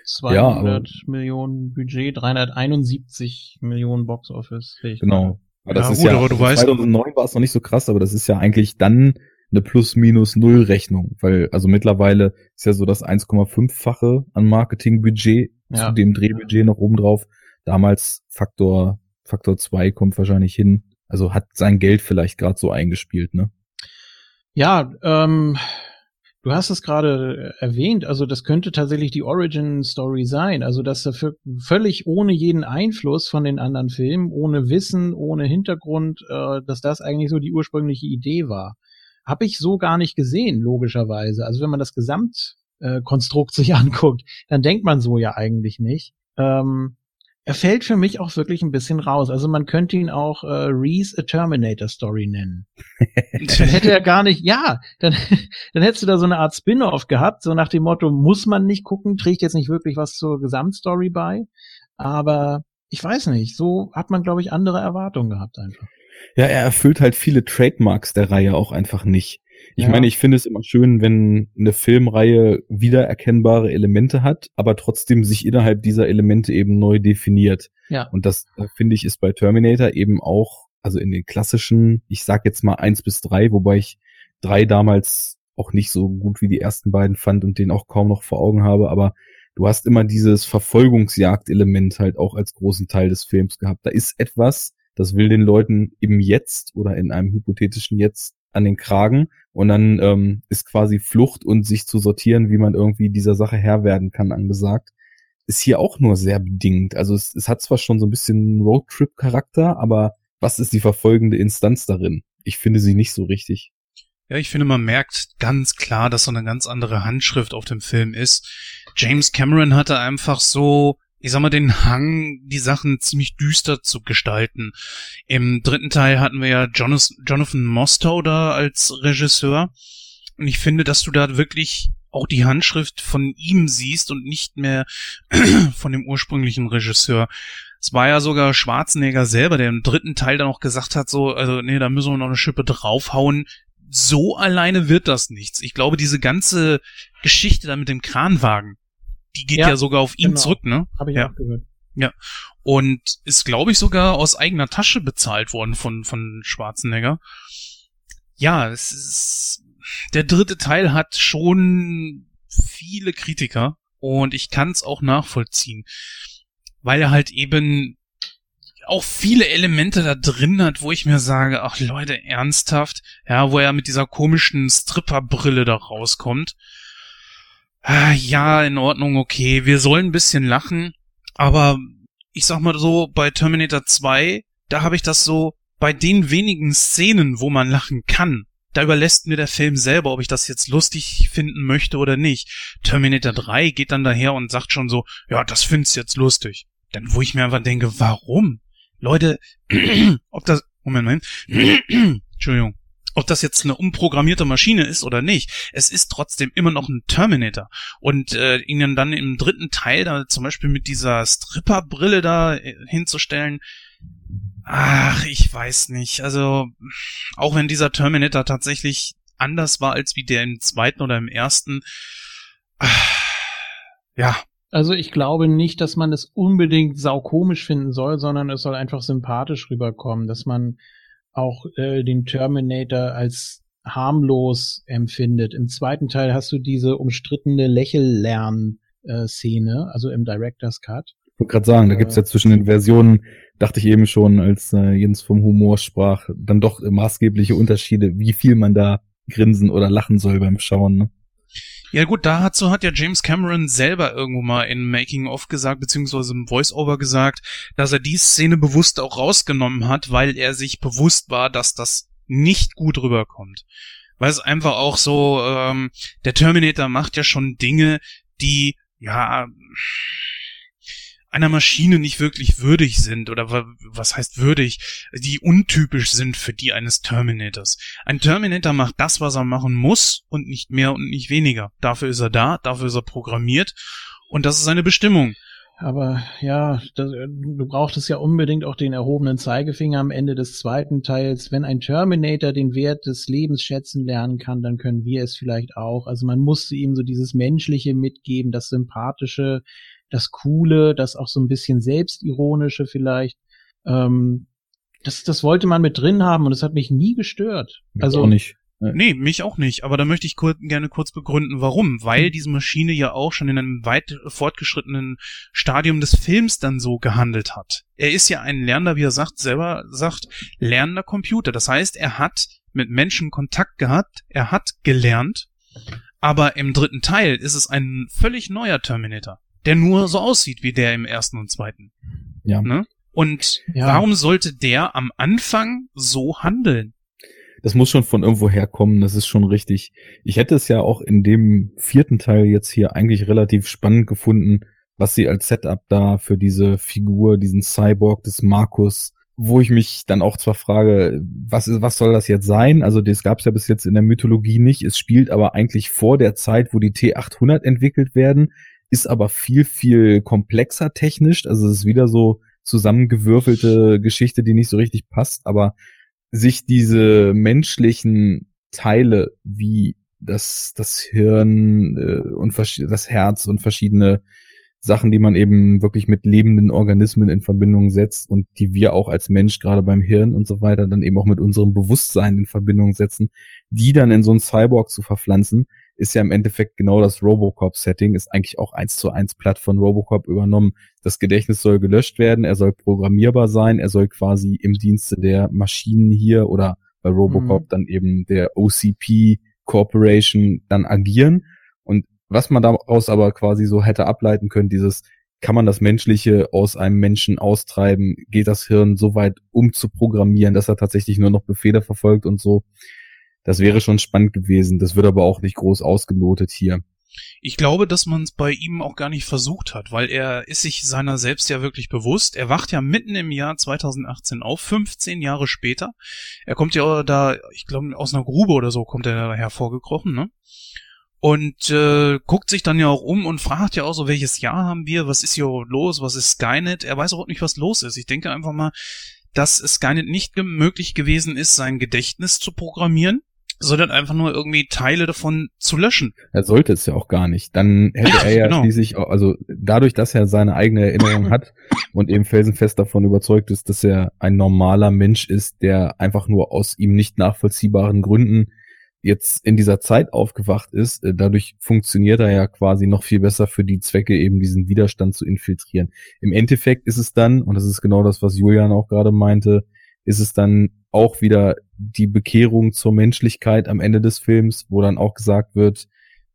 200 ja, Millionen Budget, 371 Millionen Box Office. Genau. Aber das ja, ist gut, ja, aber du weißt, 2009 war es noch nicht so krass, aber das ist ja eigentlich dann eine Plus-Minus-Null-Rechnung, weil also mittlerweile ist ja so das 1,5-fache an Marketingbudget ja. zu dem Drehbudget noch obendrauf. Damals Faktor Faktor 2 kommt wahrscheinlich hin. Also hat sein Geld vielleicht gerade so eingespielt, ne? Ja, ähm, Du hast es gerade äh, erwähnt, also das könnte tatsächlich die Origin Story sein, also dass dafür völlig ohne jeden Einfluss von den anderen Filmen, ohne Wissen, ohne Hintergrund, äh, dass das eigentlich so die ursprüngliche Idee war. Habe ich so gar nicht gesehen, logischerweise. Also wenn man das Gesamtkonstrukt sich anguckt, dann denkt man so ja eigentlich nicht. Ähm, er fällt für mich auch wirklich ein bisschen raus. Also man könnte ihn auch äh, Reese a Terminator Story nennen. dann hätte er gar nicht, ja, dann, dann hättest du da so eine Art Spin-off gehabt, so nach dem Motto, muss man nicht gucken, trägt jetzt nicht wirklich was zur Gesamtstory bei. Aber ich weiß nicht, so hat man, glaube ich, andere Erwartungen gehabt einfach. Ja, er erfüllt halt viele Trademarks der Reihe auch einfach nicht. Ich ja. meine, ich finde es immer schön, wenn eine Filmreihe wiedererkennbare Elemente hat, aber trotzdem sich innerhalb dieser Elemente eben neu definiert. Ja. Und das, finde ich, ist bei Terminator eben auch, also in den klassischen, ich sag jetzt mal eins bis drei, wobei ich drei damals auch nicht so gut wie die ersten beiden fand und den auch kaum noch vor Augen habe, aber du hast immer dieses Verfolgungsjagd-Element halt auch als großen Teil des Films gehabt. Da ist etwas, das will den Leuten im Jetzt oder in einem hypothetischen Jetzt an den Kragen und dann ähm, ist quasi Flucht und sich zu sortieren, wie man irgendwie dieser Sache Herr werden kann, angesagt. Ist hier auch nur sehr bedingt. Also es, es hat zwar schon so ein bisschen Roadtrip-Charakter, aber was ist die verfolgende Instanz darin? Ich finde sie nicht so richtig. Ja, ich finde, man merkt ganz klar, dass so eine ganz andere Handschrift auf dem Film ist. James Cameron hatte einfach so ich sag mal, den Hang, die Sachen ziemlich düster zu gestalten. Im dritten Teil hatten wir ja Jonathan Mostow da als Regisseur. Und ich finde, dass du da wirklich auch die Handschrift von ihm siehst und nicht mehr von dem ursprünglichen Regisseur. Es war ja sogar Schwarzenegger selber, der im dritten Teil dann auch gesagt hat, so, also, nee, da müssen wir noch eine Schippe draufhauen. So alleine wird das nichts. Ich glaube, diese ganze Geschichte da mit dem Kranwagen, die geht ja, ja sogar auf ihn genau. zurück, ne? Habe ich ja. auch gehört. Ja. Und ist, glaube ich, sogar aus eigener Tasche bezahlt worden von, von Schwarzenegger. Ja, es ist, der dritte Teil hat schon viele Kritiker und ich kann es auch nachvollziehen, weil er halt eben auch viele Elemente da drin hat, wo ich mir sage, ach Leute, ernsthaft, ja, wo er mit dieser komischen Stripperbrille da rauskommt ja, in Ordnung, okay, wir sollen ein bisschen lachen, aber ich sag mal so, bei Terminator 2, da habe ich das so, bei den wenigen Szenen, wo man lachen kann, da überlässt mir der Film selber, ob ich das jetzt lustig finden möchte oder nicht. Terminator 3 geht dann daher und sagt schon so, ja, das findest jetzt lustig. Dann, wo ich mir einfach denke, warum? Leute, ob das, Moment, Moment, Entschuldigung, ob das jetzt eine umprogrammierte Maschine ist oder nicht, es ist trotzdem immer noch ein Terminator. Und äh, ihnen dann im dritten Teil da zum Beispiel mit dieser Stripperbrille da äh, hinzustellen, ach, ich weiß nicht. Also auch wenn dieser Terminator tatsächlich anders war als wie der im zweiten oder im ersten, ach, ja. Also ich glaube nicht, dass man es unbedingt saukomisch finden soll, sondern es soll einfach sympathisch rüberkommen, dass man auch äh, den Terminator als harmlos empfindet. Im zweiten Teil hast du diese umstrittene Lächellern-Szene, also im Director's Cut. Ich wollte gerade sagen, da gibt's ja zwischen den Versionen, dachte ich eben schon, als äh, Jens vom Humor sprach, dann doch maßgebliche Unterschiede, wie viel man da grinsen oder lachen soll beim Schauen. Ne? Ja gut, dazu hat ja James Cameron selber irgendwo mal in Making of gesagt, beziehungsweise im Voice-Over gesagt, dass er die Szene bewusst auch rausgenommen hat, weil er sich bewusst war, dass das nicht gut rüberkommt. Weil es einfach auch so, ähm, der Terminator macht ja schon Dinge, die, ja, einer Maschine nicht wirklich würdig sind oder was heißt würdig, die untypisch sind für die eines Terminators. Ein Terminator macht das, was er machen muss und nicht mehr und nicht weniger. Dafür ist er da, dafür ist er programmiert und das ist seine Bestimmung. Aber ja, das, du brauchtest ja unbedingt auch den erhobenen Zeigefinger am Ende des zweiten Teils. Wenn ein Terminator den Wert des Lebens schätzen lernen kann, dann können wir es vielleicht auch. Also man musste ihm so dieses Menschliche mitgeben, das Sympathische, das Coole, das auch so ein bisschen Selbstironische vielleicht. Ähm, das, das wollte man mit drin haben und es hat mich nie gestört. Mich also auch nicht. Nee, mich auch nicht. Aber da möchte ich kur gerne kurz begründen, warum. Weil hm. diese Maschine ja auch schon in einem weit fortgeschrittenen Stadium des Films dann so gehandelt hat. Er ist ja ein lernender, wie er sagt, selber sagt, lernender Computer. Das heißt, er hat mit Menschen Kontakt gehabt, er hat gelernt, aber im dritten Teil ist es ein völlig neuer Terminator der nur so aussieht wie der im ersten und zweiten. Ja. Ne? Und ja. warum sollte der am Anfang so handeln? Das muss schon von irgendwo herkommen, das ist schon richtig. Ich hätte es ja auch in dem vierten Teil jetzt hier eigentlich relativ spannend gefunden, was sie als Setup da für diese Figur, diesen Cyborg des Markus, wo ich mich dann auch zwar frage, was ist, was soll das jetzt sein? Also das gab es ja bis jetzt in der Mythologie nicht. Es spielt aber eigentlich vor der Zeit, wo die T800 entwickelt werden ist aber viel, viel komplexer technisch. Also es ist wieder so zusammengewürfelte Geschichte, die nicht so richtig passt, aber sich diese menschlichen Teile wie das, das Hirn äh, und das Herz und verschiedene Sachen, die man eben wirklich mit lebenden Organismen in Verbindung setzt und die wir auch als Mensch gerade beim Hirn und so weiter dann eben auch mit unserem Bewusstsein in Verbindung setzen, die dann in so einen Cyborg zu verpflanzen, ist ja im Endeffekt genau das Robocop-Setting, ist eigentlich auch eins zu eins platt von Robocop übernommen. Das Gedächtnis soll gelöscht werden, er soll programmierbar sein, er soll quasi im Dienste der Maschinen hier oder bei Robocop mhm. dann eben der OCP Corporation dann agieren. Und was man daraus aber quasi so hätte ableiten können, dieses kann man das Menschliche aus einem Menschen austreiben? Geht das Hirn so weit um zu programmieren, dass er tatsächlich nur noch Befehle verfolgt und so? Das wäre schon spannend gewesen. Das wird aber auch nicht groß ausgelotet hier. Ich glaube, dass man es bei ihm auch gar nicht versucht hat, weil er ist sich seiner selbst ja wirklich bewusst. Er wacht ja mitten im Jahr 2018 auf, 15 Jahre später. Er kommt ja da, ich glaube, aus einer Grube oder so kommt er da hervorgekrochen, ne? Und äh, guckt sich dann ja auch um und fragt ja auch so, welches Jahr haben wir, was ist hier los, was ist Skynet? Er weiß auch nicht, was los ist. Ich denke einfach mal, dass Skynet nicht möglich gewesen ist, sein Gedächtnis zu programmieren sondern einfach nur irgendwie Teile davon zu löschen. Er sollte es ja auch gar nicht. Dann hätte er ja genau. schließlich, also dadurch, dass er seine eigene Erinnerung hat und eben felsenfest davon überzeugt ist, dass er ein normaler Mensch ist, der einfach nur aus ihm nicht nachvollziehbaren Gründen jetzt in dieser Zeit aufgewacht ist, äh, dadurch funktioniert er ja quasi noch viel besser für die Zwecke, eben diesen Widerstand zu infiltrieren. Im Endeffekt ist es dann, und das ist genau das, was Julian auch gerade meinte, ist es dann auch wieder die Bekehrung zur Menschlichkeit am Ende des Films, wo dann auch gesagt wird,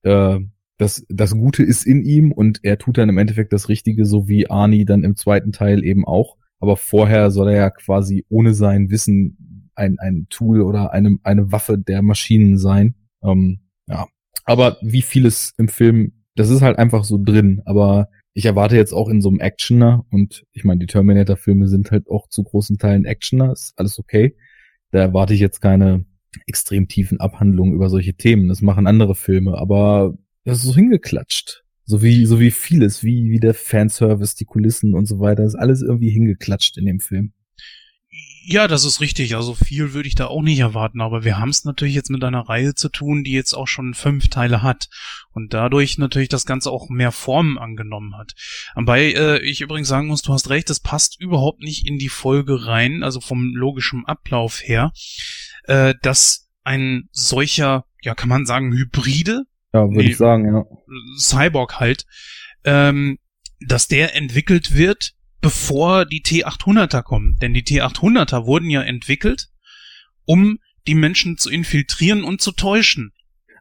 äh, dass das Gute ist in ihm und er tut dann im Endeffekt das Richtige, so wie Arnie dann im zweiten Teil eben auch. Aber vorher soll er ja quasi ohne sein Wissen ein, ein Tool oder eine, eine Waffe der Maschinen sein. Ähm, ja. Aber wie vieles im Film, das ist halt einfach so drin. Aber ich erwarte jetzt auch in so einem Actioner und ich meine, die Terminator-Filme sind halt auch zu großen Teilen Actioner, ist alles okay. Da erwarte ich jetzt keine extrem tiefen Abhandlungen über solche Themen. Das machen andere Filme, aber das ist so hingeklatscht. So wie, so wie vieles, wie, wie der Fanservice, die Kulissen und so weiter, ist alles irgendwie hingeklatscht in dem Film. Ja, das ist richtig. Also viel würde ich da auch nicht erwarten, aber wir haben es natürlich jetzt mit einer Reihe zu tun, die jetzt auch schon fünf Teile hat und dadurch natürlich das Ganze auch mehr Formen angenommen hat. Wobei äh, ich übrigens sagen muss, du hast recht, das passt überhaupt nicht in die Folge rein, also vom logischen Ablauf her, äh, dass ein solcher, ja kann man sagen, Hybride, ja, würde nee, ich sagen, ja. Cyborg halt, ähm, dass der entwickelt wird bevor die T800er kommen. Denn die T800er wurden ja entwickelt, um die Menschen zu infiltrieren und zu täuschen.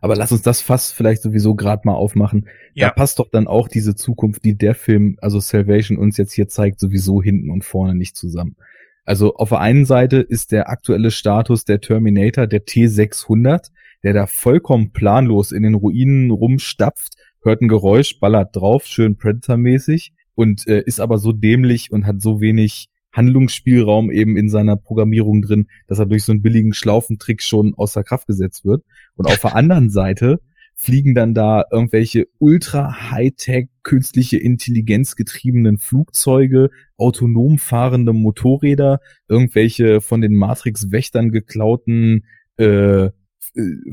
Aber lass uns das fast vielleicht sowieso gerade mal aufmachen. Ja. Da passt doch dann auch diese Zukunft, die der Film, also Salvation uns jetzt hier zeigt, sowieso hinten und vorne nicht zusammen. Also auf der einen Seite ist der aktuelle Status der Terminator der T600, der da vollkommen planlos in den Ruinen rumstapft, hört ein Geräusch, ballert drauf, schön Predator-mäßig und äh, ist aber so dämlich und hat so wenig Handlungsspielraum eben in seiner Programmierung drin, dass er durch so einen billigen Schlaufentrick schon außer Kraft gesetzt wird. Und auf der anderen Seite fliegen dann da irgendwelche ultra Hightech künstliche Intelligenz getriebenen Flugzeuge, autonom fahrende Motorräder, irgendwelche von den Matrix-Wächtern geklauten äh,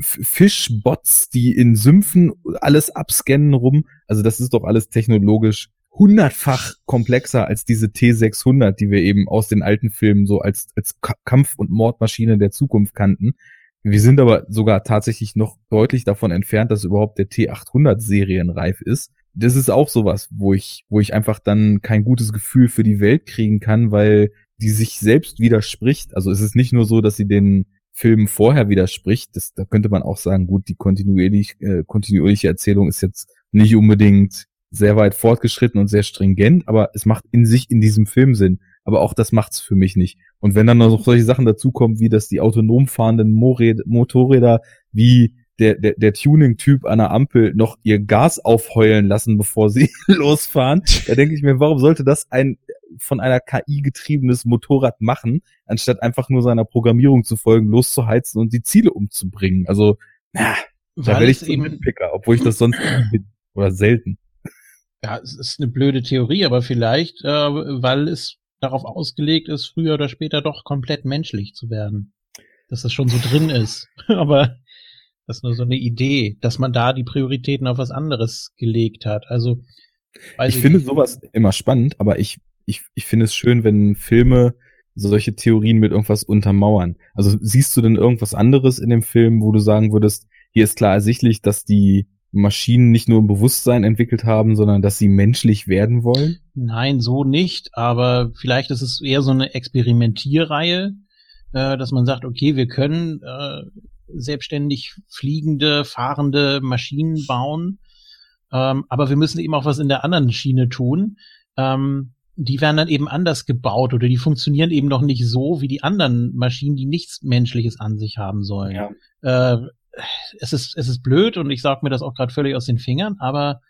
Fischbots, die in Sümpfen alles abscannen rum. Also das ist doch alles technologisch hundertfach komplexer als diese T600, die wir eben aus den alten Filmen so als, als Kampf- und Mordmaschine der Zukunft kannten. Wir sind aber sogar tatsächlich noch deutlich davon entfernt, dass überhaupt der T800 serienreif ist. Das ist auch sowas, wo ich, wo ich einfach dann kein gutes Gefühl für die Welt kriegen kann, weil die sich selbst widerspricht. Also es ist nicht nur so, dass sie den Filmen vorher widerspricht. Das, da könnte man auch sagen, gut, die kontinuierlich, äh, kontinuierliche Erzählung ist jetzt nicht unbedingt sehr weit fortgeschritten und sehr stringent, aber es macht in sich in diesem Film Sinn. Aber auch das macht's für mich nicht. Und wenn dann noch solche Sachen dazukommen, wie dass die autonom fahrenden Motorräder, wie der, der, der Tuning-Typ an der Ampel noch ihr Gas aufheulen lassen, bevor sie losfahren, da denke ich mir, warum sollte das ein von einer KI getriebenes Motorrad machen, anstatt einfach nur seiner Programmierung zu folgen, loszuheizen und die Ziele umzubringen? Also, na, da werde ich zum Picker, obwohl ich das sonst bin. Oder selten ja, es ist eine blöde Theorie, aber vielleicht, äh, weil es darauf ausgelegt ist, früher oder später doch komplett menschlich zu werden. Dass das schon so drin ist. aber das ist nur so eine Idee, dass man da die Prioritäten auf was anderes gelegt hat. Also ich, ich finde nicht. sowas immer spannend, aber ich, ich, ich finde es schön, wenn Filme solche Theorien mit irgendwas untermauern. Also siehst du denn irgendwas anderes in dem Film, wo du sagen würdest, hier ist klar ersichtlich, dass die Maschinen nicht nur ein Bewusstsein entwickelt haben, sondern dass sie menschlich werden wollen? Nein, so nicht, aber vielleicht ist es eher so eine Experimentierreihe, äh, dass man sagt, okay, wir können äh, selbstständig fliegende, fahrende Maschinen bauen, ähm, aber wir müssen eben auch was in der anderen Schiene tun. Ähm, die werden dann eben anders gebaut oder die funktionieren eben noch nicht so wie die anderen Maschinen, die nichts Menschliches an sich haben sollen. Ja. Äh, es ist, es ist blöd und ich sage mir das auch gerade völlig aus den Fingern, aber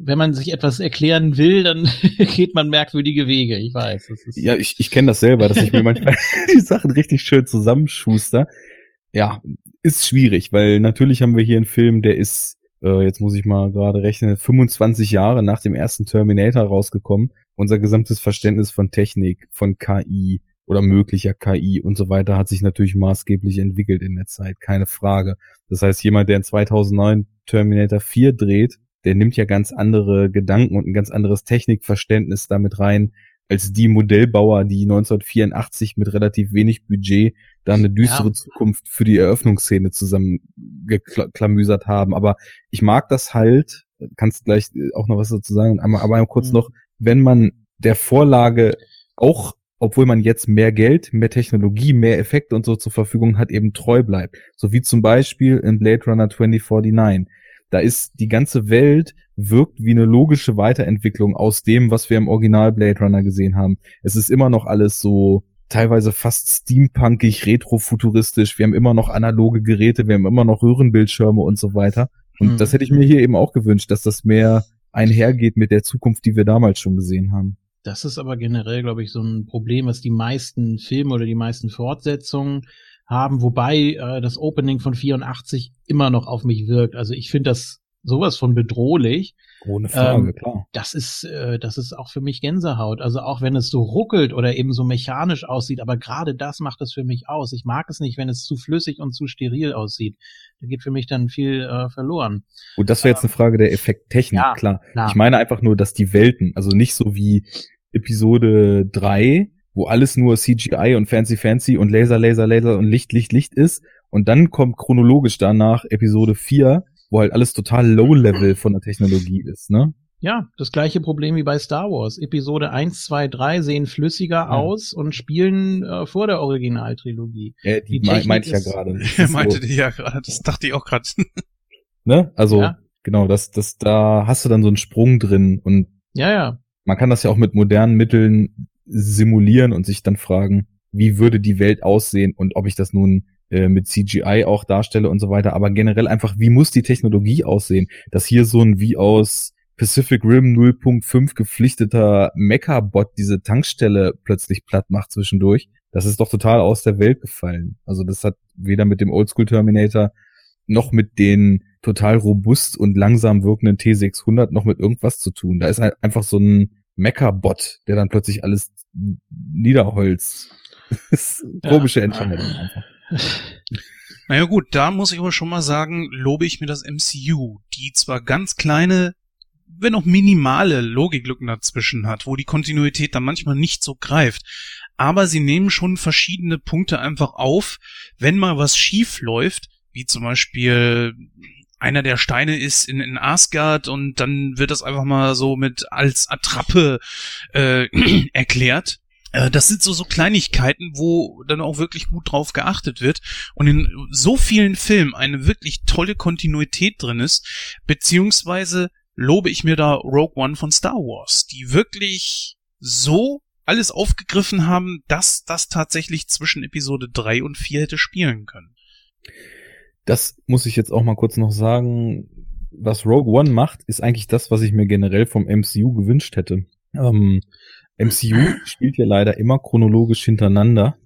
wenn man sich etwas erklären will, dann geht man merkwürdige Wege, ich weiß. ja, ich, ich kenne das selber, dass ich mir manchmal die Sachen richtig schön zusammenschuster. Ja, ist schwierig, weil natürlich haben wir hier einen Film, der ist, äh, jetzt muss ich mal gerade rechnen, 25 Jahre nach dem ersten Terminator rausgekommen. Unser gesamtes Verständnis von Technik, von KI, oder möglicher KI und so weiter hat sich natürlich maßgeblich entwickelt in der Zeit, keine Frage. Das heißt, jemand, der in 2009 Terminator 4 dreht, der nimmt ja ganz andere Gedanken und ein ganz anderes Technikverständnis damit rein, als die Modellbauer, die 1984 mit relativ wenig Budget da eine düstere ja. Zukunft für die Eröffnungsszene zusammengeklamüsert haben. Aber ich mag das halt, kannst gleich auch noch was dazu sagen, aber, aber kurz mhm. noch, wenn man der Vorlage auch obwohl man jetzt mehr Geld, mehr Technologie, mehr Effekte und so zur Verfügung hat, eben treu bleibt. So wie zum Beispiel in Blade Runner 2049. Da ist die ganze Welt wirkt wie eine logische Weiterentwicklung aus dem, was wir im Original Blade Runner gesehen haben. Es ist immer noch alles so teilweise fast steampunkig, retrofuturistisch. Wir haben immer noch analoge Geräte, wir haben immer noch Röhrenbildschirme und so weiter. Und Hm. das hätte ich mir hier eben auch gewünscht, dass das mehr einhergeht mit der Zukunft, die wir damals schon gesehen haben. Das ist aber generell, glaube ich, so ein Problem, was die meisten Filme oder die meisten Fortsetzungen haben, wobei äh, das Opening von 84 immer noch auf mich wirkt. Also ich finde das sowas von bedrohlich. Ohne Frage, Ähm, klar. Das ist, äh, das ist auch für mich Gänsehaut. Also auch wenn es so ruckelt oder eben so mechanisch aussieht, aber gerade das macht es für mich aus. Ich mag es nicht, wenn es zu flüssig und zu steril aussieht. Da geht für mich dann viel äh, verloren. Und das wäre jetzt eine Frage der Effekttechnik, Ja, klar. klar. Ich meine einfach nur, dass die Welten, also nicht so wie Episode 3, wo alles nur CGI und fancy fancy und Laser, Laser, Laser und Licht, Licht, Licht ist. Und dann kommt chronologisch danach Episode 4, wo halt alles total low-level von der Technologie ist, ne? Ja, das gleiche Problem wie bei Star Wars. Episode 1, 2, 3 sehen flüssiger aus und spielen äh, vor der Originaltrilogie. Ja, die, Die Technik meinte ich ja gerade. Er meinte so, die ja gerade, das dachte ich auch gerade. ne? Also, Ja. genau, das, das, da hast du dann so einen Sprung drin und Ja, ja. Man kann das ja auch mit modernen Mitteln simulieren und sich dann fragen, wie würde die Welt aussehen und ob ich das nun äh, mit CGI auch darstelle und so weiter, aber generell einfach, wie muss die Technologie aussehen, dass hier so ein wie aus Pacific Rim 0.5 gepflichteter Mecha-Bot diese Tankstelle plötzlich platt macht zwischendurch. Das ist doch total aus der Welt gefallen. Also das hat weder mit dem Oldschool Terminator noch mit den total robust und langsam wirkenden T600 noch mit irgendwas zu tun. Da ist halt einfach so ein Mecha-Bot, der dann plötzlich alles niederholzt. Eine Ja. komische Entscheidung einfach. Naja gut, da muss ich aber schon mal sagen, lobe ich mir das MCU, die zwar ganz kleine, wenn auch minimale Logiklücken dazwischen hat, wo die Kontinuität dann manchmal nicht so greift, aber sie nehmen schon verschiedene Punkte einfach auf, wenn mal was schief läuft, wie zum Beispiel einer der Steine ist in, in Asgard und dann wird das einfach mal so mit als Attrappe äh, erklärt. Äh, Das sind so, so Kleinigkeiten, wo dann auch wirklich gut drauf geachtet wird und in so vielen Filmen eine wirklich tolle Kontinuität drin ist, beziehungsweise lobe ich mir da Rogue One von Star Wars, die wirklich so alles aufgegriffen haben, dass das tatsächlich zwischen Episode 3 und 4 hätte spielen können. Das muss ich jetzt auch mal kurz noch sagen. Was Rogue One macht, ist eigentlich das, was ich mir generell vom MCU gewünscht hätte. Ähm, MCU spielt ja leider immer chronologisch hintereinander.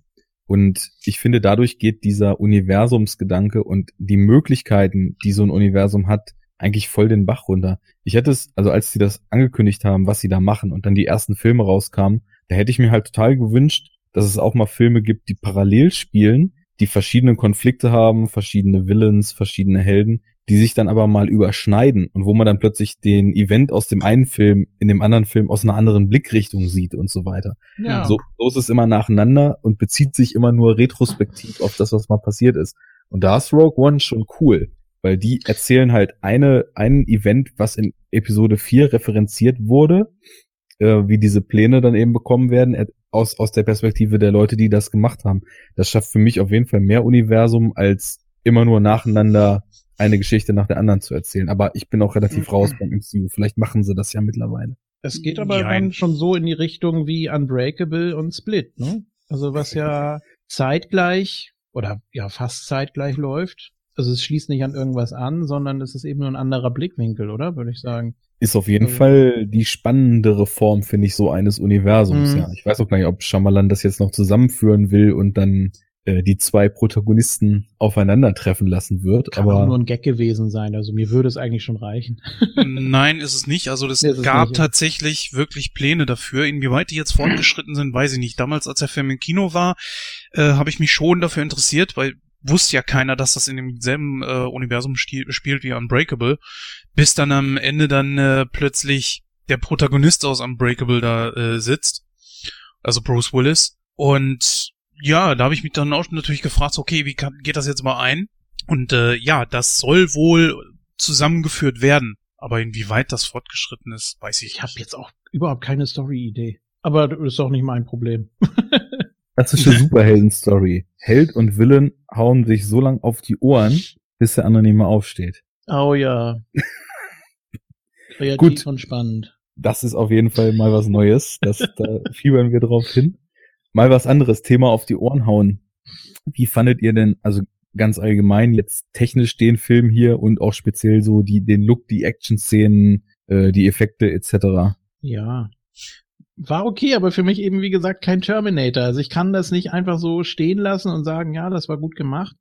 Und ich finde, dadurch geht dieser Universumsgedanke und die Möglichkeiten, die so ein Universum hat, eigentlich voll den Bach runter. Ich hätte es, also als sie das angekündigt haben, was sie da machen und dann die ersten Filme rauskamen, da hätte ich mir halt total gewünscht, dass es auch mal Filme gibt, die parallel spielen, die verschiedene Konflikte haben, verschiedene Villains, verschiedene Helden, die sich dann aber mal überschneiden und wo man dann plötzlich den Event aus dem einen Film in dem anderen Film aus einer anderen Blickrichtung sieht und so weiter. Ja. So, so ist es immer nacheinander und bezieht sich immer nur retrospektiv auf das, was mal passiert ist. Und da ist Rogue One schon cool, weil die erzählen halt eine, ein Event, was in Episode 4 referenziert wurde, äh, wie diese Pläne dann eben bekommen werden, äh, aus, aus der Perspektive der Leute, die das gemacht haben. Das schafft für mich auf jeden Fall mehr Universum, als immer nur nacheinander eine Geschichte nach der anderen zu erzählen. Aber ich bin auch relativ raus beim MCU. Vielleicht machen sie das ja mittlerweile. Es geht aber Jein. dann schon so in die Richtung wie Unbreakable und Split, ne? Also was ja zeitgleich oder ja fast zeitgleich läuft. Also es schließt nicht an irgendwas an, sondern es ist eben nur ein anderer Blickwinkel, oder? Würde ich sagen. Ist auf jeden Also- Fall die spannendere Form, finde ich, so eines Universums, Mhm. ja. Ich weiß auch gar nicht, ob Shyamalan das jetzt noch zusammenführen will und dann äh, die zwei Protagonisten aufeinandertreffen lassen wird. Kann auch aber nur ein Gag gewesen sein. Also mir würde es eigentlich schon reichen. Nein, ist es nicht. Also es Nee, gab nicht, ja. tatsächlich wirklich Pläne dafür. Inwieweit die jetzt fortgeschritten sind, weiß ich nicht. Damals, als der Film im Kino war, äh, habe ich mich schon dafür interessiert, weil wusste ja keiner, dass das in demselben äh, Universum spielt wie Unbreakable, bis dann am Ende dann äh, plötzlich der Protagonist aus Unbreakable da äh, sitzt, also Bruce Willis. Und ja, da habe ich mich dann auch natürlich gefragt, okay, wie kann, geht das jetzt mal ein? Und äh, ja, das soll wohl zusammengeführt werden. Aber inwieweit das fortgeschritten ist, weiß ich Ich habe jetzt auch überhaupt keine Story-Idee. Aber das ist auch nicht mein Problem. klassische Superhelden-Story. Held und Villain hauen sich so lang auf die Ohren, bis der andere nicht mehr aufsteht. Oh ja. Kreativ Gut. und spannend. Das ist auf jeden Fall mal was Neues. Das, da fiebern wir drauf hin. mal was anderes Thema auf die Ohren hauen. Wie fandet ihr denn, also ganz allgemein jetzt technisch den Film hier und auch speziell so die, den Look, die Action-Szenen, äh, die Effekte etc.? Ja. War okay, aber für mich eben, wie gesagt, kein Terminator. Also ich kann das nicht einfach so stehen lassen und sagen, ja, das war gut gemacht.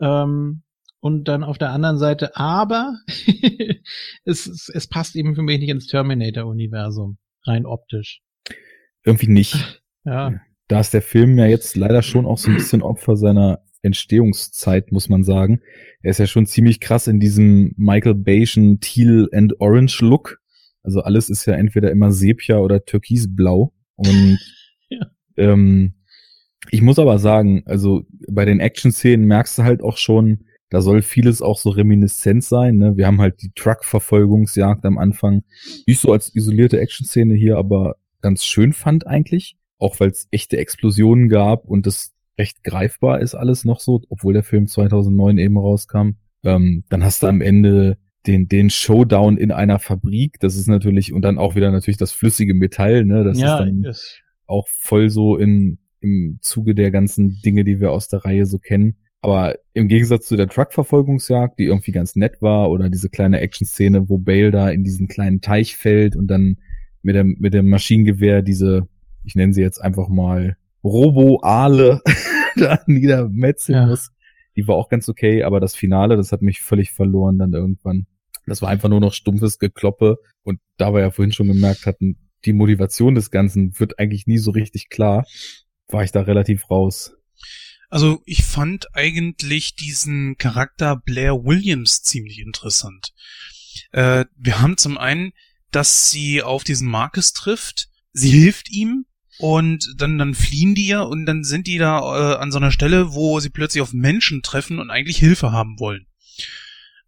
Ähm, und dann auf der anderen Seite, aber es, es passt eben für mich nicht ins Terminator-Universum, rein optisch. Irgendwie nicht. Ja. Da ist der Film ja jetzt leider schon auch so ein bisschen Opfer seiner Entstehungszeit, muss man sagen. Er ist ja schon ziemlich krass in diesem Michael Bayschen Teal and Orange Look. Also alles ist ja entweder immer Sepia oder Türkisblau. Und ja. ähm, ich muss aber sagen, also bei den Action-Szenen merkst du halt auch schon, da soll vieles auch so reminiszent sein. Ne? Wir haben halt die Truck-Verfolgungsjagd am Anfang. Nicht so als isolierte Action-Szene hier, aber ganz schön fand eigentlich. Auch weil es echte Explosionen gab und das recht greifbar ist alles noch so, obwohl der Film 2009 eben rauskam. Ähm, dann hast du am Ende den, den Showdown in einer Fabrik. Das ist natürlich, und dann auch wieder natürlich das flüssige Metall, ne? Das ja, ist dann yes. auch voll so in, im Zuge der ganzen Dinge, die wir aus der Reihe so kennen. Aber im Gegensatz zu der Truckverfolgungsjagd, die irgendwie ganz nett war, oder diese kleine Action-Szene, wo Bale da in diesen kleinen Teich fällt und dann mit dem, mit dem Maschinengewehr diese, ich nenne sie jetzt einfach mal Robo-Aale da niedermetzeln ja. muss. Die war auch ganz okay, aber das Finale, das hat mich völlig verloren dann irgendwann. Das war einfach nur noch stumpfes Gekloppe und da wir ja vorhin schon gemerkt hatten, die Motivation des Ganzen wird eigentlich nie so richtig klar, war ich da relativ raus. Also ich fand eigentlich diesen Charakter Blair Williams ziemlich interessant. Äh, wir haben zum einen, dass sie auf diesen Marcus trifft, sie hilft ihm und dann, dann fliehen die ja und dann sind die da äh, an so einer Stelle, wo sie plötzlich auf Menschen treffen und eigentlich Hilfe haben wollen.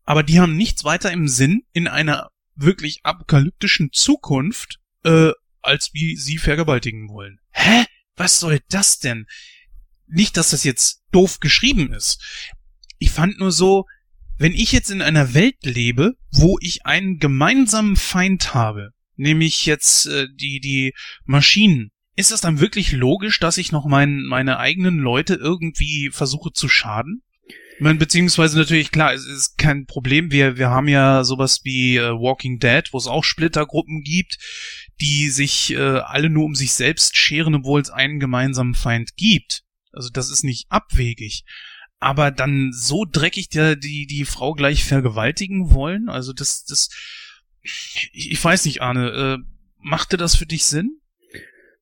Aber die haben nichts weiter im Sinn in einer wirklich apokalyptischen Zukunft, äh, als wie sie vergewaltigen wollen. Hä? Was soll das denn? nicht, dass das jetzt doof geschrieben ist. Ich fand nur so, wenn ich jetzt in einer Welt lebe, wo ich einen gemeinsamen Feind habe, nämlich jetzt äh, die die Maschinen, ist es dann wirklich logisch, dass ich noch mein, meine eigenen Leute irgendwie versuche zu schaden? Meine, beziehungsweise natürlich, klar, es ist kein Problem. Wir, wir haben ja sowas wie äh, Walking Dead, wo es auch Splittergruppen gibt, die sich äh, alle nur um sich selbst scheren, obwohl es einen gemeinsamen Feind gibt. Also das ist nicht abwegig. Aber dann so dreckig der, die, die Frau gleich vergewaltigen wollen, also das, das, ich, ich weiß nicht, Arne, äh, machte das für dich Sinn?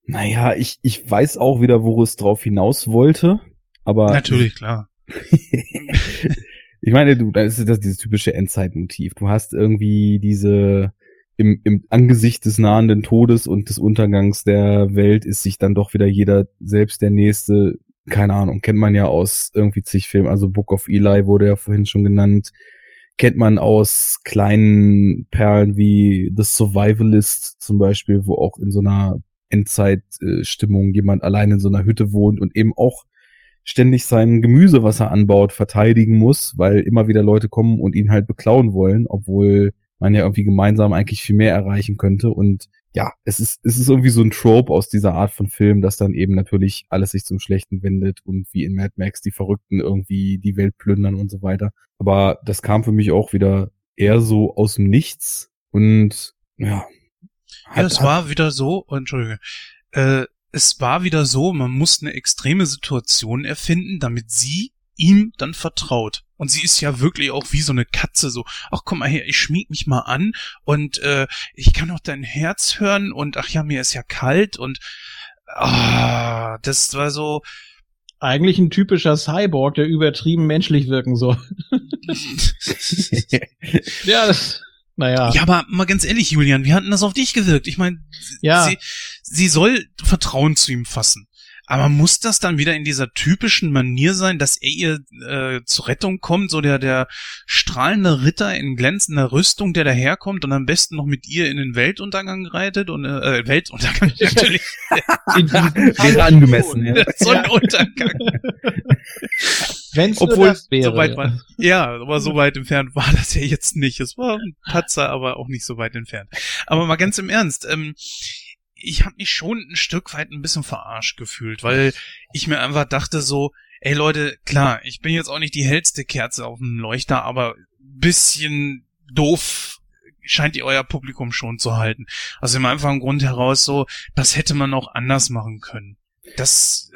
Naja, ich, ich weiß auch wieder, wo es drauf hinaus wollte, aber. Natürlich, klar. Ich meine, du, das ist das dieses typische Endzeitmotiv. Du hast irgendwie diese, im, im Angesicht des nahenden Todes und des Untergangs der Welt ist sich dann doch wieder jeder selbst der Nächste keine Ahnung, kennt man ja aus irgendwie zig Filmen, also Book of Eli wurde ja vorhin schon genannt, kennt man aus kleinen Perlen wie The Survivalist zum Beispiel, wo auch in so einer Endzeitstimmung jemand allein in so einer Hütte wohnt und eben auch ständig sein Gemüse, was er anbaut, verteidigen muss, weil immer wieder Leute kommen und ihn halt beklauen wollen, obwohl man ja irgendwie gemeinsam eigentlich viel mehr erreichen könnte. Und ja, es ist, es ist irgendwie so ein Trope aus dieser Art von Film, dass dann eben natürlich alles sich zum Schlechten wendet und wie in Mad Max die Verrückten irgendwie die Welt plündern und so weiter. Aber das kam für mich auch wieder eher so aus dem Nichts und ja. Hat, ja, es war wieder so, oh, Entschuldige, äh, es war wieder so, man muss eine extreme Situation erfinden, damit sie ihm dann vertraut. Und sie ist ja wirklich auch wie so eine Katze, so, ach komm mal her, ich schmieg mich mal an und äh, ich kann auch dein Herz hören und ach ja, mir ist ja kalt und ah, das war so. Eigentlich ein typischer Cyborg, der übertrieben menschlich wirken soll. ja, das, naja. Ja, aber mal ganz ehrlich, Julian, wie hat denn das auf dich gewirkt? Ich meine, ja. sie, sie soll Vertrauen zu ihm fassen. Aber muss das dann wieder in dieser typischen Manier sein, dass er ihr äh, zur Rettung kommt, so der, der strahlende Ritter in glänzender Rüstung, der daherkommt und am besten noch mit ihr in den Weltuntergang reitet und äh, äh Weltuntergang natürlich. wäre angemessen, ja. Sonnenuntergang. Wenn's Obwohl, das wäre. So weit war, ja, aber so weit entfernt war das ja jetzt nicht. Es war ein Patzer, aber auch nicht so weit entfernt. Aber mal ganz im Ernst, ähm, ich habe mich schon ein Stück weit ein bisschen verarscht gefühlt, weil ich mir einfach dachte so, ey Leute, klar, ich bin jetzt auch nicht die hellste Kerze auf dem Leuchter, aber bisschen doof scheint ihr euer Publikum schon zu halten. Also im einfachen Grund heraus so, das hätte man auch anders machen können. Das.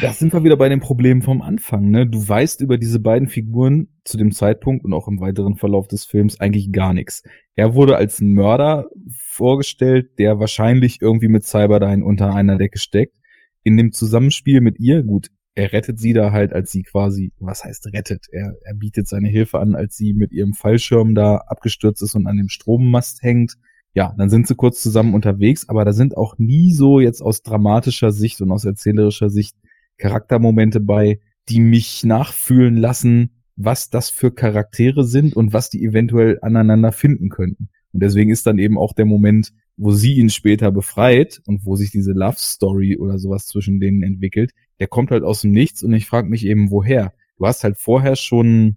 Da sind wir wieder bei den Problemen vom Anfang, ne? Du weißt über diese beiden Figuren zu dem Zeitpunkt und auch im weiteren Verlauf des Films eigentlich gar nichts. Er wurde als Mörder vorgestellt, der wahrscheinlich irgendwie mit Cyberdyne unter einer Decke steckt. In dem Zusammenspiel mit ihr, gut, er rettet sie da halt, als sie quasi, was heißt rettet? Er, er bietet seine Hilfe an, als sie mit ihrem Fallschirm da abgestürzt ist und an dem Strommast hängt. Ja, dann sind sie kurz zusammen unterwegs, aber da sind auch nie so jetzt aus dramatischer Sicht und aus erzählerischer Sicht Charaktermomente bei, die mich nachfühlen lassen, was das für Charaktere sind und was die eventuell aneinander finden könnten. Und deswegen ist dann eben auch der Moment, wo sie ihn später befreit und wo sich diese Love Story oder sowas zwischen denen entwickelt, der kommt halt aus dem Nichts und ich frage mich eben, woher. Du hast halt vorher schon,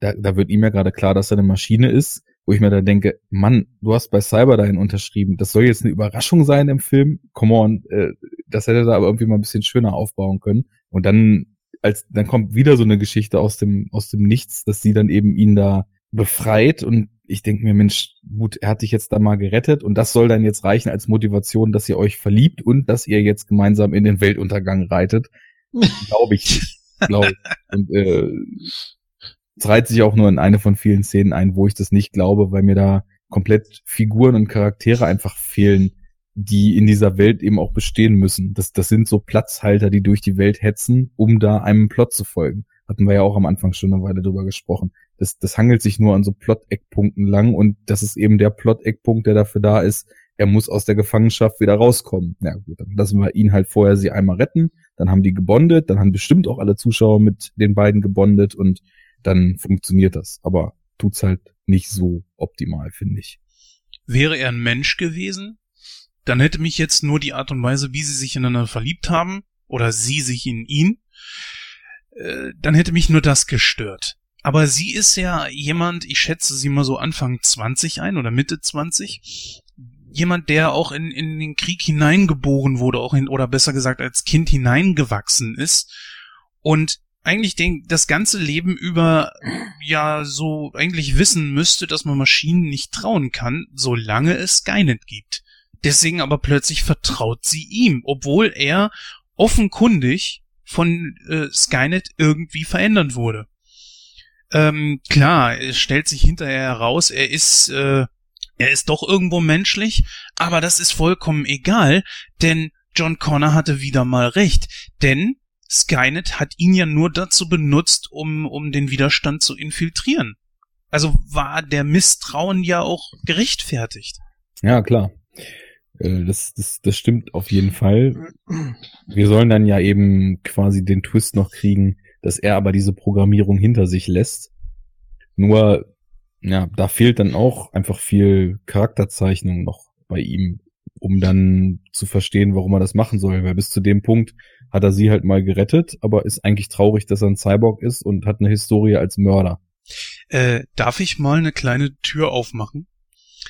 da, da wird ihm ja gerade klar, dass er eine Maschine ist, wo ich mir da denke, Mann, du hast bei Cyberdyne unterschrieben, das soll jetzt eine Überraschung sein im Film, come on, äh, das hätte er aber irgendwie mal ein bisschen schöner aufbauen können. Und dann, als, dann kommt wieder so eine Geschichte aus dem, aus dem Nichts, dass sie dann eben ihn da befreit und ich denke mir, Mensch, gut, er hat dich jetzt da mal gerettet und das soll dann jetzt reichen als Motivation, dass ihr euch verliebt und dass ihr jetzt gemeinsam in den Weltuntergang reitet. Glaube ich. Glaube ich. Und äh, es reiht sich auch nur in eine von vielen Szenen ein, wo ich das nicht glaube, weil mir da komplett Figuren und Charaktere einfach fehlen, die in dieser Welt eben auch bestehen müssen. Das, das sind so Platzhalter, die durch die Welt hetzen, um da einem Plot zu folgen. Hatten wir ja auch am Anfang schon eine Weile drüber gesprochen das, das hangelt sich nur an so Plot-Eckpunkten lang und das ist eben der Plot-Eckpunkt, der dafür da ist, er muss aus der Gefangenschaft wieder rauskommen. Ja gut, dann lassen wir ihn halt vorher sie einmal retten, dann haben die gebondet, dann haben bestimmt auch alle Zuschauer mit den beiden gebondet und dann funktioniert das. Aber tut's halt nicht so optimal, finde ich. Wäre er ein Mensch gewesen, dann hätte mich jetzt nur die Art und Weise, wie sie sich ineinander verliebt haben, oder sie sich in ihn, äh, dann hätte mich nur das gestört. Aber sie ist ja jemand, ich schätze sie mal so Anfang 20 ein oder Mitte 20. Jemand, der auch in, in den Krieg hineingeboren wurde, auch in, oder besser gesagt als Kind hineingewachsen ist. Und eigentlich den, das ganze Leben über ja so eigentlich wissen müsste, dass man Maschinen nicht trauen kann, solange es Skynet gibt. Deswegen aber plötzlich vertraut sie ihm, obwohl er offenkundig von äh, Skynet irgendwie verändert wurde. Ähm, klar, es stellt sich hinterher heraus, er ist, äh, er ist doch irgendwo menschlich, aber das ist vollkommen egal, denn John Connor hatte wieder mal recht, denn Skynet hat ihn ja nur dazu benutzt, um, um den Widerstand zu infiltrieren. Also war der Misstrauen ja auch gerechtfertigt. Ja, klar. Äh, das, das, das stimmt auf jeden Fall. Wir sollen dann ja eben quasi den Twist noch kriegen, dass er aber diese Programmierung hinter sich lässt. Nur, ja, da fehlt dann auch einfach viel Charakterzeichnung noch bei ihm, um dann zu verstehen, warum er das machen soll. Weil bis zu dem Punkt hat er sie halt mal gerettet, aber ist eigentlich traurig, dass er ein Cyborg ist und hat eine Historie als Mörder. Äh, darf ich mal eine kleine Tür aufmachen?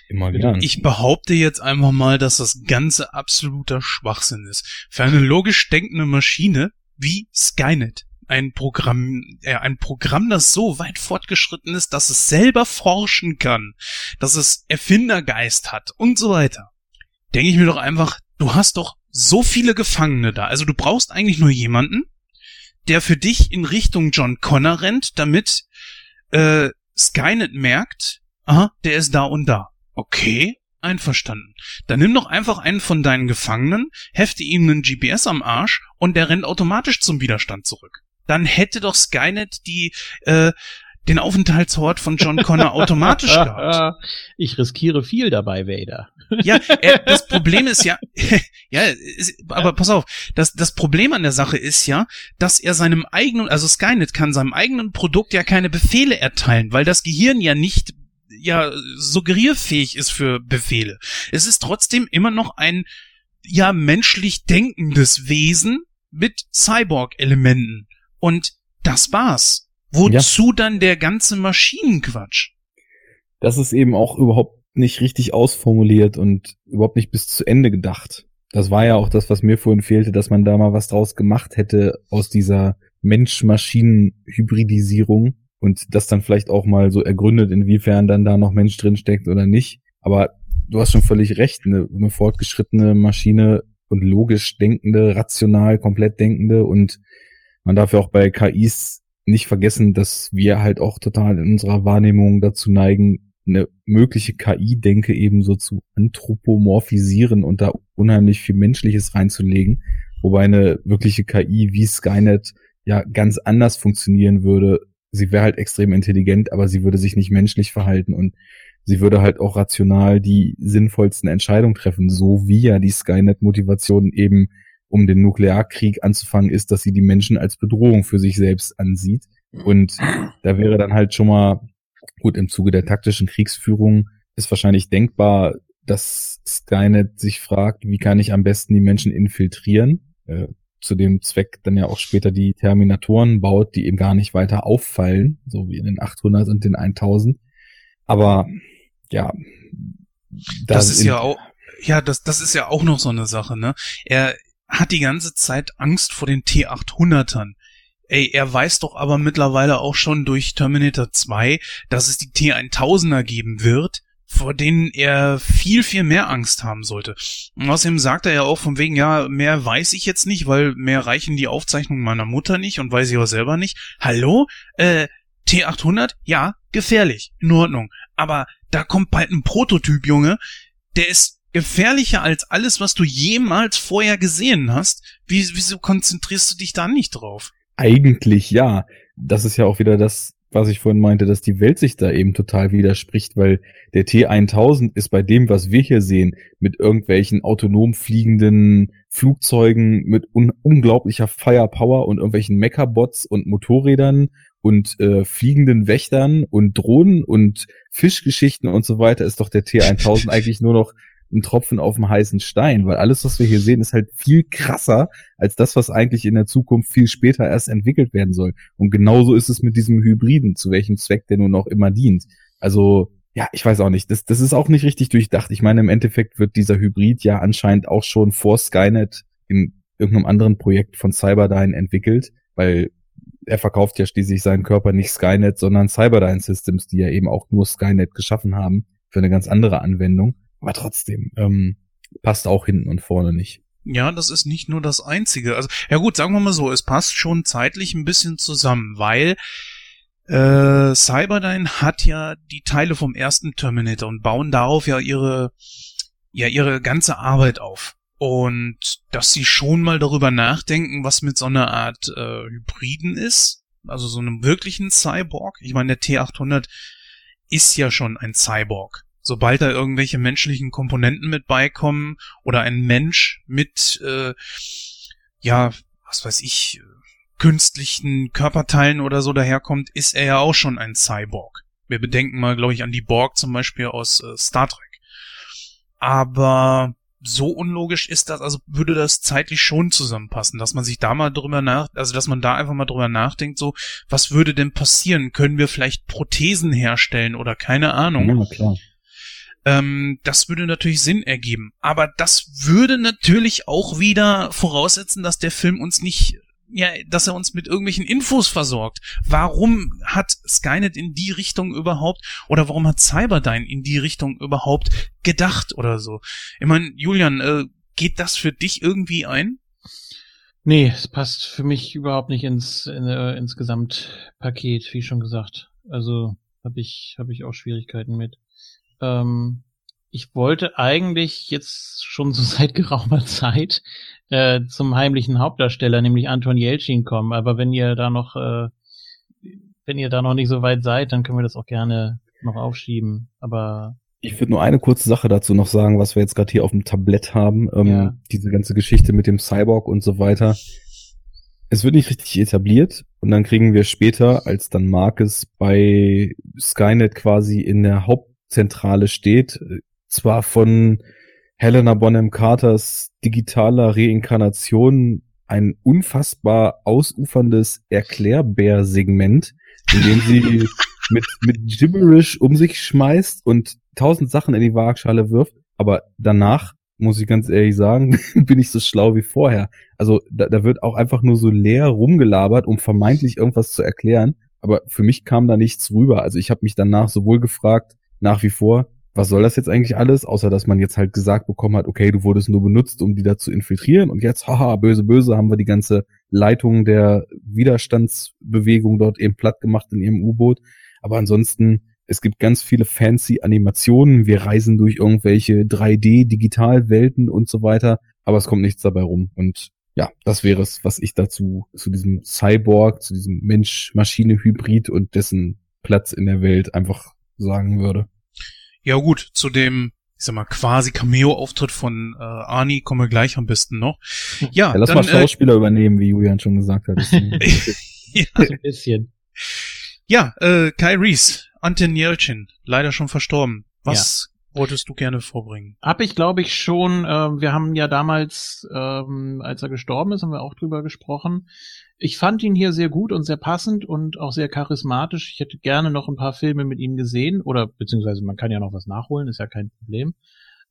Immer gern. Ich behaupte jetzt einfach mal, dass das Ganze absoluter Schwachsinn ist. Für eine logisch denkende Maschine wie Skynet ein Programm, äh, ein Programm, das so weit fortgeschritten ist, dass es selber forschen kann, dass es Erfindergeist hat und so weiter. Denke ich mir doch einfach, du hast doch so viele Gefangene da. Also du brauchst eigentlich nur jemanden, der für dich in Richtung John Connor rennt, damit äh, Skynet merkt, aha, der ist da und da. Okay, einverstanden. Dann nimm doch einfach einen von deinen Gefangenen, hefte ihm einen GPS am Arsch und der rennt automatisch zum Widerstand zurück dann hätte doch Skynet die äh, den Aufenthaltsort von John Connor automatisch gehabt. Ich riskiere viel dabei, Vader. Ja, er, das Problem ist ja, ja, ist, aber pass auf, das, das Problem an der Sache ist ja, dass er seinem eigenen, also Skynet kann seinem eigenen Produkt ja keine Befehle erteilen, weil das Gehirn ja nicht ja suggerierfähig ist für Befehle. Es ist trotzdem immer noch ein ja menschlich denkendes Wesen mit Cyborg-Elementen. Und das war's. Wozu ja. dann der ganze Maschinenquatsch? Das ist eben auch überhaupt nicht richtig ausformuliert und überhaupt nicht bis zu Ende gedacht. Das war ja auch das, was mir vorhin fehlte, dass man da mal was draus gemacht hätte aus dieser Mensch-Maschinen-Hybridisierung und das dann vielleicht auch mal so ergründet, inwiefern dann da noch Mensch drin steckt oder nicht. Aber du hast schon völlig recht, eine, eine fortgeschrittene Maschine und logisch denkende, rational, komplett denkende und man darf ja auch bei KIs nicht vergessen, dass wir halt auch total in unserer Wahrnehmung dazu neigen, eine mögliche KI-Denke eben so zu anthropomorphisieren und da unheimlich viel Menschliches reinzulegen, wobei eine wirkliche KI wie Skynet ja ganz anders funktionieren würde. Sie wäre halt extrem intelligent, aber sie würde sich nicht menschlich verhalten und sie würde halt auch rational die sinnvollsten Entscheidungen treffen, so wie ja die Skynet-Motivation eben, um den Nuklearkrieg anzufangen, ist, dass sie die Menschen als Bedrohung für sich selbst ansieht. Und da wäre dann halt schon mal, gut, im Zuge der taktischen Kriegsführung ist wahrscheinlich denkbar, dass Skynet sich fragt, wie kann ich am besten die Menschen infiltrieren? Äh, zu dem Zweck dann ja auch später die Terminatoren baut, die eben gar nicht weiter auffallen, so wie in den 800 und den 1000. Aber ja, da das ist ja auch, ja, das, das ist ja auch noch so eine Sache, ne? Er hat die ganze Zeit Angst vor den T800ern. Ey, er weiß doch aber mittlerweile auch schon durch Terminator 2, dass es die T1000er geben wird, vor denen er viel, viel mehr Angst haben sollte. Und außerdem sagt er ja auch von wegen, ja, mehr weiß ich jetzt nicht, weil mehr reichen die Aufzeichnungen meiner Mutter nicht und weiß ich auch selber nicht. Hallo? Äh, T800? Ja, gefährlich. In Ordnung. Aber da kommt bald ein Prototyp, Junge. Der ist gefährlicher als alles, was du jemals vorher gesehen hast. Wie, wieso konzentrierst du dich da nicht drauf? Eigentlich ja. Das ist ja auch wieder das, was ich vorhin meinte, dass die Welt sich da eben total widerspricht, weil der T1000 ist bei dem, was wir hier sehen, mit irgendwelchen autonom fliegenden Flugzeugen mit un unglaublicher Firepower und irgendwelchen Mechabots und Motorrädern und äh, fliegenden Wächtern und Drohnen und Fischgeschichten und so weiter, ist doch der T1000 eigentlich nur noch ein Tropfen auf dem heißen Stein, weil alles, was wir hier sehen, ist halt viel krasser als das, was eigentlich in der Zukunft viel später erst entwickelt werden soll. Und genauso ist es mit diesem Hybriden, zu welchem Zweck der nun auch immer dient. Also, ja, ich weiß auch nicht. Das, das ist auch nicht richtig durchdacht. Ich meine, im Endeffekt wird dieser Hybrid ja anscheinend auch schon vor Skynet in irgendeinem anderen Projekt von Cyberdyne entwickelt, weil er verkauft ja schließlich seinen Körper nicht Skynet, sondern Cyberdyne Systems, die ja eben auch nur Skynet geschaffen haben für eine ganz andere Anwendung. Aber trotzdem, ähm, passt auch hinten und vorne nicht. Ja, das ist nicht nur das Einzige. Also, ja gut, sagen wir mal so, es passt schon zeitlich ein bisschen zusammen, weil äh, Cyberdyne hat ja die Teile vom ersten Terminator und bauen darauf ja ihre, ja, ihre ganze Arbeit auf. Und dass sie schon mal darüber nachdenken, was mit so einer Art äh, Hybriden ist, also so einem wirklichen Cyborg. Ich meine, der T800 ist ja schon ein Cyborg sobald da irgendwelche menschlichen Komponenten mit beikommen oder ein Mensch mit, äh, ja, was weiß ich, künstlichen Körperteilen oder so daherkommt, ist er ja auch schon ein Cyborg. Wir bedenken mal, glaube ich, an die Borg zum Beispiel aus äh, Star Trek. Aber so unlogisch ist das, also würde das zeitlich schon zusammenpassen, dass man sich da mal drüber nach, also dass man da einfach mal drüber nachdenkt, so, was würde denn passieren? Können wir vielleicht Prothesen herstellen oder keine Ahnung? Ja, klar. Ähm, das würde natürlich Sinn ergeben. Aber das würde natürlich auch wieder voraussetzen, dass der Film uns nicht ja, dass er uns mit irgendwelchen Infos versorgt. Warum hat Skynet in die Richtung überhaupt oder warum hat Cyberdyne in die Richtung überhaupt gedacht oder so? Ich meine, Julian, äh, geht das für dich irgendwie ein? Nee, es passt für mich überhaupt nicht ins, in, äh, ins Gesamtpaket, wie schon gesagt. Also habe ich, hab ich auch Schwierigkeiten mit. Ähm, ich wollte eigentlich jetzt schon so seit geraumer Zeit äh, zum heimlichen Hauptdarsteller, nämlich Anton Jelchin, kommen. Aber wenn ihr da noch, äh, wenn ihr da noch nicht so weit seid, dann können wir das auch gerne noch aufschieben. Aber ich würde nur eine kurze Sache dazu noch sagen, was wir jetzt gerade hier auf dem Tablett haben. Ähm, ja. Diese ganze Geschichte mit dem Cyborg und so weiter. Es wird nicht richtig etabliert und dann kriegen wir später, als dann Marcus bei Skynet quasi in der Haupt Zentrale steht, zwar von Helena Bonham Carters digitaler Reinkarnation ein unfassbar ausuferndes Erklärbär-Segment, in dem sie mit, mit Gibberish um sich schmeißt und tausend Sachen in die Waagschale wirft, aber danach muss ich ganz ehrlich sagen, bin ich so schlau wie vorher. Also da, da wird auch einfach nur so leer rumgelabert, um vermeintlich irgendwas zu erklären. Aber für mich kam da nichts rüber. Also ich habe mich danach sowohl gefragt, nach wie vor, was soll das jetzt eigentlich alles, außer dass man jetzt halt gesagt bekommen hat, okay, du wurdest nur benutzt, um die da zu infiltrieren und jetzt, haha, böse, böse, haben wir die ganze Leitung der Widerstandsbewegung dort eben platt gemacht in ihrem U-Boot. Aber ansonsten, es gibt ganz viele fancy Animationen, wir reisen durch irgendwelche 3D-Digitalwelten und so weiter, aber es kommt nichts dabei rum. Und ja, das wäre es, was ich dazu, zu diesem Cyborg, zu diesem Mensch-Maschine-Hybrid und dessen Platz in der Welt einfach sagen würde. Ja gut, zu dem, ich sag mal, quasi Cameo-Auftritt von äh, Arnie kommen wir gleich am besten noch. Ja, ja lass dann, mal äh, Schauspieler äh, übernehmen, wie Julian schon gesagt hat. ja. Ein bisschen. Ja, äh, Kai Reese, Anton Yelchin, leider schon verstorben. Was ja. Wolltest du gerne vorbringen? Hab ich, glaube ich, schon. Äh, wir haben ja damals, ähm, als er gestorben ist, haben wir auch drüber gesprochen ich fand ihn hier sehr gut und sehr passend und auch sehr charismatisch. Ich hätte gerne noch ein paar Filme mit ihm gesehen oder beziehungsweise man kann ja noch was nachholen, ist ja kein Problem.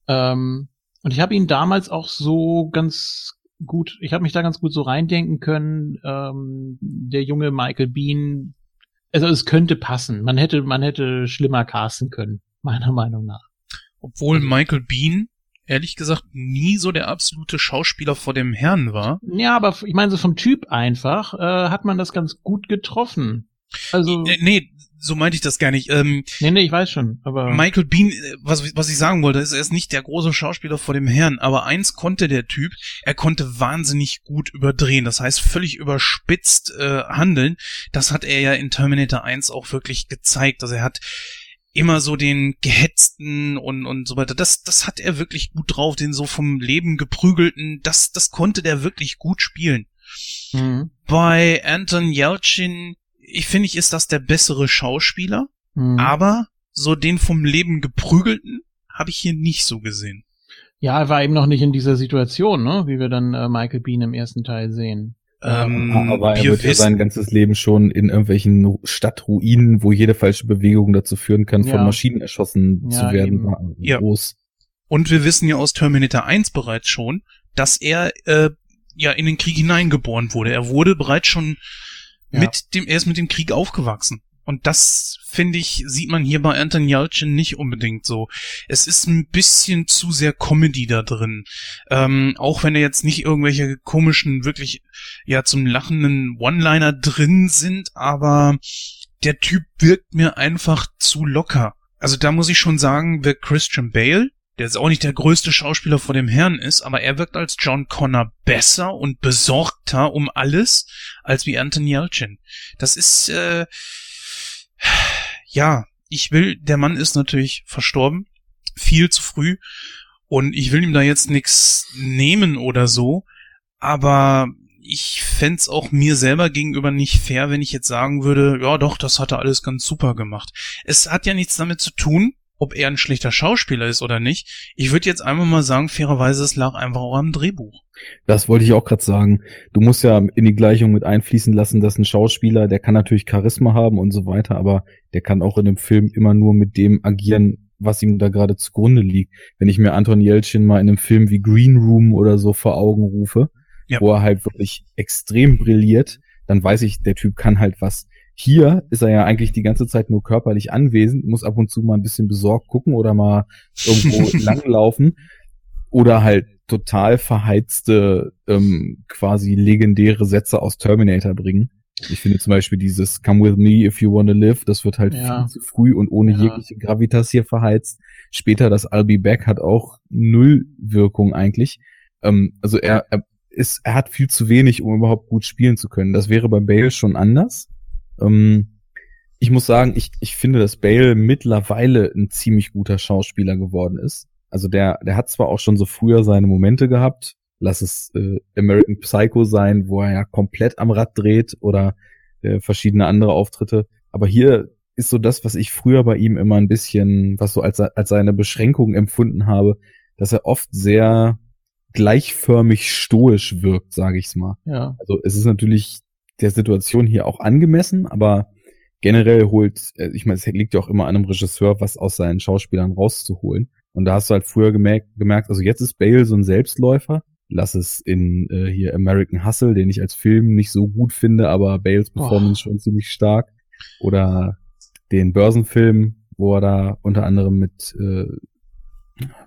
Ähm, und ich habe ihn damals auch so ganz gut, ich habe mich da ganz gut so reindenken können. Ähm, der junge Michael Bean, also es könnte passen. Man hätte, man hätte schlimmer casten können, meiner Meinung nach. Obwohl Michael Bean ehrlich gesagt nie so der absolute Schauspieler vor dem Herrn war. Ja, aber ich meine, so vom Typ einfach äh, hat man das ganz gut getroffen. Also nee, nee, so meinte ich das gar nicht. Ähm, nee, nee, ich weiß schon, aber Michael Bean, äh, was, was ich sagen wollte, ist, er ist nicht der große Schauspieler vor dem Herrn, aber eins konnte der Typ, er konnte wahnsinnig gut überdrehen, das heißt völlig überspitzt äh, handeln. Das hat er ja in Terminator 1 auch wirklich gezeigt. Also er hat immer so den gehetzten und, und so weiter. Das, das hat er wirklich gut drauf, den so vom Leben geprügelten, das, das konnte der wirklich gut spielen. Mhm. Bei Anton Yelchin, ich finde, ich ist das der bessere Schauspieler, mhm. aber so den vom Leben geprügelten habe ich hier nicht so gesehen. Ja, er war eben noch nicht in dieser Situation, ne, wie wir dann äh, Michael Bean im ersten Teil sehen. Ähm, aber er wird ja sein ganzes Leben schon in irgendwelchen Stadtruinen, wo jede falsche Bewegung dazu führen kann, ja. von Maschinen erschossen ja, zu werden, ja. groß. Und wir wissen ja aus Terminator 1 bereits schon, dass er äh, ja in den Krieg hineingeboren wurde. Er wurde bereits schon mit dem, er ist mit dem Krieg aufgewachsen. Und das, finde ich, sieht man hier bei Anton Yelchin nicht unbedingt so. Es ist ein bisschen zu sehr Comedy da drin. Ähm, auch wenn er jetzt nicht irgendwelche komischen, wirklich, ja, zum lachenden One-Liner drin sind, aber der Typ wirkt mir einfach zu locker. Also da muss ich schon sagen, wer Christian Bale, der jetzt auch nicht der größte Schauspieler vor dem Herrn ist, aber er wirkt als John Connor besser und besorgter um alles als wie Anton Yelchin. Das ist, äh, ja, ich will, der Mann ist natürlich verstorben, viel zu früh, und ich will ihm da jetzt nichts nehmen oder so, aber ich fände auch mir selber gegenüber nicht fair, wenn ich jetzt sagen würde, ja doch, das hat er alles ganz super gemacht. Es hat ja nichts damit zu tun, ob er ein schlechter Schauspieler ist oder nicht. Ich würde jetzt einfach mal sagen, fairerweise, es lag einfach auch am Drehbuch. Das wollte ich auch gerade sagen. Du musst ja in die Gleichung mit einfließen lassen, dass ein Schauspieler, der kann natürlich Charisma haben und so weiter, aber der kann auch in dem Film immer nur mit dem agieren, was ihm da gerade zugrunde liegt. Wenn ich mir Anton Jeltsin mal in einem Film wie Green Room oder so vor Augen rufe, ja. wo er halt wirklich extrem brilliert, dann weiß ich, der Typ kann halt was. Hier ist er ja eigentlich die ganze Zeit nur körperlich anwesend, muss ab und zu mal ein bisschen besorgt gucken oder mal irgendwo langlaufen oder halt total verheizte, ähm, quasi legendäre Sätze aus Terminator bringen. Ich finde zum Beispiel dieses Come with me if you wanna live, das wird halt ja. viel zu früh und ohne ja. jegliche Gravitas hier verheizt. Später das I'll be back hat auch null Wirkung eigentlich. Ähm, also er, er ist, er hat viel zu wenig, um überhaupt gut spielen zu können. Das wäre bei Bale schon anders. Ähm, ich muss sagen, ich, ich finde, dass Bale mittlerweile ein ziemlich guter Schauspieler geworden ist. Also der, der hat zwar auch schon so früher seine Momente gehabt, lass es äh, American Psycho sein, wo er ja komplett am Rad dreht oder äh, verschiedene andere Auftritte. Aber hier ist so das, was ich früher bei ihm immer ein bisschen, was so als, als seine Beschränkung empfunden habe, dass er oft sehr gleichförmig stoisch wirkt, sage ich's mal. Ja. Also es ist natürlich der Situation hier auch angemessen, aber generell holt, äh, ich meine, es liegt ja auch immer an einem Regisseur, was aus seinen Schauspielern rauszuholen. Und da hast du halt früher gemerkt, gemerkt also jetzt ist Bale so ein Selbstläufer. Lass es in äh, hier American Hustle, den ich als Film nicht so gut finde, aber Bales Performance oh. schon ziemlich stark. Oder den Börsenfilm, wo er da unter anderem mit, äh,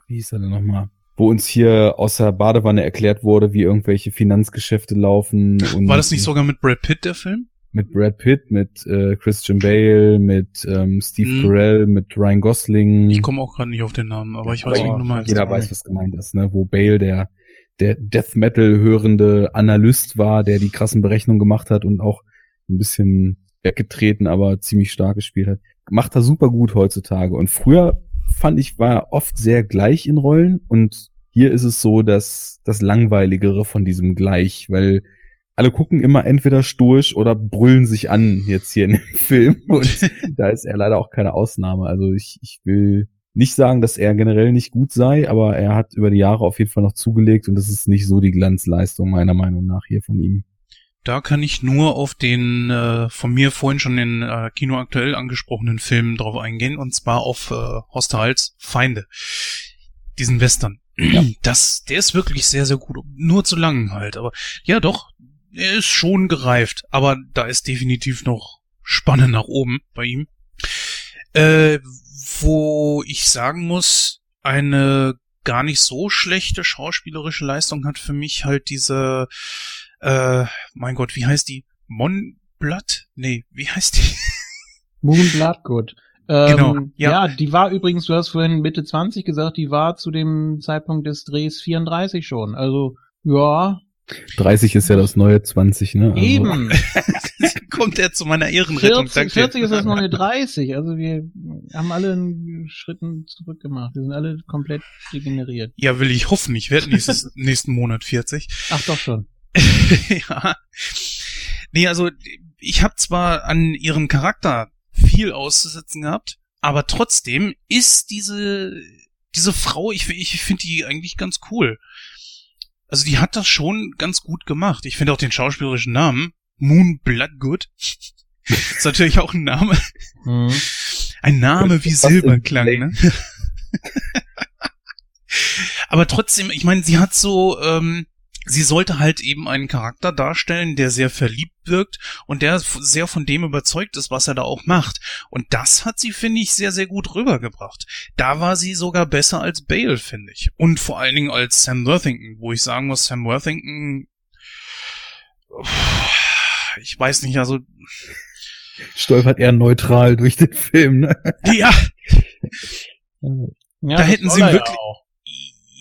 wie hieß er denn nochmal? Wo uns hier aus der Badewanne erklärt wurde, wie irgendwelche Finanzgeschäfte laufen. Und War das nicht sogar mit Brad Pitt, der Film? mit Brad Pitt, mit äh, Christian Bale, mit ähm, Steve hm. Carell, mit Ryan Gosling. Ich komme auch gerade nicht auf den Namen, aber ich weiß, aber wie du meinst. Jeder weiß, was gemeint ist, ne? Wo Bale der der Death Metal hörende Analyst war, der die krassen Berechnungen gemacht hat und auch ein bisschen weggetreten, aber ziemlich stark gespielt hat. Macht er super gut heutzutage. Und früher fand ich, war er oft sehr gleich in Rollen und hier ist es so, dass das Langweiligere von diesem Gleich, weil alle gucken immer entweder stoisch oder brüllen sich an jetzt hier in dem Film. Und da ist er leider auch keine Ausnahme. Also ich, ich will nicht sagen, dass er generell nicht gut sei, aber er hat über die Jahre auf jeden Fall noch zugelegt und das ist nicht so die Glanzleistung meiner Meinung nach hier von ihm. Da kann ich nur auf den äh, von mir vorhin schon in äh, Kino aktuell angesprochenen Film drauf eingehen und zwar auf äh, Hostiles Feinde. Diesen Western. Ja. Das, der ist wirklich sehr, sehr gut. Nur zu lang halt. Aber ja, doch, er ist schon gereift, aber da ist definitiv noch Spanne nach oben bei ihm. Äh, wo ich sagen muss, eine gar nicht so schlechte schauspielerische Leistung hat für mich halt diese, äh, mein Gott, wie heißt die? Monblood? Nee, wie heißt die? Moonblood, gut. Ähm, genau, ja. ja. die war übrigens, du hast vorhin Mitte 20 gesagt, die war zu dem Zeitpunkt des Drehs 34 schon. Also, ja, 30 ist ja das neue 20, ne? Also. Eben. Kommt er zu meiner Ehrenrettung. 40, 40 ist das neue 30. Also wir haben alle einen Schritten zurück gemacht. Wir sind alle komplett degeneriert. Ja, will ich hoffen. Ich werde nächstes, nächsten Monat 40. Ach doch schon. ja. Nee, also ich habe zwar an ihrem Charakter viel auszusetzen gehabt, aber trotzdem ist diese diese Frau, ich, ich finde die eigentlich ganz cool. Also die hat das schon ganz gut gemacht. Ich finde auch den schauspielerischen Namen Moon Bloodgood. ist natürlich auch ein Name. Mhm. Ein Name wie Silberklang, ne? Aber trotzdem, ich meine, sie hat so ähm, sie sollte halt eben einen Charakter darstellen, der sehr verliebt wirkt und der sehr von dem überzeugt ist, was er da auch macht. Und das hat sie, finde ich, sehr, sehr gut rübergebracht. Da war sie sogar besser als Bale, finde ich. Und vor allen Dingen als Sam Worthington, wo ich sagen muss, Sam Worthington, ich weiß nicht, also stolpert eher neutral durch den Film, ne? Ja. ja da hätten sie wirklich, ja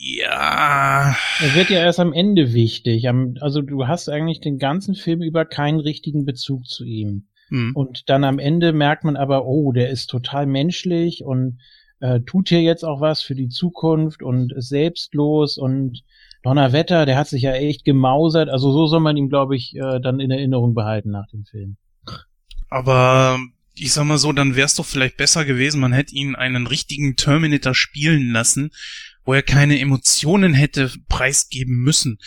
ja. Er wird ja erst am Ende wichtig. Also du hast eigentlich den ganzen Film über keinen richtigen Bezug zu ihm. Mhm. Und dann am Ende merkt man aber, oh, der ist total menschlich und äh, tut hier jetzt auch was für die Zukunft und ist selbstlos und Donnerwetter, der hat sich ja echt gemausert. Also so soll man ihn, glaube ich, äh, dann in Erinnerung behalten nach dem Film. Aber ich sag mal so, dann wär's doch vielleicht besser gewesen, man hätte ihn einen richtigen Terminator spielen lassen wo er keine Emotionen hätte preisgeben müssen.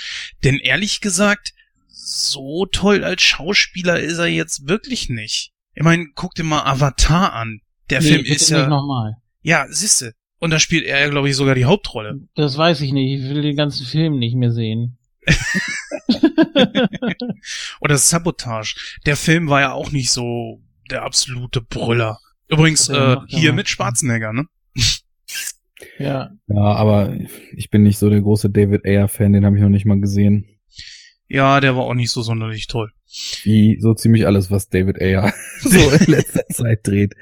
Denn ehrlich gesagt, so toll als Schauspieler ist er jetzt wirklich nicht. Ich meine, guck dir mal Avatar an. Der nee, Film ist ja. Nochmal. Ja, siehste. Und da spielt er ja, glaube ich, sogar die Hauptrolle. Das weiß ich nicht. Ich will den ganzen Film nicht mehr sehen. Oder Sabotage. Der Film war ja auch nicht so der absolute Brüller. Übrigens, äh, hier mit Schwarzenegger, ne? Ja. Ja, aber ich bin nicht so der große David Ayer-Fan, den habe ich noch nicht mal gesehen. Ja, der war auch nicht so sonderlich toll. Wie so ziemlich alles, was David Ayer so in letzter Zeit dreht.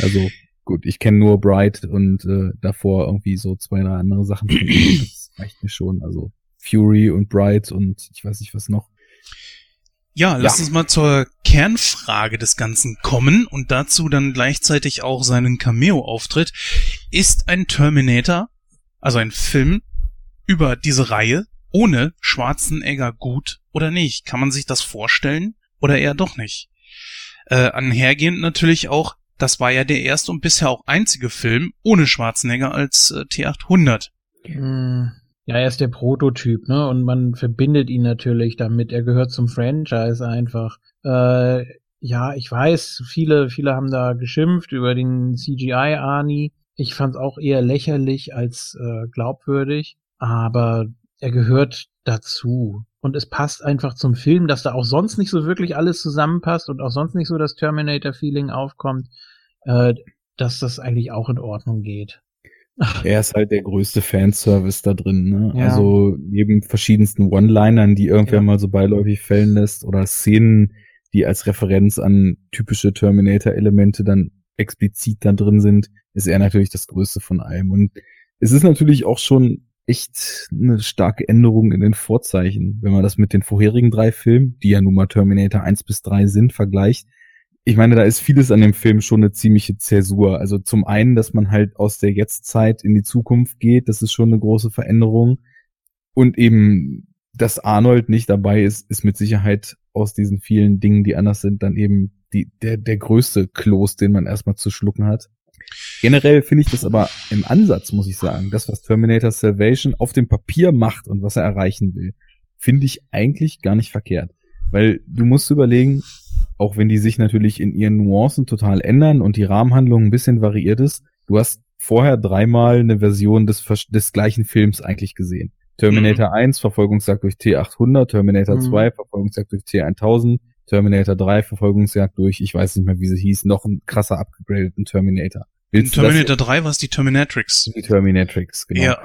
Also gut, ich kenne nur Bright und äh, davor irgendwie so zwei, drei andere Sachen. Das reicht mir schon. Also Fury und Bright und ich weiß nicht was noch. Ja, lass ja. uns mal zur Kernfrage des Ganzen kommen und dazu dann gleichzeitig auch seinen Cameo-Auftritt. Ist ein Terminator, also ein Film über diese Reihe, ohne Schwarzenegger gut oder nicht? Kann man sich das vorstellen oder eher doch nicht? Äh, anhergehend natürlich auch, das war ja der erste und bisher auch einzige Film ohne Schwarzenegger als äh, T800. Hm. Ja, er ist der Prototyp, ne? Und man verbindet ihn natürlich damit. Er gehört zum Franchise einfach. Äh, ja, ich weiß, viele, viele haben da geschimpft über den CGI-Arnie. Ich fand es auch eher lächerlich als äh, glaubwürdig, aber er gehört dazu. Und es passt einfach zum Film, dass da auch sonst nicht so wirklich alles zusammenpasst und auch sonst nicht so das Terminator-Feeling aufkommt, äh, dass das eigentlich auch in Ordnung geht. Er ist halt der größte Fanservice da drin, ne? Ja. Also neben verschiedensten One-Linern, die irgendwer ja. mal so beiläufig fällen lässt oder Szenen, die als Referenz an typische Terminator-Elemente dann explizit da drin sind, ist er natürlich das Größte von allem. Und es ist natürlich auch schon echt eine starke Änderung in den Vorzeichen, wenn man das mit den vorherigen drei Filmen, die ja nun mal Terminator 1 bis 3 sind, vergleicht. Ich meine, da ist vieles an dem Film schon eine ziemliche Zäsur. Also zum einen, dass man halt aus der Jetztzeit in die Zukunft geht, das ist schon eine große Veränderung. Und eben, dass Arnold nicht dabei ist, ist mit Sicherheit aus diesen vielen Dingen, die anders sind, dann eben die, der, der größte Kloß, den man erstmal zu schlucken hat. Generell finde ich das aber im Ansatz, muss ich sagen, das, was Terminator Salvation auf dem Papier macht und was er erreichen will, finde ich eigentlich gar nicht verkehrt. Weil du musst überlegen, auch wenn die sich natürlich in ihren Nuancen total ändern und die Rahmenhandlung ein bisschen variiert ist, du hast vorher dreimal eine Version des, des gleichen Films eigentlich gesehen. Terminator mhm. 1, Verfolgungsjagd durch T800, Terminator mhm. 2, Verfolgungsjagd durch T1000, Terminator 3, Verfolgungsjagd durch, ich weiß nicht mehr, wie sie hieß, noch ein krasser upgradeten Terminator. Willst In Terminator 3 war es die Terminatrix. Die Terminatrix, genau. Ja.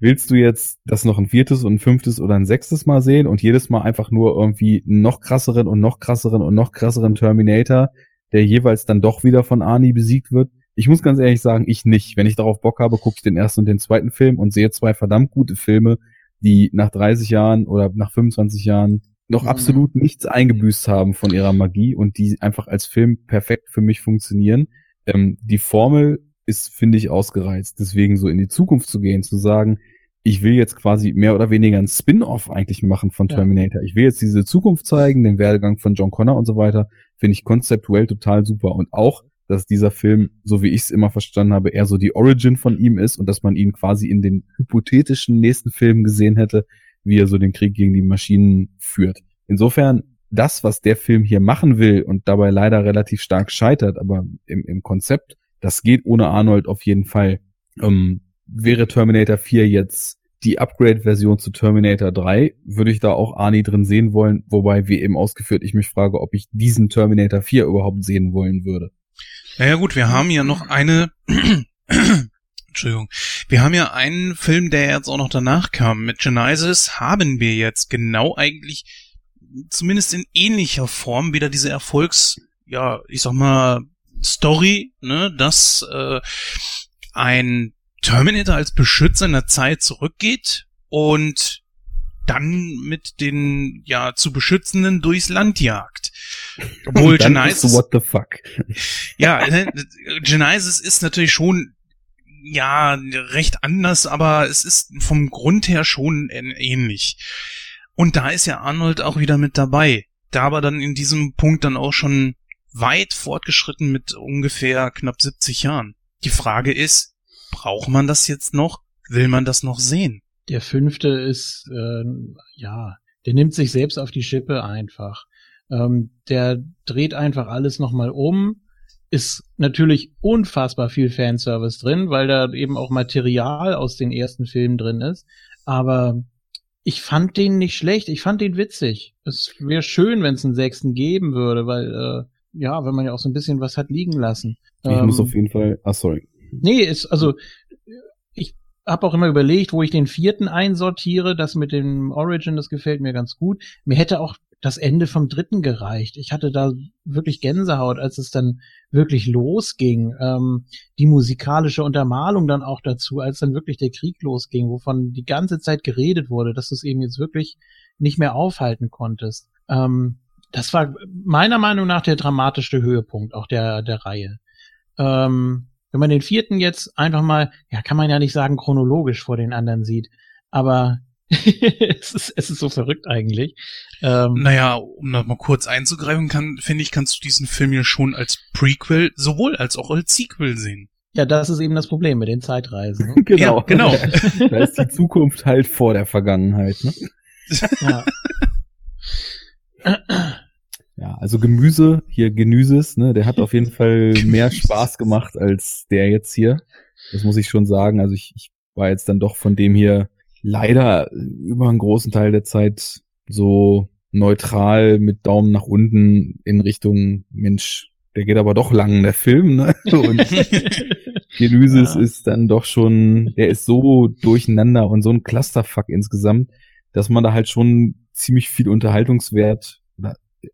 Willst du jetzt das noch ein viertes und ein fünftes oder ein sechstes Mal sehen und jedes Mal einfach nur irgendwie noch krasseren und noch krasseren und noch krasseren Terminator, der jeweils dann doch wieder von Arnie besiegt wird? Ich muss ganz ehrlich sagen, ich nicht. Wenn ich darauf Bock habe, gucke ich den ersten und den zweiten Film und sehe zwei verdammt gute Filme, die nach 30 Jahren oder nach 25 Jahren noch mhm. absolut nichts eingebüßt haben von ihrer Magie und die einfach als Film perfekt für mich funktionieren. Ähm, die Formel ist, finde ich, ausgereizt. Deswegen so in die Zukunft zu gehen, zu sagen, ich will jetzt quasi mehr oder weniger ein Spin-off eigentlich machen von Terminator. Ja. Ich will jetzt diese Zukunft zeigen, den Werdegang von John Connor und so weiter, finde ich konzeptuell total super. Und auch dass dieser Film, so wie ich es immer verstanden habe, eher so die Origin von ihm ist und dass man ihn quasi in den hypothetischen nächsten Filmen gesehen hätte, wie er so den Krieg gegen die Maschinen führt. Insofern, das, was der Film hier machen will und dabei leider relativ stark scheitert, aber im, im Konzept, das geht ohne Arnold auf jeden Fall. Ähm, wäre Terminator 4 jetzt die Upgrade-Version zu Terminator 3, würde ich da auch Arnie drin sehen wollen, wobei, wie eben ausgeführt, ich mich frage, ob ich diesen Terminator 4 überhaupt sehen wollen würde. Naja gut, wir haben ja noch eine, Entschuldigung, wir haben ja einen Film, der jetzt auch noch danach kam. Mit Genesis haben wir jetzt genau eigentlich, zumindest in ähnlicher Form, wieder diese Erfolgs, ja, ich sag mal, Story, ne, dass äh, ein Terminator als Beschützer in der Zeit zurückgeht und dann mit den ja zu beschützenden durchs Land jagt. Obwohl Genesis what the fuck. Ja, ne, Genesis ist natürlich schon ja recht anders, aber es ist vom Grund her schon ähnlich. Und da ist ja Arnold auch wieder mit dabei. Da aber dann in diesem Punkt dann auch schon weit fortgeschritten mit ungefähr knapp 70 Jahren. Die Frage ist, braucht man das jetzt noch? Will man das noch sehen? Der fünfte ist, äh, ja, der nimmt sich selbst auf die Schippe einfach. Ähm, der dreht einfach alles nochmal um. Ist natürlich unfassbar viel Fanservice drin, weil da eben auch Material aus den ersten Filmen drin ist. Aber ich fand den nicht schlecht, ich fand den witzig. Es wäre schön, wenn es einen sechsten geben würde, weil, äh, ja, wenn man ja auch so ein bisschen was hat liegen lassen. Ich ähm, muss auf jeden Fall, ah, sorry. Nee, ist, also, habe auch immer überlegt, wo ich den vierten einsortiere. Das mit dem Origin, das gefällt mir ganz gut. Mir hätte auch das Ende vom dritten gereicht. Ich hatte da wirklich Gänsehaut, als es dann wirklich losging. Ähm, die musikalische Untermalung dann auch dazu, als dann wirklich der Krieg losging, wovon die ganze Zeit geredet wurde, dass du es eben jetzt wirklich nicht mehr aufhalten konntest. Ähm, das war meiner Meinung nach der dramatischste Höhepunkt auch der, der Reihe. Ähm, wenn man den vierten jetzt einfach mal, ja, kann man ja nicht sagen chronologisch vor den anderen sieht, aber es, ist, es ist so verrückt eigentlich. Ähm, naja, um noch mal kurz einzugreifen kann, finde ich, kannst du diesen Film ja schon als Prequel sowohl als auch als Sequel sehen. Ja, das ist eben das Problem mit den Zeitreisen. Ne? genau, ja, genau. da ist die Zukunft halt vor der Vergangenheit. Ne? Ja. Ja, also Gemüse, hier Genüses, ne, der hat auf jeden Fall mehr Spaß gemacht als der jetzt hier. Das muss ich schon sagen. Also ich, ich war jetzt dann doch von dem hier leider über einen großen Teil der Zeit so neutral mit Daumen nach unten in Richtung Mensch, der geht aber doch lang, der Film, ne? Und Genüses ja. ist dann doch schon, der ist so durcheinander und so ein Clusterfuck insgesamt, dass man da halt schon ziemlich viel Unterhaltungswert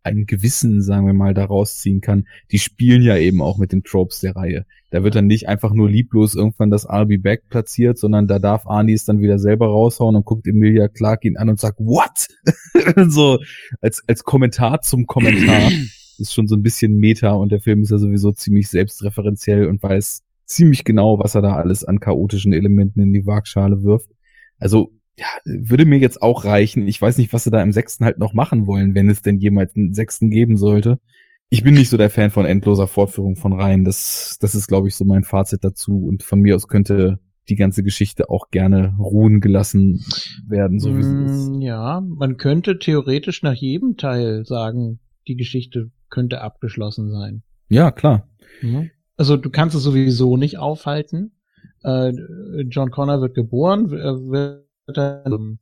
einen Gewissen, sagen wir mal, da rausziehen kann. Die spielen ja eben auch mit den Tropes der Reihe. Da wird dann nicht einfach nur lieblos irgendwann das I'll be back platziert, sondern da darf Arnie es dann wieder selber raushauen und guckt Emilia Clark ihn an und sagt, what? so, als, als Kommentar zum Kommentar ist schon so ein bisschen Meta und der Film ist ja sowieso ziemlich selbstreferenziell und weiß ziemlich genau, was er da alles an chaotischen Elementen in die Waagschale wirft. Also ja, würde mir jetzt auch reichen. Ich weiß nicht, was sie da im sechsten halt noch machen wollen, wenn es denn jemals einen sechsten geben sollte. Ich bin nicht so der Fan von endloser Fortführung von Reihen. Das, das ist, glaube ich, so mein Fazit dazu. Und von mir aus könnte die ganze Geschichte auch gerne ruhen gelassen werden, so wie sie ist. Mm, ja, man könnte theoretisch nach jedem Teil sagen, die Geschichte könnte abgeschlossen sein. Ja, klar. Mhm. Also du kannst es sowieso nicht aufhalten. Äh, John Connor wird geboren, wird dann,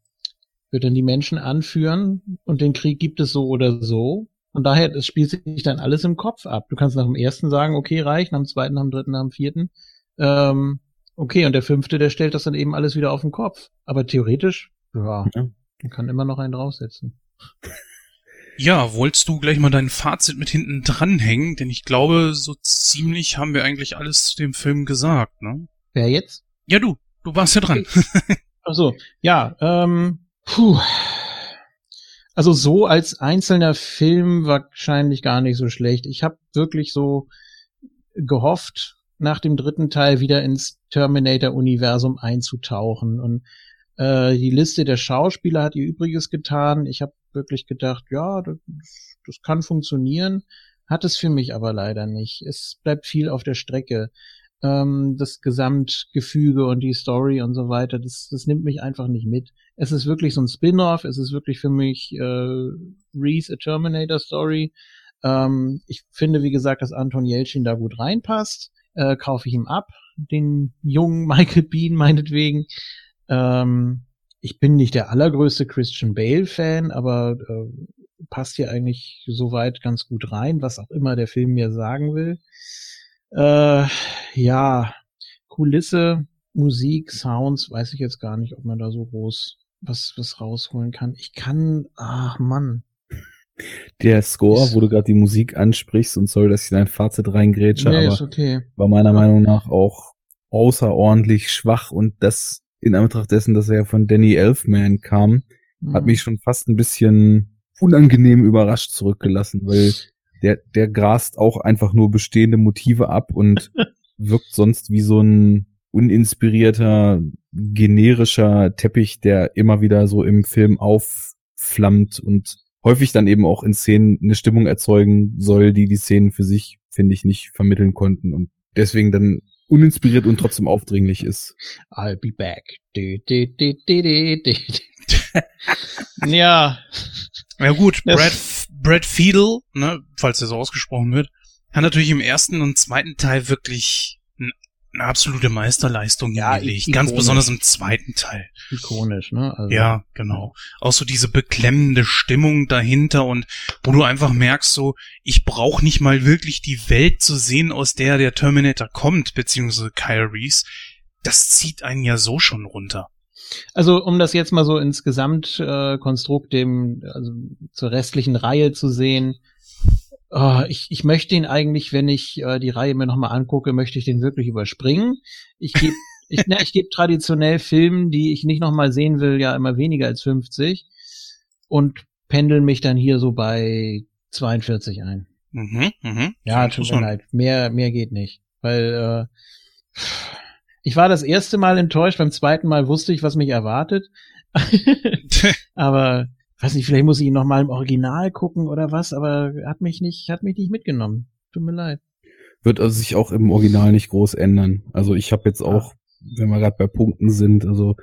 wird dann die Menschen anführen und den Krieg gibt es so oder so. Und daher, es spielt sich dann alles im Kopf ab. Du kannst nach dem ersten sagen, okay, reicht, nach dem zweiten, nach dem dritten, nach dem vierten. Ähm, okay, und der fünfte, der stellt das dann eben alles wieder auf den Kopf. Aber theoretisch, ja, ja. man kann immer noch einen draufsetzen. Ja, wolltest du gleich mal dein Fazit mit hinten dranhängen? Denn ich glaube, so ziemlich haben wir eigentlich alles zu dem Film gesagt, ne? Wer jetzt? Ja, du. Du warst ja dran. so, ja, ähm, puh. Also so als einzelner Film wahrscheinlich gar nicht so schlecht. Ich habe wirklich so gehofft, nach dem dritten Teil wieder ins Terminator-Universum einzutauchen. Und äh, die Liste der Schauspieler hat ihr Übriges getan. Ich habe wirklich gedacht, ja, das, das kann funktionieren. Hat es für mich aber leider nicht. Es bleibt viel auf der Strecke ähm, das Gesamtgefüge und die Story und so weiter, das, das nimmt mich einfach nicht mit. Es ist wirklich so ein Spin-off, es ist wirklich für mich äh, Reese a Terminator Story. Ähm, ich finde, wie gesagt, dass Anton Yelchin da gut reinpasst. Äh, kaufe ich ihm ab, den jungen Michael Bean meinetwegen. Ähm, ich bin nicht der allergrößte Christian Bale-Fan, aber äh, passt hier eigentlich soweit ganz gut rein, was auch immer der Film mir sagen will. Äh, ja, Kulisse, Musik, Sounds, weiß ich jetzt gar nicht, ob man da so groß was, was rausholen kann. Ich kann, ach Mann. Der Score, wo du gerade die Musik ansprichst und soll, dass ich dein Fazit reingrätsche, nee, aber okay. war meiner Meinung nach auch außerordentlich schwach und das in Anbetracht dessen, dass er ja von Danny Elfman kam, mhm. hat mich schon fast ein bisschen unangenehm überrascht zurückgelassen, weil der, der grast auch einfach nur bestehende Motive ab und wirkt sonst wie so ein uninspirierter, generischer Teppich, der immer wieder so im Film aufflammt und häufig dann eben auch in Szenen eine Stimmung erzeugen soll, die die Szenen für sich, finde ich, nicht vermitteln konnten und deswegen dann uninspiriert und trotzdem aufdringlich ist. I'll be back. Du, du, du, ja. Ja gut, Brad Brad Fiedel, ne, falls er so ausgesprochen wird, hat natürlich im ersten und zweiten Teil wirklich eine absolute Meisterleistung ja, hingelegt. Ganz besonders im zweiten Teil. Ikonisch, ne? Also. Ja, genau. Auch so diese beklemmende Stimmung dahinter und wo du einfach merkst, so, ich brauche nicht mal wirklich die Welt zu sehen, aus der der Terminator kommt, beziehungsweise Kyle Reese. Das zieht einen ja so schon runter. Also um das jetzt mal so ins Gesamtkonstrukt dem also zur restlichen Reihe zu sehen, oh, ich, ich möchte ihn eigentlich, wenn ich äh, die Reihe mir nochmal angucke, möchte ich den wirklich überspringen. Ich gebe ich, ich geb traditionell Filmen, die ich nicht nochmal sehen will, ja immer weniger als 50 und pendel mich dann hier so bei 42 ein. Mhm, mhm. Ja, tut mir leid. Mehr, mehr geht nicht. Weil äh, ich war das erste Mal enttäuscht, beim zweiten Mal wusste ich, was mich erwartet. aber weiß nicht, vielleicht muss ich ihn noch mal im Original gucken oder was, aber hat mich nicht, hat mich nicht mitgenommen. Tut mir leid. Wird also sich auch im Original nicht groß ändern. Also ich habe jetzt auch, wenn wir gerade bei Punkten sind, also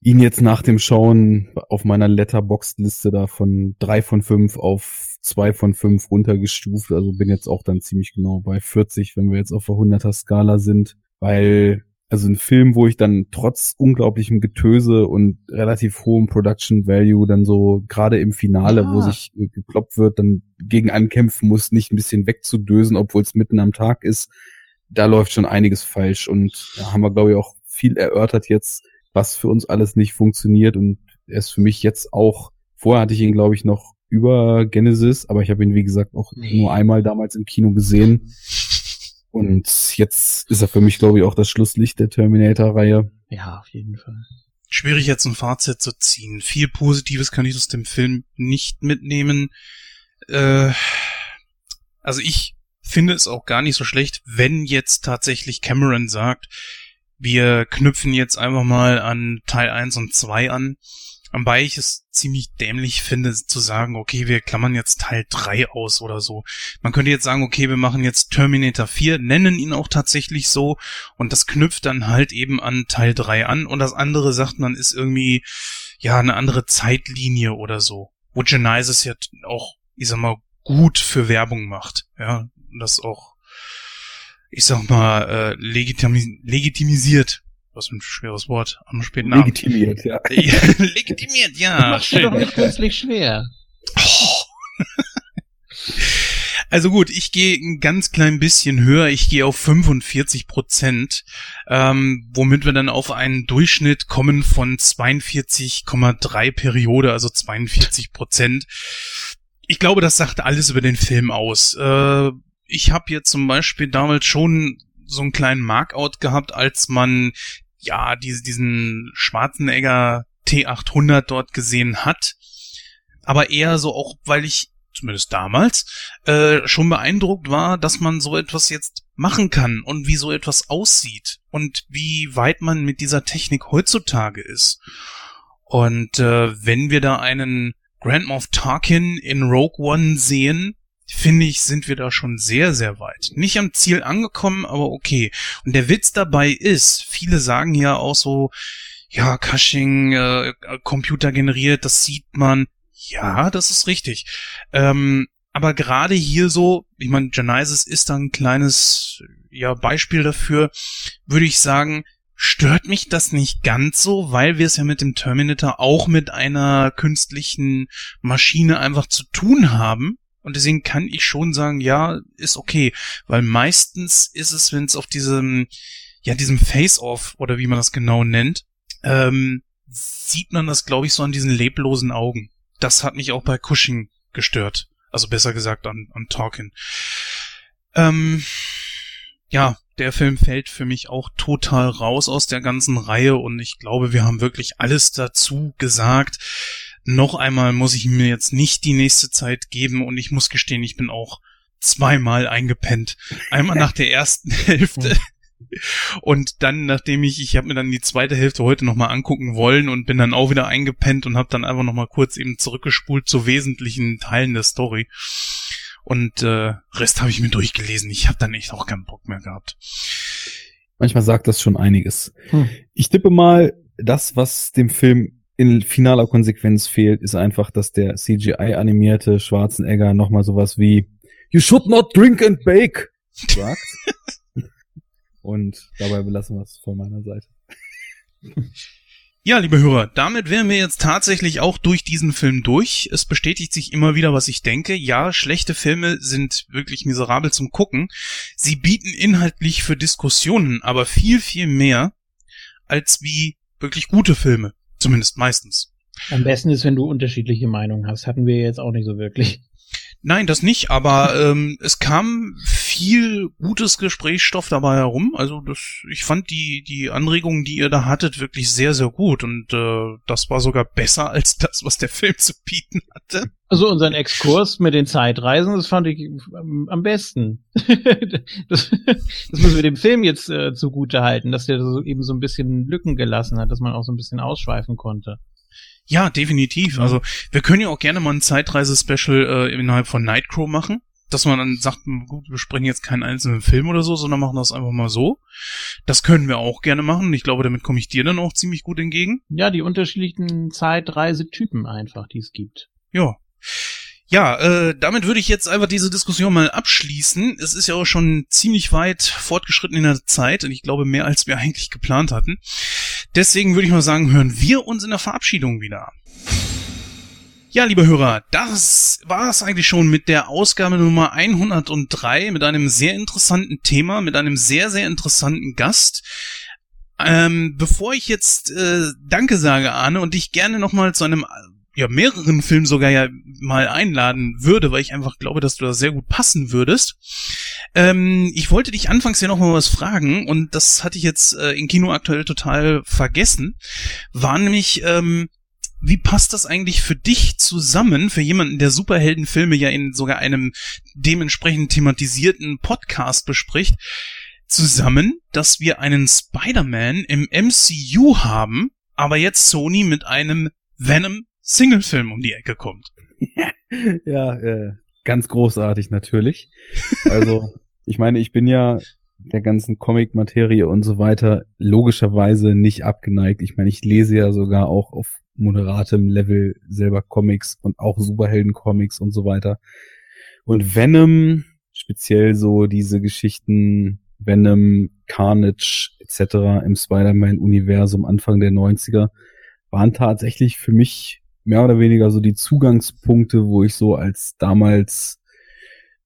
ihn jetzt nach dem Schauen auf meiner Letterbox-Liste da von drei von fünf auf zwei von fünf runtergestuft. Also bin jetzt auch dann ziemlich genau bei 40, wenn wir jetzt auf der 100er Skala sind, weil also ein Film, wo ich dann trotz unglaublichem Getöse und relativ hohem Production Value dann so gerade im Finale, ah. wo sich gekloppt wird, dann gegen ankämpfen muss, nicht ein bisschen wegzudösen, obwohl es mitten am Tag ist. Da läuft schon einiges falsch und da haben wir, glaube ich, auch viel erörtert jetzt, was für uns alles nicht funktioniert und er ist für mich jetzt auch, vorher hatte ich ihn, glaube ich, noch über Genesis, aber ich habe ihn, wie gesagt, auch nee. nur einmal damals im Kino gesehen. Und jetzt ist er für mich, glaube ich, auch das Schlusslicht der Terminator-Reihe. Ja, auf jeden Fall. Schwierig jetzt ein Fazit zu ziehen. Viel Positives kann ich aus dem Film nicht mitnehmen. Äh, also ich finde es auch gar nicht so schlecht, wenn jetzt tatsächlich Cameron sagt, wir knüpfen jetzt einfach mal an Teil 1 und 2 an Wobei ich es ziemlich dämlich finde, zu sagen, okay, wir klammern jetzt Teil 3 aus oder so. Man könnte jetzt sagen, okay, wir machen jetzt Terminator 4, nennen ihn auch tatsächlich so und das knüpft dann halt eben an Teil 3 an und das andere sagt man ist irgendwie, ja, eine andere Zeitlinie oder so. Wo Genesis ja auch, ich sag mal, gut für Werbung macht. Ja, das auch, ich sag mal, äh, legitimi legitimisiert was für ein schweres Wort am späten Abend. Legitimiert, ja. Legitimiert, ja. Das macht schön. doch nicht künstlich schwer. Oh. Also gut, ich gehe ein ganz klein bisschen höher. Ich gehe auf 45 Prozent, ähm, womit wir dann auf einen Durchschnitt kommen von 42,3 Periode, also 42 Prozent. Ich glaube, das sagt alles über den Film aus. Äh, ich habe jetzt zum Beispiel damals schon so einen kleinen Markout gehabt, als man ja diese, diesen Schwarzenegger T800 dort gesehen hat. Aber eher so auch, weil ich zumindest damals äh, schon beeindruckt war, dass man so etwas jetzt machen kann und wie so etwas aussieht und wie weit man mit dieser Technik heutzutage ist. Und äh, wenn wir da einen Grand Moff Tarkin in Rogue One sehen, finde ich, sind wir da schon sehr, sehr weit. Nicht am Ziel angekommen, aber okay. Und der Witz dabei ist, viele sagen ja auch so, ja, Cushing, äh, Computer generiert, das sieht man. Ja, das ist richtig. Ähm, aber gerade hier so, ich meine, Genesis ist da ein kleines ja, Beispiel dafür, würde ich sagen, stört mich das nicht ganz so, weil wir es ja mit dem Terminator auch mit einer künstlichen Maschine einfach zu tun haben. Und deswegen kann ich schon sagen, ja, ist okay. Weil meistens ist es, wenn es auf diesem, ja, diesem Face-Off oder wie man das genau nennt, ähm, sieht man das, glaube ich, so an diesen leblosen Augen. Das hat mich auch bei Cushing gestört. Also besser gesagt an, an Talkin. Ähm, ja, der Film fällt für mich auch total raus aus der ganzen Reihe und ich glaube, wir haben wirklich alles dazu gesagt noch einmal muss ich mir jetzt nicht die nächste Zeit geben und ich muss gestehen, ich bin auch zweimal eingepennt. Einmal nach der ersten Hälfte. Und dann, nachdem ich, ich habe mir dann die zweite Hälfte heute nochmal angucken wollen und bin dann auch wieder eingepennt und habe dann einfach nochmal kurz eben zurückgespult zu wesentlichen Teilen der Story. Und äh, Rest habe ich mir durchgelesen. Ich habe dann echt auch keinen Bock mehr gehabt. Manchmal sagt das schon einiges. Hm. Ich tippe mal, das, was dem Film in finaler Konsequenz fehlt, ist einfach, dass der CGI-animierte Schwarzenegger nochmal sowas wie You should not drink and bake sagt. Und dabei belassen wir es von meiner Seite. Ja, liebe Hörer, damit wären wir jetzt tatsächlich auch durch diesen Film durch. Es bestätigt sich immer wieder, was ich denke. Ja, schlechte Filme sind wirklich miserabel zum Gucken. Sie bieten inhaltlich für Diskussionen aber viel, viel mehr als wie wirklich gute Filme. Zumindest meistens. Am besten ist, wenn du unterschiedliche Meinungen hast. Hatten wir jetzt auch nicht so wirklich. Nein, das nicht, aber ähm, es kam viel gutes Gesprächsstoff dabei herum. Also das, ich fand die die Anregungen, die ihr da hattet, wirklich sehr sehr gut und äh, das war sogar besser als das, was der Film zu bieten hatte. Also unseren Exkurs mit den Zeitreisen, das fand ich am besten. das, das müssen wir dem Film jetzt äh, zugute halten, dass der so eben so ein bisschen Lücken gelassen hat, dass man auch so ein bisschen ausschweifen konnte. Ja, definitiv. Also wir können ja auch gerne mal ein Zeitreise-Special äh, innerhalb von Nightcrow machen. Dass man dann sagt, gut, wir sprechen jetzt keinen einzelnen Film oder so, sondern machen das einfach mal so. Das können wir auch gerne machen. Ich glaube, damit komme ich dir dann auch ziemlich gut entgegen. Ja, die unterschiedlichen Zeitreisetypen einfach, die es gibt. Ja. Ja, äh, damit würde ich jetzt einfach diese Diskussion mal abschließen. Es ist ja auch schon ziemlich weit fortgeschritten in der Zeit und ich glaube mehr als wir eigentlich geplant hatten. Deswegen würde ich mal sagen, hören wir uns in der Verabschiedung wieder. Ja, liebe Hörer, das war es eigentlich schon mit der Ausgabe Nummer 103 mit einem sehr interessanten Thema, mit einem sehr, sehr interessanten Gast. Ähm, bevor ich jetzt äh, Danke sage, Arne, und dich gerne nochmal zu einem ja mehreren Filmen sogar ja mal einladen würde, weil ich einfach glaube, dass du da sehr gut passen würdest. Ähm, ich wollte dich anfangs ja noch mal was fragen und das hatte ich jetzt äh, in Kino aktuell total vergessen. War nämlich, ähm, wie passt das eigentlich für dich zusammen, für jemanden, der Superheldenfilme ja in sogar einem dementsprechend thematisierten Podcast bespricht, zusammen, dass wir einen Spider-Man im MCU haben, aber jetzt Sony mit einem Venom Singlefilm um die Ecke kommt. ja, äh, ganz großartig natürlich. Also, ich meine, ich bin ja der ganzen Comic-Materie und so weiter logischerweise nicht abgeneigt. Ich meine, ich lese ja sogar auch auf moderatem Level selber Comics und auch Superhelden-Comics und so weiter. Und Venom, speziell so diese Geschichten Venom, Carnage etc. im Spider-Man-Universum Anfang der 90er, waren tatsächlich für mich mehr oder weniger so die Zugangspunkte, wo ich so als damals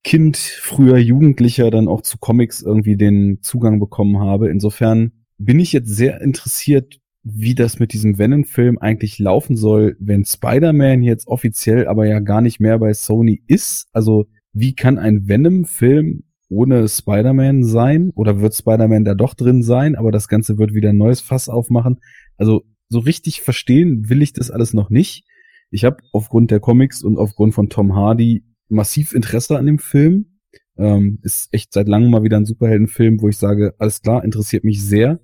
Kind, früher Jugendlicher dann auch zu Comics irgendwie den Zugang bekommen habe. Insofern bin ich jetzt sehr interessiert, wie das mit diesem Venom-Film eigentlich laufen soll, wenn Spider-Man jetzt offiziell aber ja gar nicht mehr bei Sony ist. Also wie kann ein Venom-Film ohne Spider-Man sein? Oder wird Spider-Man da doch drin sein, aber das Ganze wird wieder ein neues Fass aufmachen? Also so richtig verstehen will ich das alles noch nicht. Ich habe aufgrund der Comics und aufgrund von Tom Hardy massiv Interesse an dem Film. Ähm, ist echt seit langem mal wieder ein Superheldenfilm, wo ich sage, alles klar, interessiert mich sehr,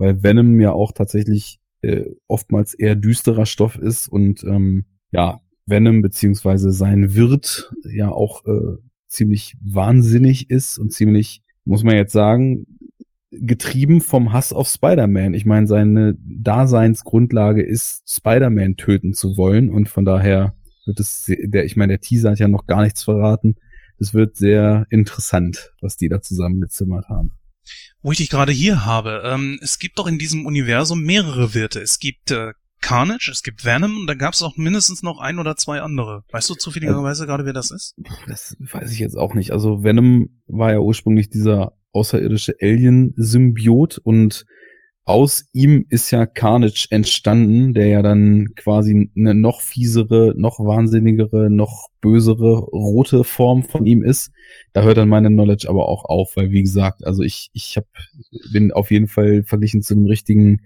weil Venom ja auch tatsächlich äh, oftmals eher düsterer Stoff ist und ähm, ja, Venom beziehungsweise sein Wirt ja auch äh, ziemlich wahnsinnig ist und ziemlich, muss man jetzt sagen, getrieben vom Hass auf Spider-Man. Ich meine, seine Daseinsgrundlage ist, Spider-Man töten zu wollen und von daher wird es, der, ich meine, der Teaser hat ja noch gar nichts verraten. Es wird sehr interessant, was die da zusammengezimmert haben. Wo ich dich gerade hier habe, ähm, es gibt doch in diesem Universum mehrere Wirte. Es gibt äh, Carnage, es gibt Venom und da gab es auch mindestens noch ein oder zwei andere. Weißt du zufälligerweise gerade, wer das ist? Das weiß ich jetzt auch nicht. Also Venom war ja ursprünglich dieser außerirdische Alien-Symbiot und aus ihm ist ja Carnage entstanden, der ja dann quasi eine noch fiesere, noch wahnsinnigere, noch bösere rote Form von ihm ist. Da hört dann meine Knowledge aber auch auf, weil wie gesagt, also ich ich hab, bin auf jeden Fall verglichen zu einem richtigen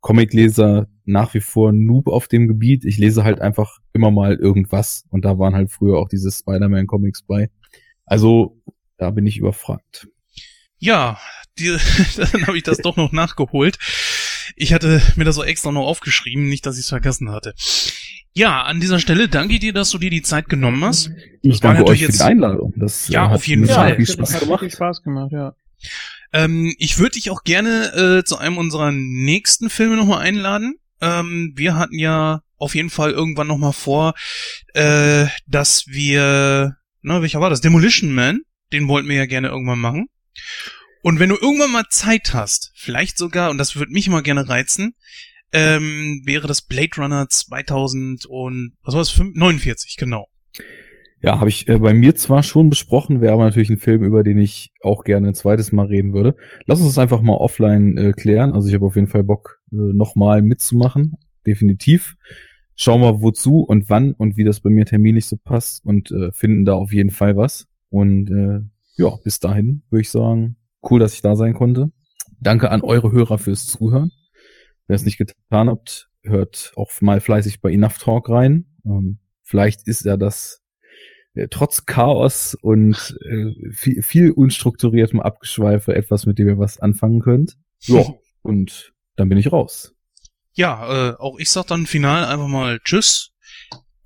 Comicleser nach wie vor Noob auf dem Gebiet. Ich lese halt einfach immer mal irgendwas und da waren halt früher auch diese Spider-Man Comics bei. Also da bin ich überfragt. Ja, die, dann habe ich das doch noch nachgeholt. Ich hatte mir das so extra noch aufgeschrieben, nicht, dass ich es vergessen hatte. Ja, an dieser Stelle danke ich dir, dass du dir die Zeit genommen hast. Ich danke euch für die Einladung. Das ja, auf jeden Fall. Viel Spaß hat gemacht. Viel Spaß gemacht, ja. Ähm, ich würde dich auch gerne äh, zu einem unserer nächsten Filme nochmal einladen. Ähm, wir hatten ja auf jeden Fall irgendwann nochmal vor, äh, dass wir, na, welcher war das? Demolition Man. Den wollten wir ja gerne irgendwann machen. Und wenn du irgendwann mal Zeit hast, vielleicht sogar, und das würde mich mal gerne reizen, ähm, wäre das Blade Runner 2000 und, was war das, 49, genau. Ja, habe ich äh, bei mir zwar schon besprochen, wäre aber natürlich ein Film, über den ich auch gerne ein zweites Mal reden würde. Lass uns das einfach mal offline äh, klären. Also ich habe auf jeden Fall Bock, äh, nochmal mitzumachen. Definitiv. Schauen wir wozu und wann und wie das bei mir terminlich so passt und äh, finden da auf jeden Fall was. Und äh, ja, bis dahin würde ich sagen, cool, dass ich da sein konnte. Danke an eure Hörer fürs Zuhören. Wer es nicht getan habt, hört auch mal fleißig bei Enough Talk rein. Ähm, vielleicht ist ja das äh, trotz Chaos und äh, viel, viel unstrukturiertem Abgeschweife etwas, mit dem ihr was anfangen könnt. Ja, und dann bin ich raus. Ja, äh, auch ich sag dann final einfach mal Tschüss.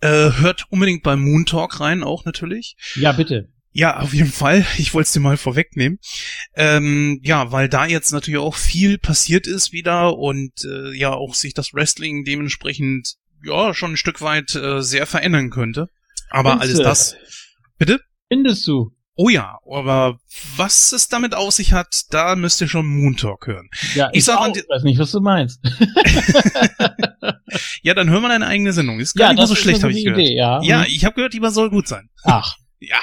Äh, hört unbedingt beim Moon Talk rein, auch natürlich. Ja, bitte. Ja, auf jeden Fall. Ich wollte es dir mal vorwegnehmen. Ähm, ja, weil da jetzt natürlich auch viel passiert ist wieder und äh, ja auch sich das Wrestling dementsprechend ja schon ein Stück weit äh, sehr verändern könnte. Aber Findest alles du? das. Bitte? Findest du? Oh ja, aber was es damit auf sich hat, da müsst ihr schon Moon Talk hören. Ja, Ich sag an auch, die- weiß nicht, was du meinst. Ja, dann hören wir deine eigene Sendung. Ist gar nicht mal so schlecht, habe ich gehört. Idee, ja. Ja, ich habe gehört, die soll gut sein. Ach, Ja.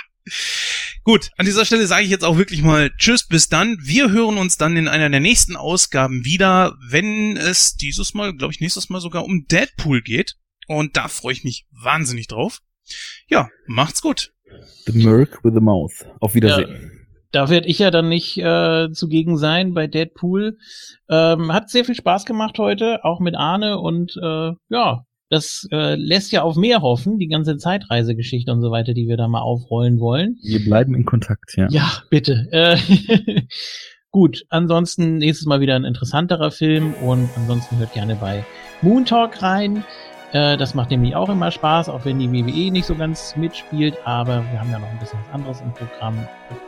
Gut, an dieser Stelle sage ich jetzt auch wirklich mal Tschüss, bis dann. Wir hören uns dann in einer der nächsten Ausgaben wieder, wenn es dieses Mal, glaube ich, nächstes Mal sogar um Deadpool geht. Und da freue ich mich wahnsinnig drauf. Ja, macht's gut. The Merc with the Mouth. Auf Wiedersehen. da werde ich ja dann nicht äh, zugegen sein bei Deadpool. Ähm, hat sehr viel Spaß gemacht heute, auch mit Arne und äh, ja, das äh, lässt ja auf mehr hoffen, die ganze Zeitreisegeschichte und so weiter, die wir da mal aufrollen wollen. Wir bleiben in Kontakt, ja. Ja, bitte. Äh, gut, ansonsten nächstes Mal wieder ein interessanterer Film und ansonsten hört gerne bei Moon Talk rein. Äh, das macht nämlich auch immer Spaß, auch wenn die WWE nicht so ganz mitspielt, aber wir haben ja noch ein bisschen was anderes im Programm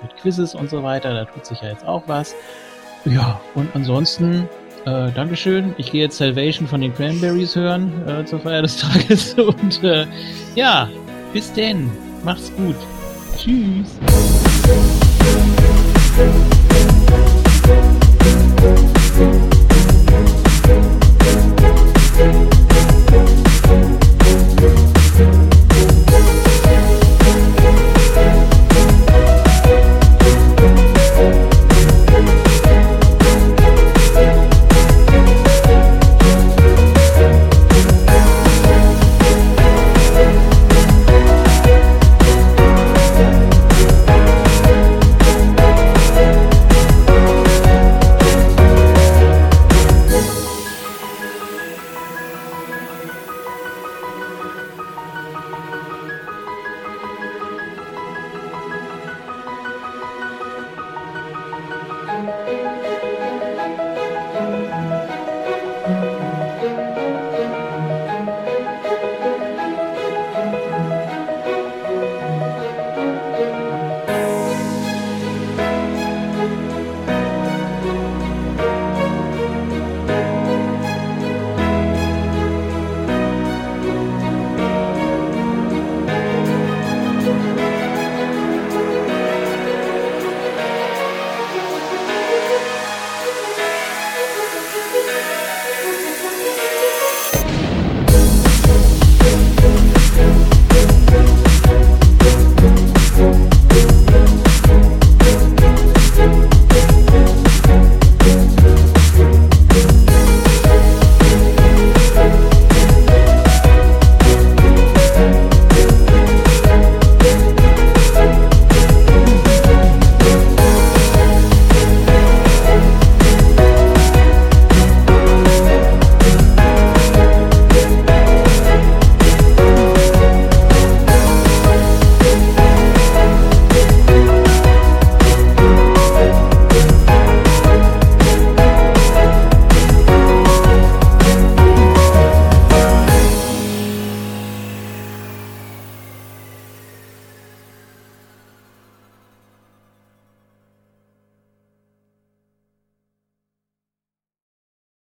mit Quizzes und so weiter, da tut sich ja jetzt auch was. Ja, und ansonsten, äh, Dankeschön. Ich gehe jetzt Salvation von den Cranberries hören äh, zur Feier des Tages. Und äh, ja, bis denn. Macht's gut. Tschüss. Musik